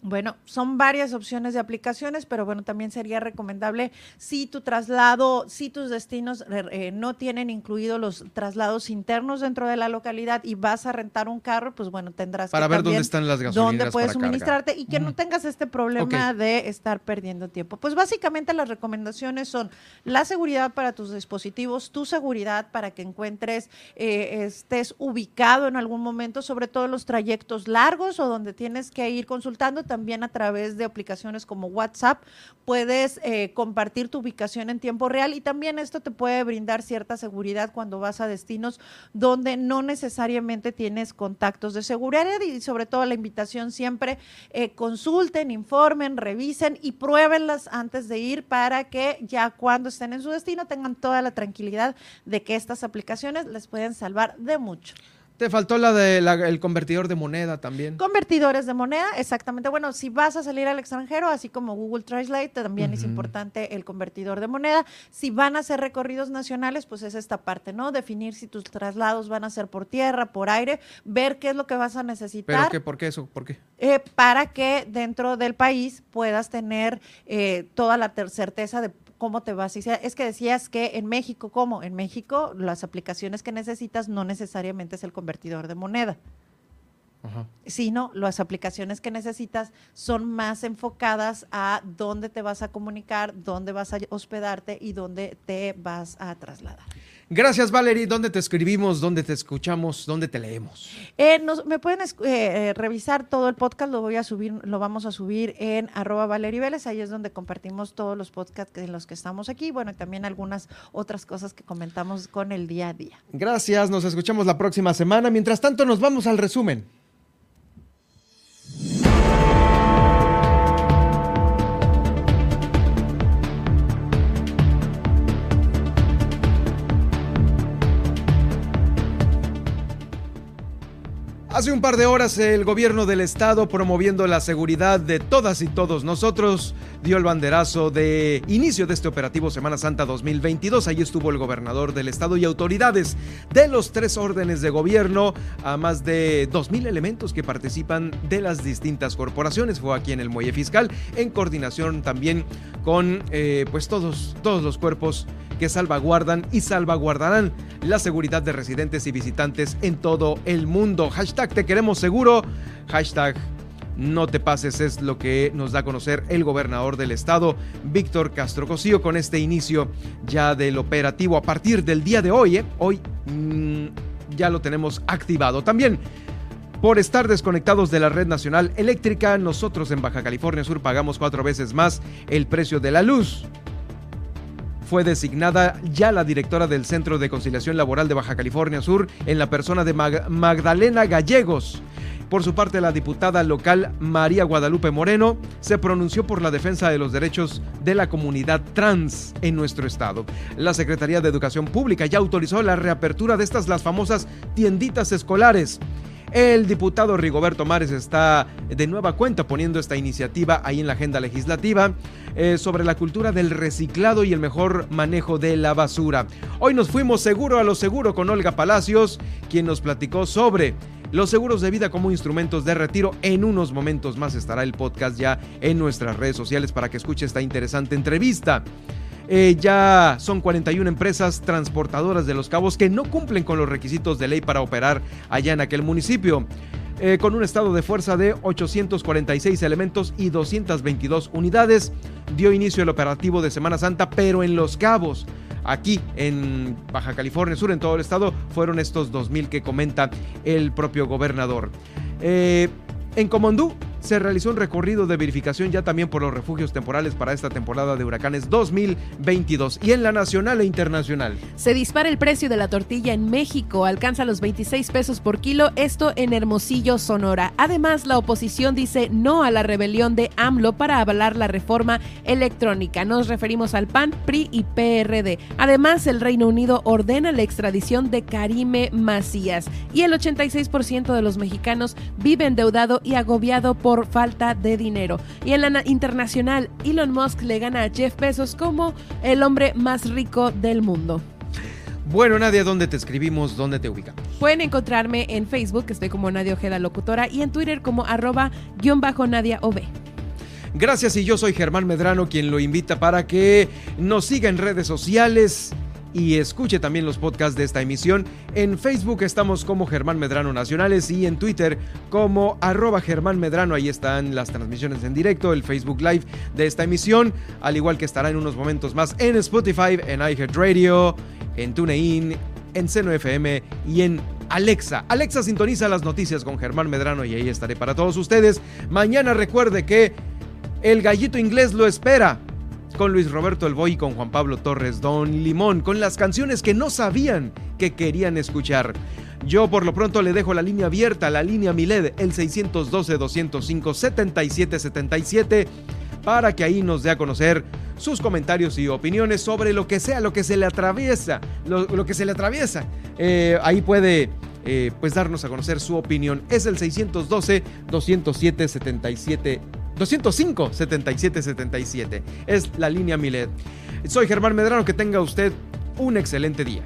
Bueno, son varias opciones de aplicaciones, pero bueno, también sería recomendable si tu traslado, si tus destinos eh, eh, no tienen incluidos los traslados internos dentro de la localidad y vas a rentar un carro, pues bueno, tendrás Para que ver dónde están las dónde gasolineras puedes para cargar. suministrarte y que no Mm. tengas este problema de estar perdiendo tiempo. Pues básicamente las recomendaciones son la seguridad para tus dispositivos, tu seguridad para que encuentres, eh, estés ubicado en algún momento, sobre todo los trayectos largos o donde tienes que ir consultando, también a través de aplicaciones como WhatsApp puedes eh, compartir tu ubicación en tiempo real y también esto te puede brindar cierta seguridad cuando vas a destinos donde no necesariamente tienes contactos de seguridad y sobre todo la invitación siempre eh, consulten, informen, revisen y pruébenlas antes de ir para que ya cuando estén en su destino tengan toda la tranquilidad de que estas aplicaciones les pueden salvar de mucho. Te faltó la del convertidor de moneda también. Convertidores de moneda, exactamente. Bueno, si vas a salir al extranjero, así como Google Translate, también es importante el convertidor de moneda. Si van a hacer recorridos nacionales, pues es esta parte, ¿no? Definir si tus traslados van a ser por tierra, por aire, ver qué es lo que vas a ¿Pero necesitar. qué? ¿Por qué eso? ¿Por qué? eh, para que dentro del país puedas tener eh, toda la certeza de cómo te vas. Y sea- Es que decías que en México, ¿cómo? En México las aplicaciones que necesitas no necesariamente es el convertidor de moneda Ajá. sino las aplicaciones que necesitas son más enfocadas a dónde te vas a comunicar, dónde vas a hospedarte y dónde te vas a trasladar. Gracias, Valerie. ¿Dónde te escribimos? ¿Dónde te escuchamos? ¿Dónde te leemos? Eh, nos- me pueden eh, eh, revisar todo el podcast, lo voy a subir, lo vamos a subir en arroba Valerie Vélez, ahí es donde compartimos todos los podcasts en los que estamos aquí, bueno, y también algunas otras cosas que comentamos con el día a día. Gracias, nos escuchamos la próxima semana. Mientras tanto, nos vamos al resumen. Hace un par de horas el gobierno del estado promoviendo la seguridad de todas y todos nosotros dio el banderazo de inicio de este operativo Semana Santa 2022. Ahí estuvo el gobernador del estado y autoridades de los tres órdenes de gobierno a más de 2.000 elementos que participan de las distintas corporaciones. Fue aquí en el Muelle Fiscal en coordinación también con eh, pues todos, todos los cuerpos que salvaguardan y salvaguardarán la seguridad de residentes y visitantes en todo el mundo. Hashtag te queremos seguro. Hashtag no te pases es lo que nos da a conocer el gobernador del estado, Víctor Castro Cosío, con este inicio ya del operativo a partir del día de hoy. ¿eh? Hoy mm, ya lo tenemos activado. También por estar desconectados de la red nacional eléctrica, nosotros en Baja California Sur pagamos cuatro veces más el precio de la luz fue designada ya la directora del Centro de Conciliación Laboral de Baja California Sur en la persona de Mag- Magdalena Gallegos. Por su parte, la diputada local María Guadalupe Moreno se pronunció por la defensa de los derechos de la comunidad trans en nuestro estado. La Secretaría de Educación Pública ya autorizó la reapertura de estas las famosas tienditas escolares. El diputado Rigoberto Mares está de nueva cuenta poniendo esta iniciativa ahí en la agenda legislativa eh, sobre la cultura del reciclado y el mejor manejo de la basura. Hoy nos fuimos seguro a lo seguro con Olga Palacios, quien nos platicó sobre los seguros de vida como instrumentos de retiro. En unos momentos más estará el podcast ya en nuestras redes sociales para que escuche esta interesante entrevista. Eh, ya son 41 empresas transportadoras de los cabos que no cumplen con los requisitos de ley para operar allá en aquel municipio. Eh, con un estado de fuerza de 846 elementos y 222 unidades, dio inicio el operativo de Semana Santa, pero en Los Cabos. Aquí en Baja California Sur, en todo el estado, fueron estos 2.000 que comenta el propio gobernador. Eh, en Comondú se realizó un recorrido de verificación ya también por los refugios temporales para esta temporada de huracanes 2022 y en la nacional e internacional. Se dispara el precio de la tortilla en México, alcanza los 26 pesos por kilo, esto en Hermosillo, Sonora. Además, la oposición dice no a la rebelión de AMLO para avalar la reforma electrónica. Nos referimos al PAN, PRI y PRD. Además, el Reino Unido ordena la extradición de Karime Macías y el 86% de los mexicanos vive endeudado y agobiado por falta de dinero. Y en la internacional, Elon Musk le gana a Jeff Bezos como el hombre más rico del mundo. Bueno, Nadia, ¿dónde te escribimos? ¿Dónde te ubicamos? Pueden encontrarme en Facebook, que estoy como Nadia Ojeda Locutora, y en Twitter como arroba guion bajo Nadia OV. Gracias y yo soy Germán Medrano quien lo invita para que nos siga en redes sociales y escuche también los podcasts de esta emisión. En Facebook estamos como Germán Medrano Nacionales y en Twitter como arroba Germán Medrano. Ahí están las transmisiones en directo, el Facebook Live de esta emisión, al igual que estará en unos momentos más en Spotify, en iHeartRadio, en TuneIn, en Seno FM y en Alexa. Alexa sintoniza las noticias con Germán Medrano y ahí estaré para todos ustedes. Mañana recuerde que el gallito inglés lo espera con Luis Roberto El Boy y con Juan Pablo Torres Don Limón, con las canciones que no sabían que querían escuchar. Yo por lo pronto le dejo la línea abierta, la línea Miled, el 612-205-7777, para que ahí nos dé a conocer sus comentarios y opiniones sobre lo que sea, lo que se le atraviesa, lo, que se le atraviesa. Eh, ahí puede eh, pues darnos a conocer su opinión. Es el 612-207-77 205 77 77. Es la línea Milet. Soy Germán Medrano, que tenga usted un excelente día.